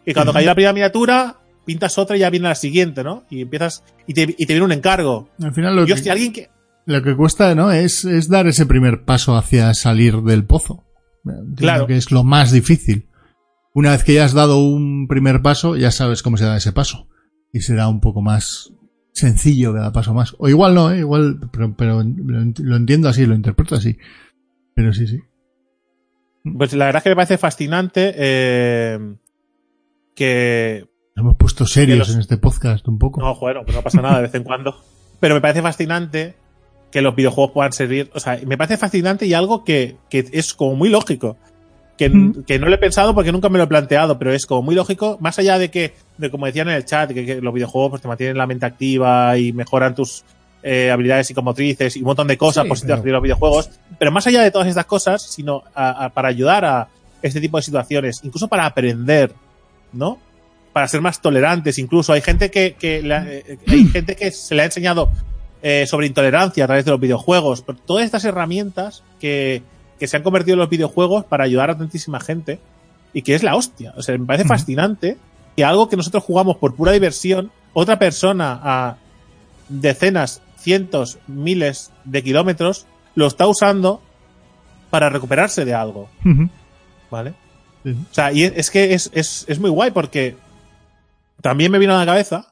Y cuando cayó la primera miniatura, pintas otra y ya viene la siguiente, ¿no? Y empiezas, y te, y te viene un encargo. Al final lo Y que, hostia, alguien que, lo que cuesta, ¿no? Es, es dar ese primer paso hacia salir del pozo. Entiendo Claro. Que es lo más difícil. Una vez que ya has dado un primer paso, ya sabes cómo se da ese paso. Y será un poco más sencillo cada paso más. O igual no, ¿eh? Igual, pero, pero lo, ent- lo entiendo así, lo interpreto así. Pero sí, sí. pues la verdad es que me parece fascinante, eh, que, Nos hemos puesto serios los- en este podcast un poco. No, bueno, pues no pasa nada de vez en cuando. Pero me parece fascinante que los videojuegos puedan servir. O sea, me parece fascinante y algo que, que es como muy lógico. Que, Mm. que no lo he pensado porque nunca me lo he planteado, pero es como muy lógico, más allá de que, de como decían en el chat, que, que los videojuegos pues, te mantienen la mente activa y mejoran tus eh, habilidades psicomotrices y un montón de cosas Sí, positivas pero- de los videojuegos. Pero más allá de todas estas cosas, sino a- a- para ayudar a este tipo de situaciones, incluso para aprender, ¿no? para ser más tolerantes. Incluso hay gente que, que la- eh, hay gente que se le ha enseñado eh, sobre intolerancia a través de los videojuegos. Pero todas estas herramientas que, que se han convertido en los videojuegos para ayudar a tantísima gente y que es la hostia. O sea, me parece fascinante que algo que nosotros jugamos por pura diversión, otra persona a decenas, cientos, miles de kilómetros lo está usando para recuperarse de algo. ¿Vale? O sea, y es, es que es, es, es muy guay porque también me vino a la cabeza,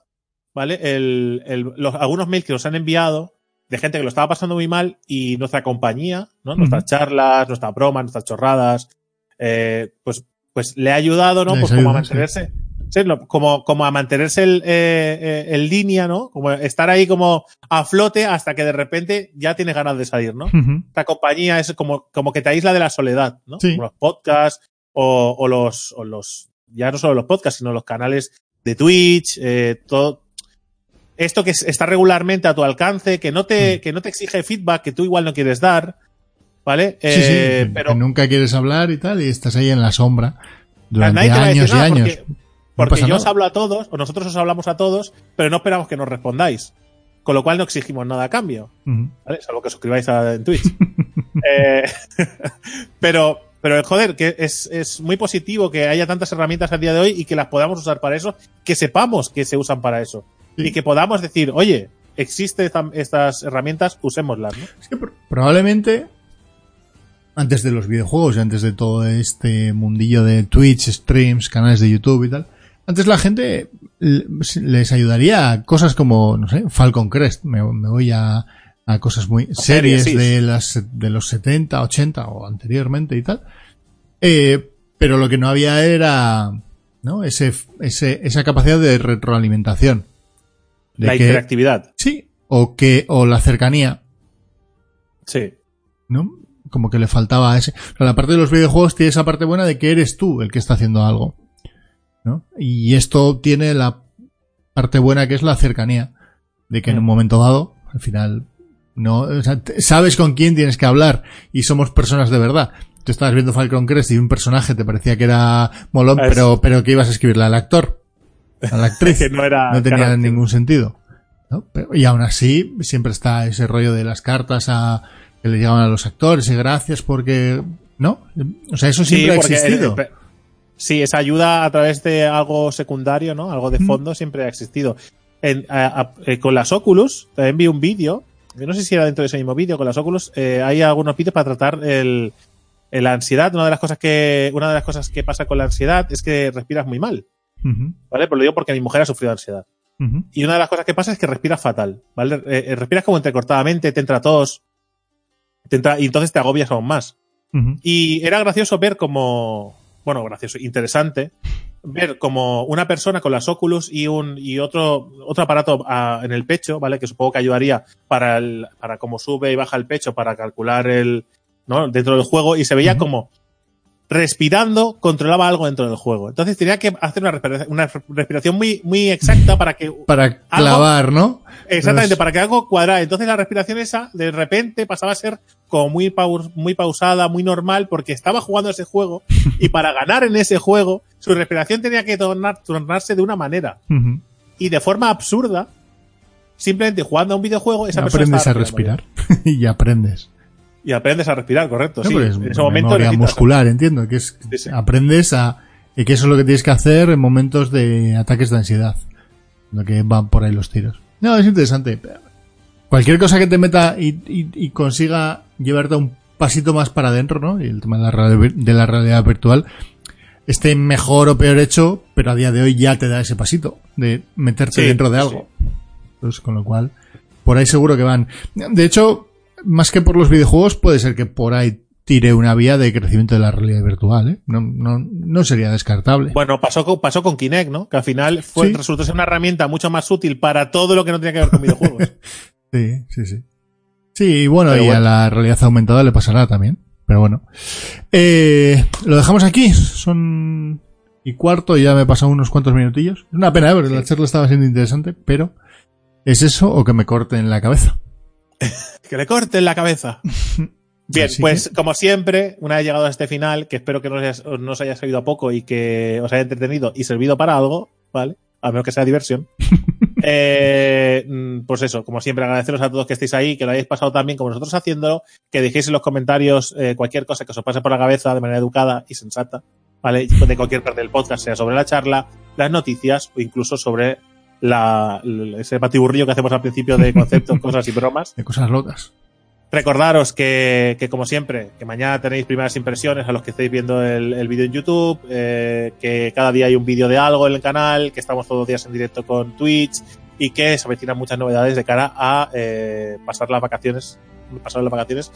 ¿vale? El, el- los, algunos mails que nos han enviado de gente que lo estaba pasando muy mal y nuestra compañía, ¿no? Nuestras charlas, nuestras bromas, nuestras chorradas, eh, pues, pues le ha ayudado, ¿no? Les Pues como a sí. mantenerse, sí, como, como a mantenerse el, eh, eh, en línea, ¿no? Como estar ahí como a flote hasta que de repente ya tienes ganas de salir, ¿no? Ujú. esta compañía es como, como que te aísla de la soledad, ¿no? Sí. Como los podcasts o, o los, o los, ya no solo los podcasts, sino los canales de Twitch, eh, todo. Esto que es- está regularmente a tu alcance, que no te, Mm. que no te exige feedback que tú igual no quieres dar, ¿vale? Sí, sí, Eh, que- pero que nunca quieres hablar y tal, y estás ahí en la sombra durante años y años. porque- No porque pasa yo os hablo a todos, o nosotros os hablamos a todos, pero no esperamos que nos respondáis. Con lo cual no exigimos nada a cambio. ¿vale? Salvo que os suscribáis a, en Twitch. Eh, pero, pero joder, que es, es muy positivo que haya tantas herramientas al día de hoy y que las podamos usar para eso, que sepamos que se usan para eso. Y que podamos decir, oye, existen estas herramientas, usémoslas, ¿no? Es que pro- probablemente antes de los videojuegos y antes de todo este mundillo de Twitch, streams, canales de YouTube y tal, antes la gente les ayudaría a cosas como, no sé, Falcon Crest. Me, me voy a, a cosas muy series sí. de las de los 70, 80 o anteriormente y tal. Eh, pero lo que no había era, ¿no? Ese, ese, esa capacidad de retroalimentación. De La que- interactividad. Sí, o que, o la cercanía, Sí. ¿no? Como que le faltaba ese. O sea, la parte de los videojuegos tiene esa parte buena de que eres tú el que está haciendo algo. ¿No? Y esto tiene la parte buena que es la cercanía. De que en un Mm. momento dado, al final, no, o sea, sabes con quién tienes que hablar y somos personas de verdad. Tú estabas viendo Falcon Crest y un personaje te parecía que era molón, Es- pero, pero que ibas a escribirle al actor, a la actriz Que no era. no tenía ningún sentido. ¿no? Pero- y aún así, siempre está ese rollo de las cartas a, que le llegaban a los actores y gracias porque, ¿no? O sea, eso Sí, siempre ha existido. eh, sí, esa ayuda a través de algo secundario, ¿no? Algo de Mm. fondo siempre ha existido. En- a- a- eh, con las Oculus, también vi un vídeo, no sé si era dentro de ese mismo vídeo, con las Oculus, eh, hay algunos vídeos para tratar el- la ansiedad. Una de las cosas que, una de las cosas que pasa con la ansiedad es que respiras muy mal, ¿vale? Pero lo digo porque mi mujer ha sufrido ansiedad. Y una de las cosas que pasa es que respiras fatal, ¿vale? Eh, eh, respiras como entrecortadamente, te entra tos, te entra, y entonces te agobias aún más. Y era gracioso ver como, bueno, gracioso, interesante, ver como una persona con las Oculus y un y otro otro aparato ah, en el pecho, ¿vale? Que supongo que ayudaría para el, para cómo sube y baja el pecho para calcular el ¿no? Dentro del juego y se veía como respirando controlaba algo dentro del juego. Entonces tenía que hacer una respiración, una respiración muy, muy exacta para que... Para clavar, ¿no? Exactamente, para que algo cuadrara. Entonces la respiración esa, de repente, pasaba a ser como muy, paus- muy pausada, muy normal, porque estaba jugando ese juego y para ganar en ese juego, su respiración tenía que tornar, tornarse de una manera. Y de forma absurda, simplemente jugando a un videojuego, esa persona aprendes a respirar y aprendes. Y aprendes a respirar, correcto. No, sí. es en ese momento memoria muscular, entiendo, que es Sí, sí. aprendes a y que eso es lo que tienes que hacer en momentos de ataques de ansiedad, lo que van por ahí los tiros. No, es interesante. Cualquier cosa que te meta y, y- y consiga llevarte un pasito más para adentro, ¿no? Y el tema de la, realidad vir- de la realidad virtual esté mejor o peor hecho, pero a día de hoy ya te da ese pasito de meterte Sí, dentro de algo. Entonces, con lo cual, por ahí seguro que van. De hecho, más que por los videojuegos, puede ser que por ahí tire una vía de crecimiento de la realidad virtual, ¿eh? No, no, no sería descartable. Bueno, pasó con, pasó con Kinect, ¿no? Que al final fue, Sí. resultó ser una herramienta mucho más útil para todo lo que no tenía que ver con videojuegos. Sí, sí, sí. Sí, y bueno, Pero y a la realidad aumentada le pasará también. Pero bueno. Eh, lo dejamos aquí. Son y cuarto, ya me he pasado unos cuantos minutillos. Es una pena, ¿eh? porque la charla estaba siendo interesante, pero ¿es eso o que me corten la cabeza? que le corten la cabeza. Bien, Así pues como siempre, una vez llegado a este final, que espero que no os, haya- sabido a poco y que os haya entretenido y servido para algo, ¿vale? A menos que sea diversión. Eh, mm, pues eso, como siempre, agradeceros a todos que estéis ahí, que lo hayáis pasado tan bien como nosotros haciéndolo, que dejéis en los comentarios eh, cualquier cosa que os pase por la cabeza de manera educada y sensata, ¿vale? De cualquier parte del podcast, sea sobre la charla, las noticias o incluso sobre la, ese batiburrillo que hacemos al principio de conceptos, cosas y bromas. De cosas locas. Recordaros que, que, como siempre, que mañana tenéis primeras impresiones a los que estáis viendo el, el vídeo en YouTube, eh, que cada día hay un vídeo de algo en el canal, que estamos todos los días en directo con Twitch y que se avecinan muchas novedades de cara a eh, pasar las vacaciones. Pasar las vacaciones.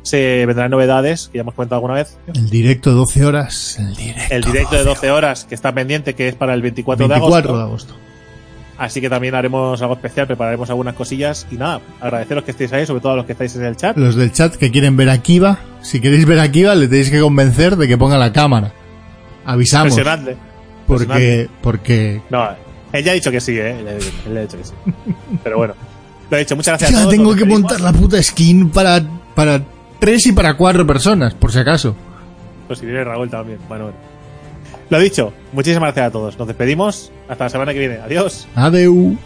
Se vendrán novedades, que ya hemos comentado alguna vez. El directo de 12 horas. El directo, El directo de 12 horas, que está pendiente, que es para el 24, 24 de de agosto. Así que también haremos algo especial, prepararemos algunas cosillas. Y nada, agradeceros que estéis ahí, sobre todo a los que estáis en el chat. Los del chat que quieren ver a Kiva, si queréis ver a Kiva, le tenéis que convencer de que ponga la cámara. Avisamos. Impresionante. Porque, porque No, él ya ha dicho que sí, ¿eh? Él, él- él ha dicho que sí. Pero bueno, lo he dicho. Muchas gracias Ya a todos. tengo que montar la puta skin para, para tres y para cuatro personas, por si acaso. Pues si viene Raúl también. Bueno, bueno. Lo dicho, muchísimas gracias a todos. Nos despedimos. Hasta la semana que viene. Adiós. Adeu.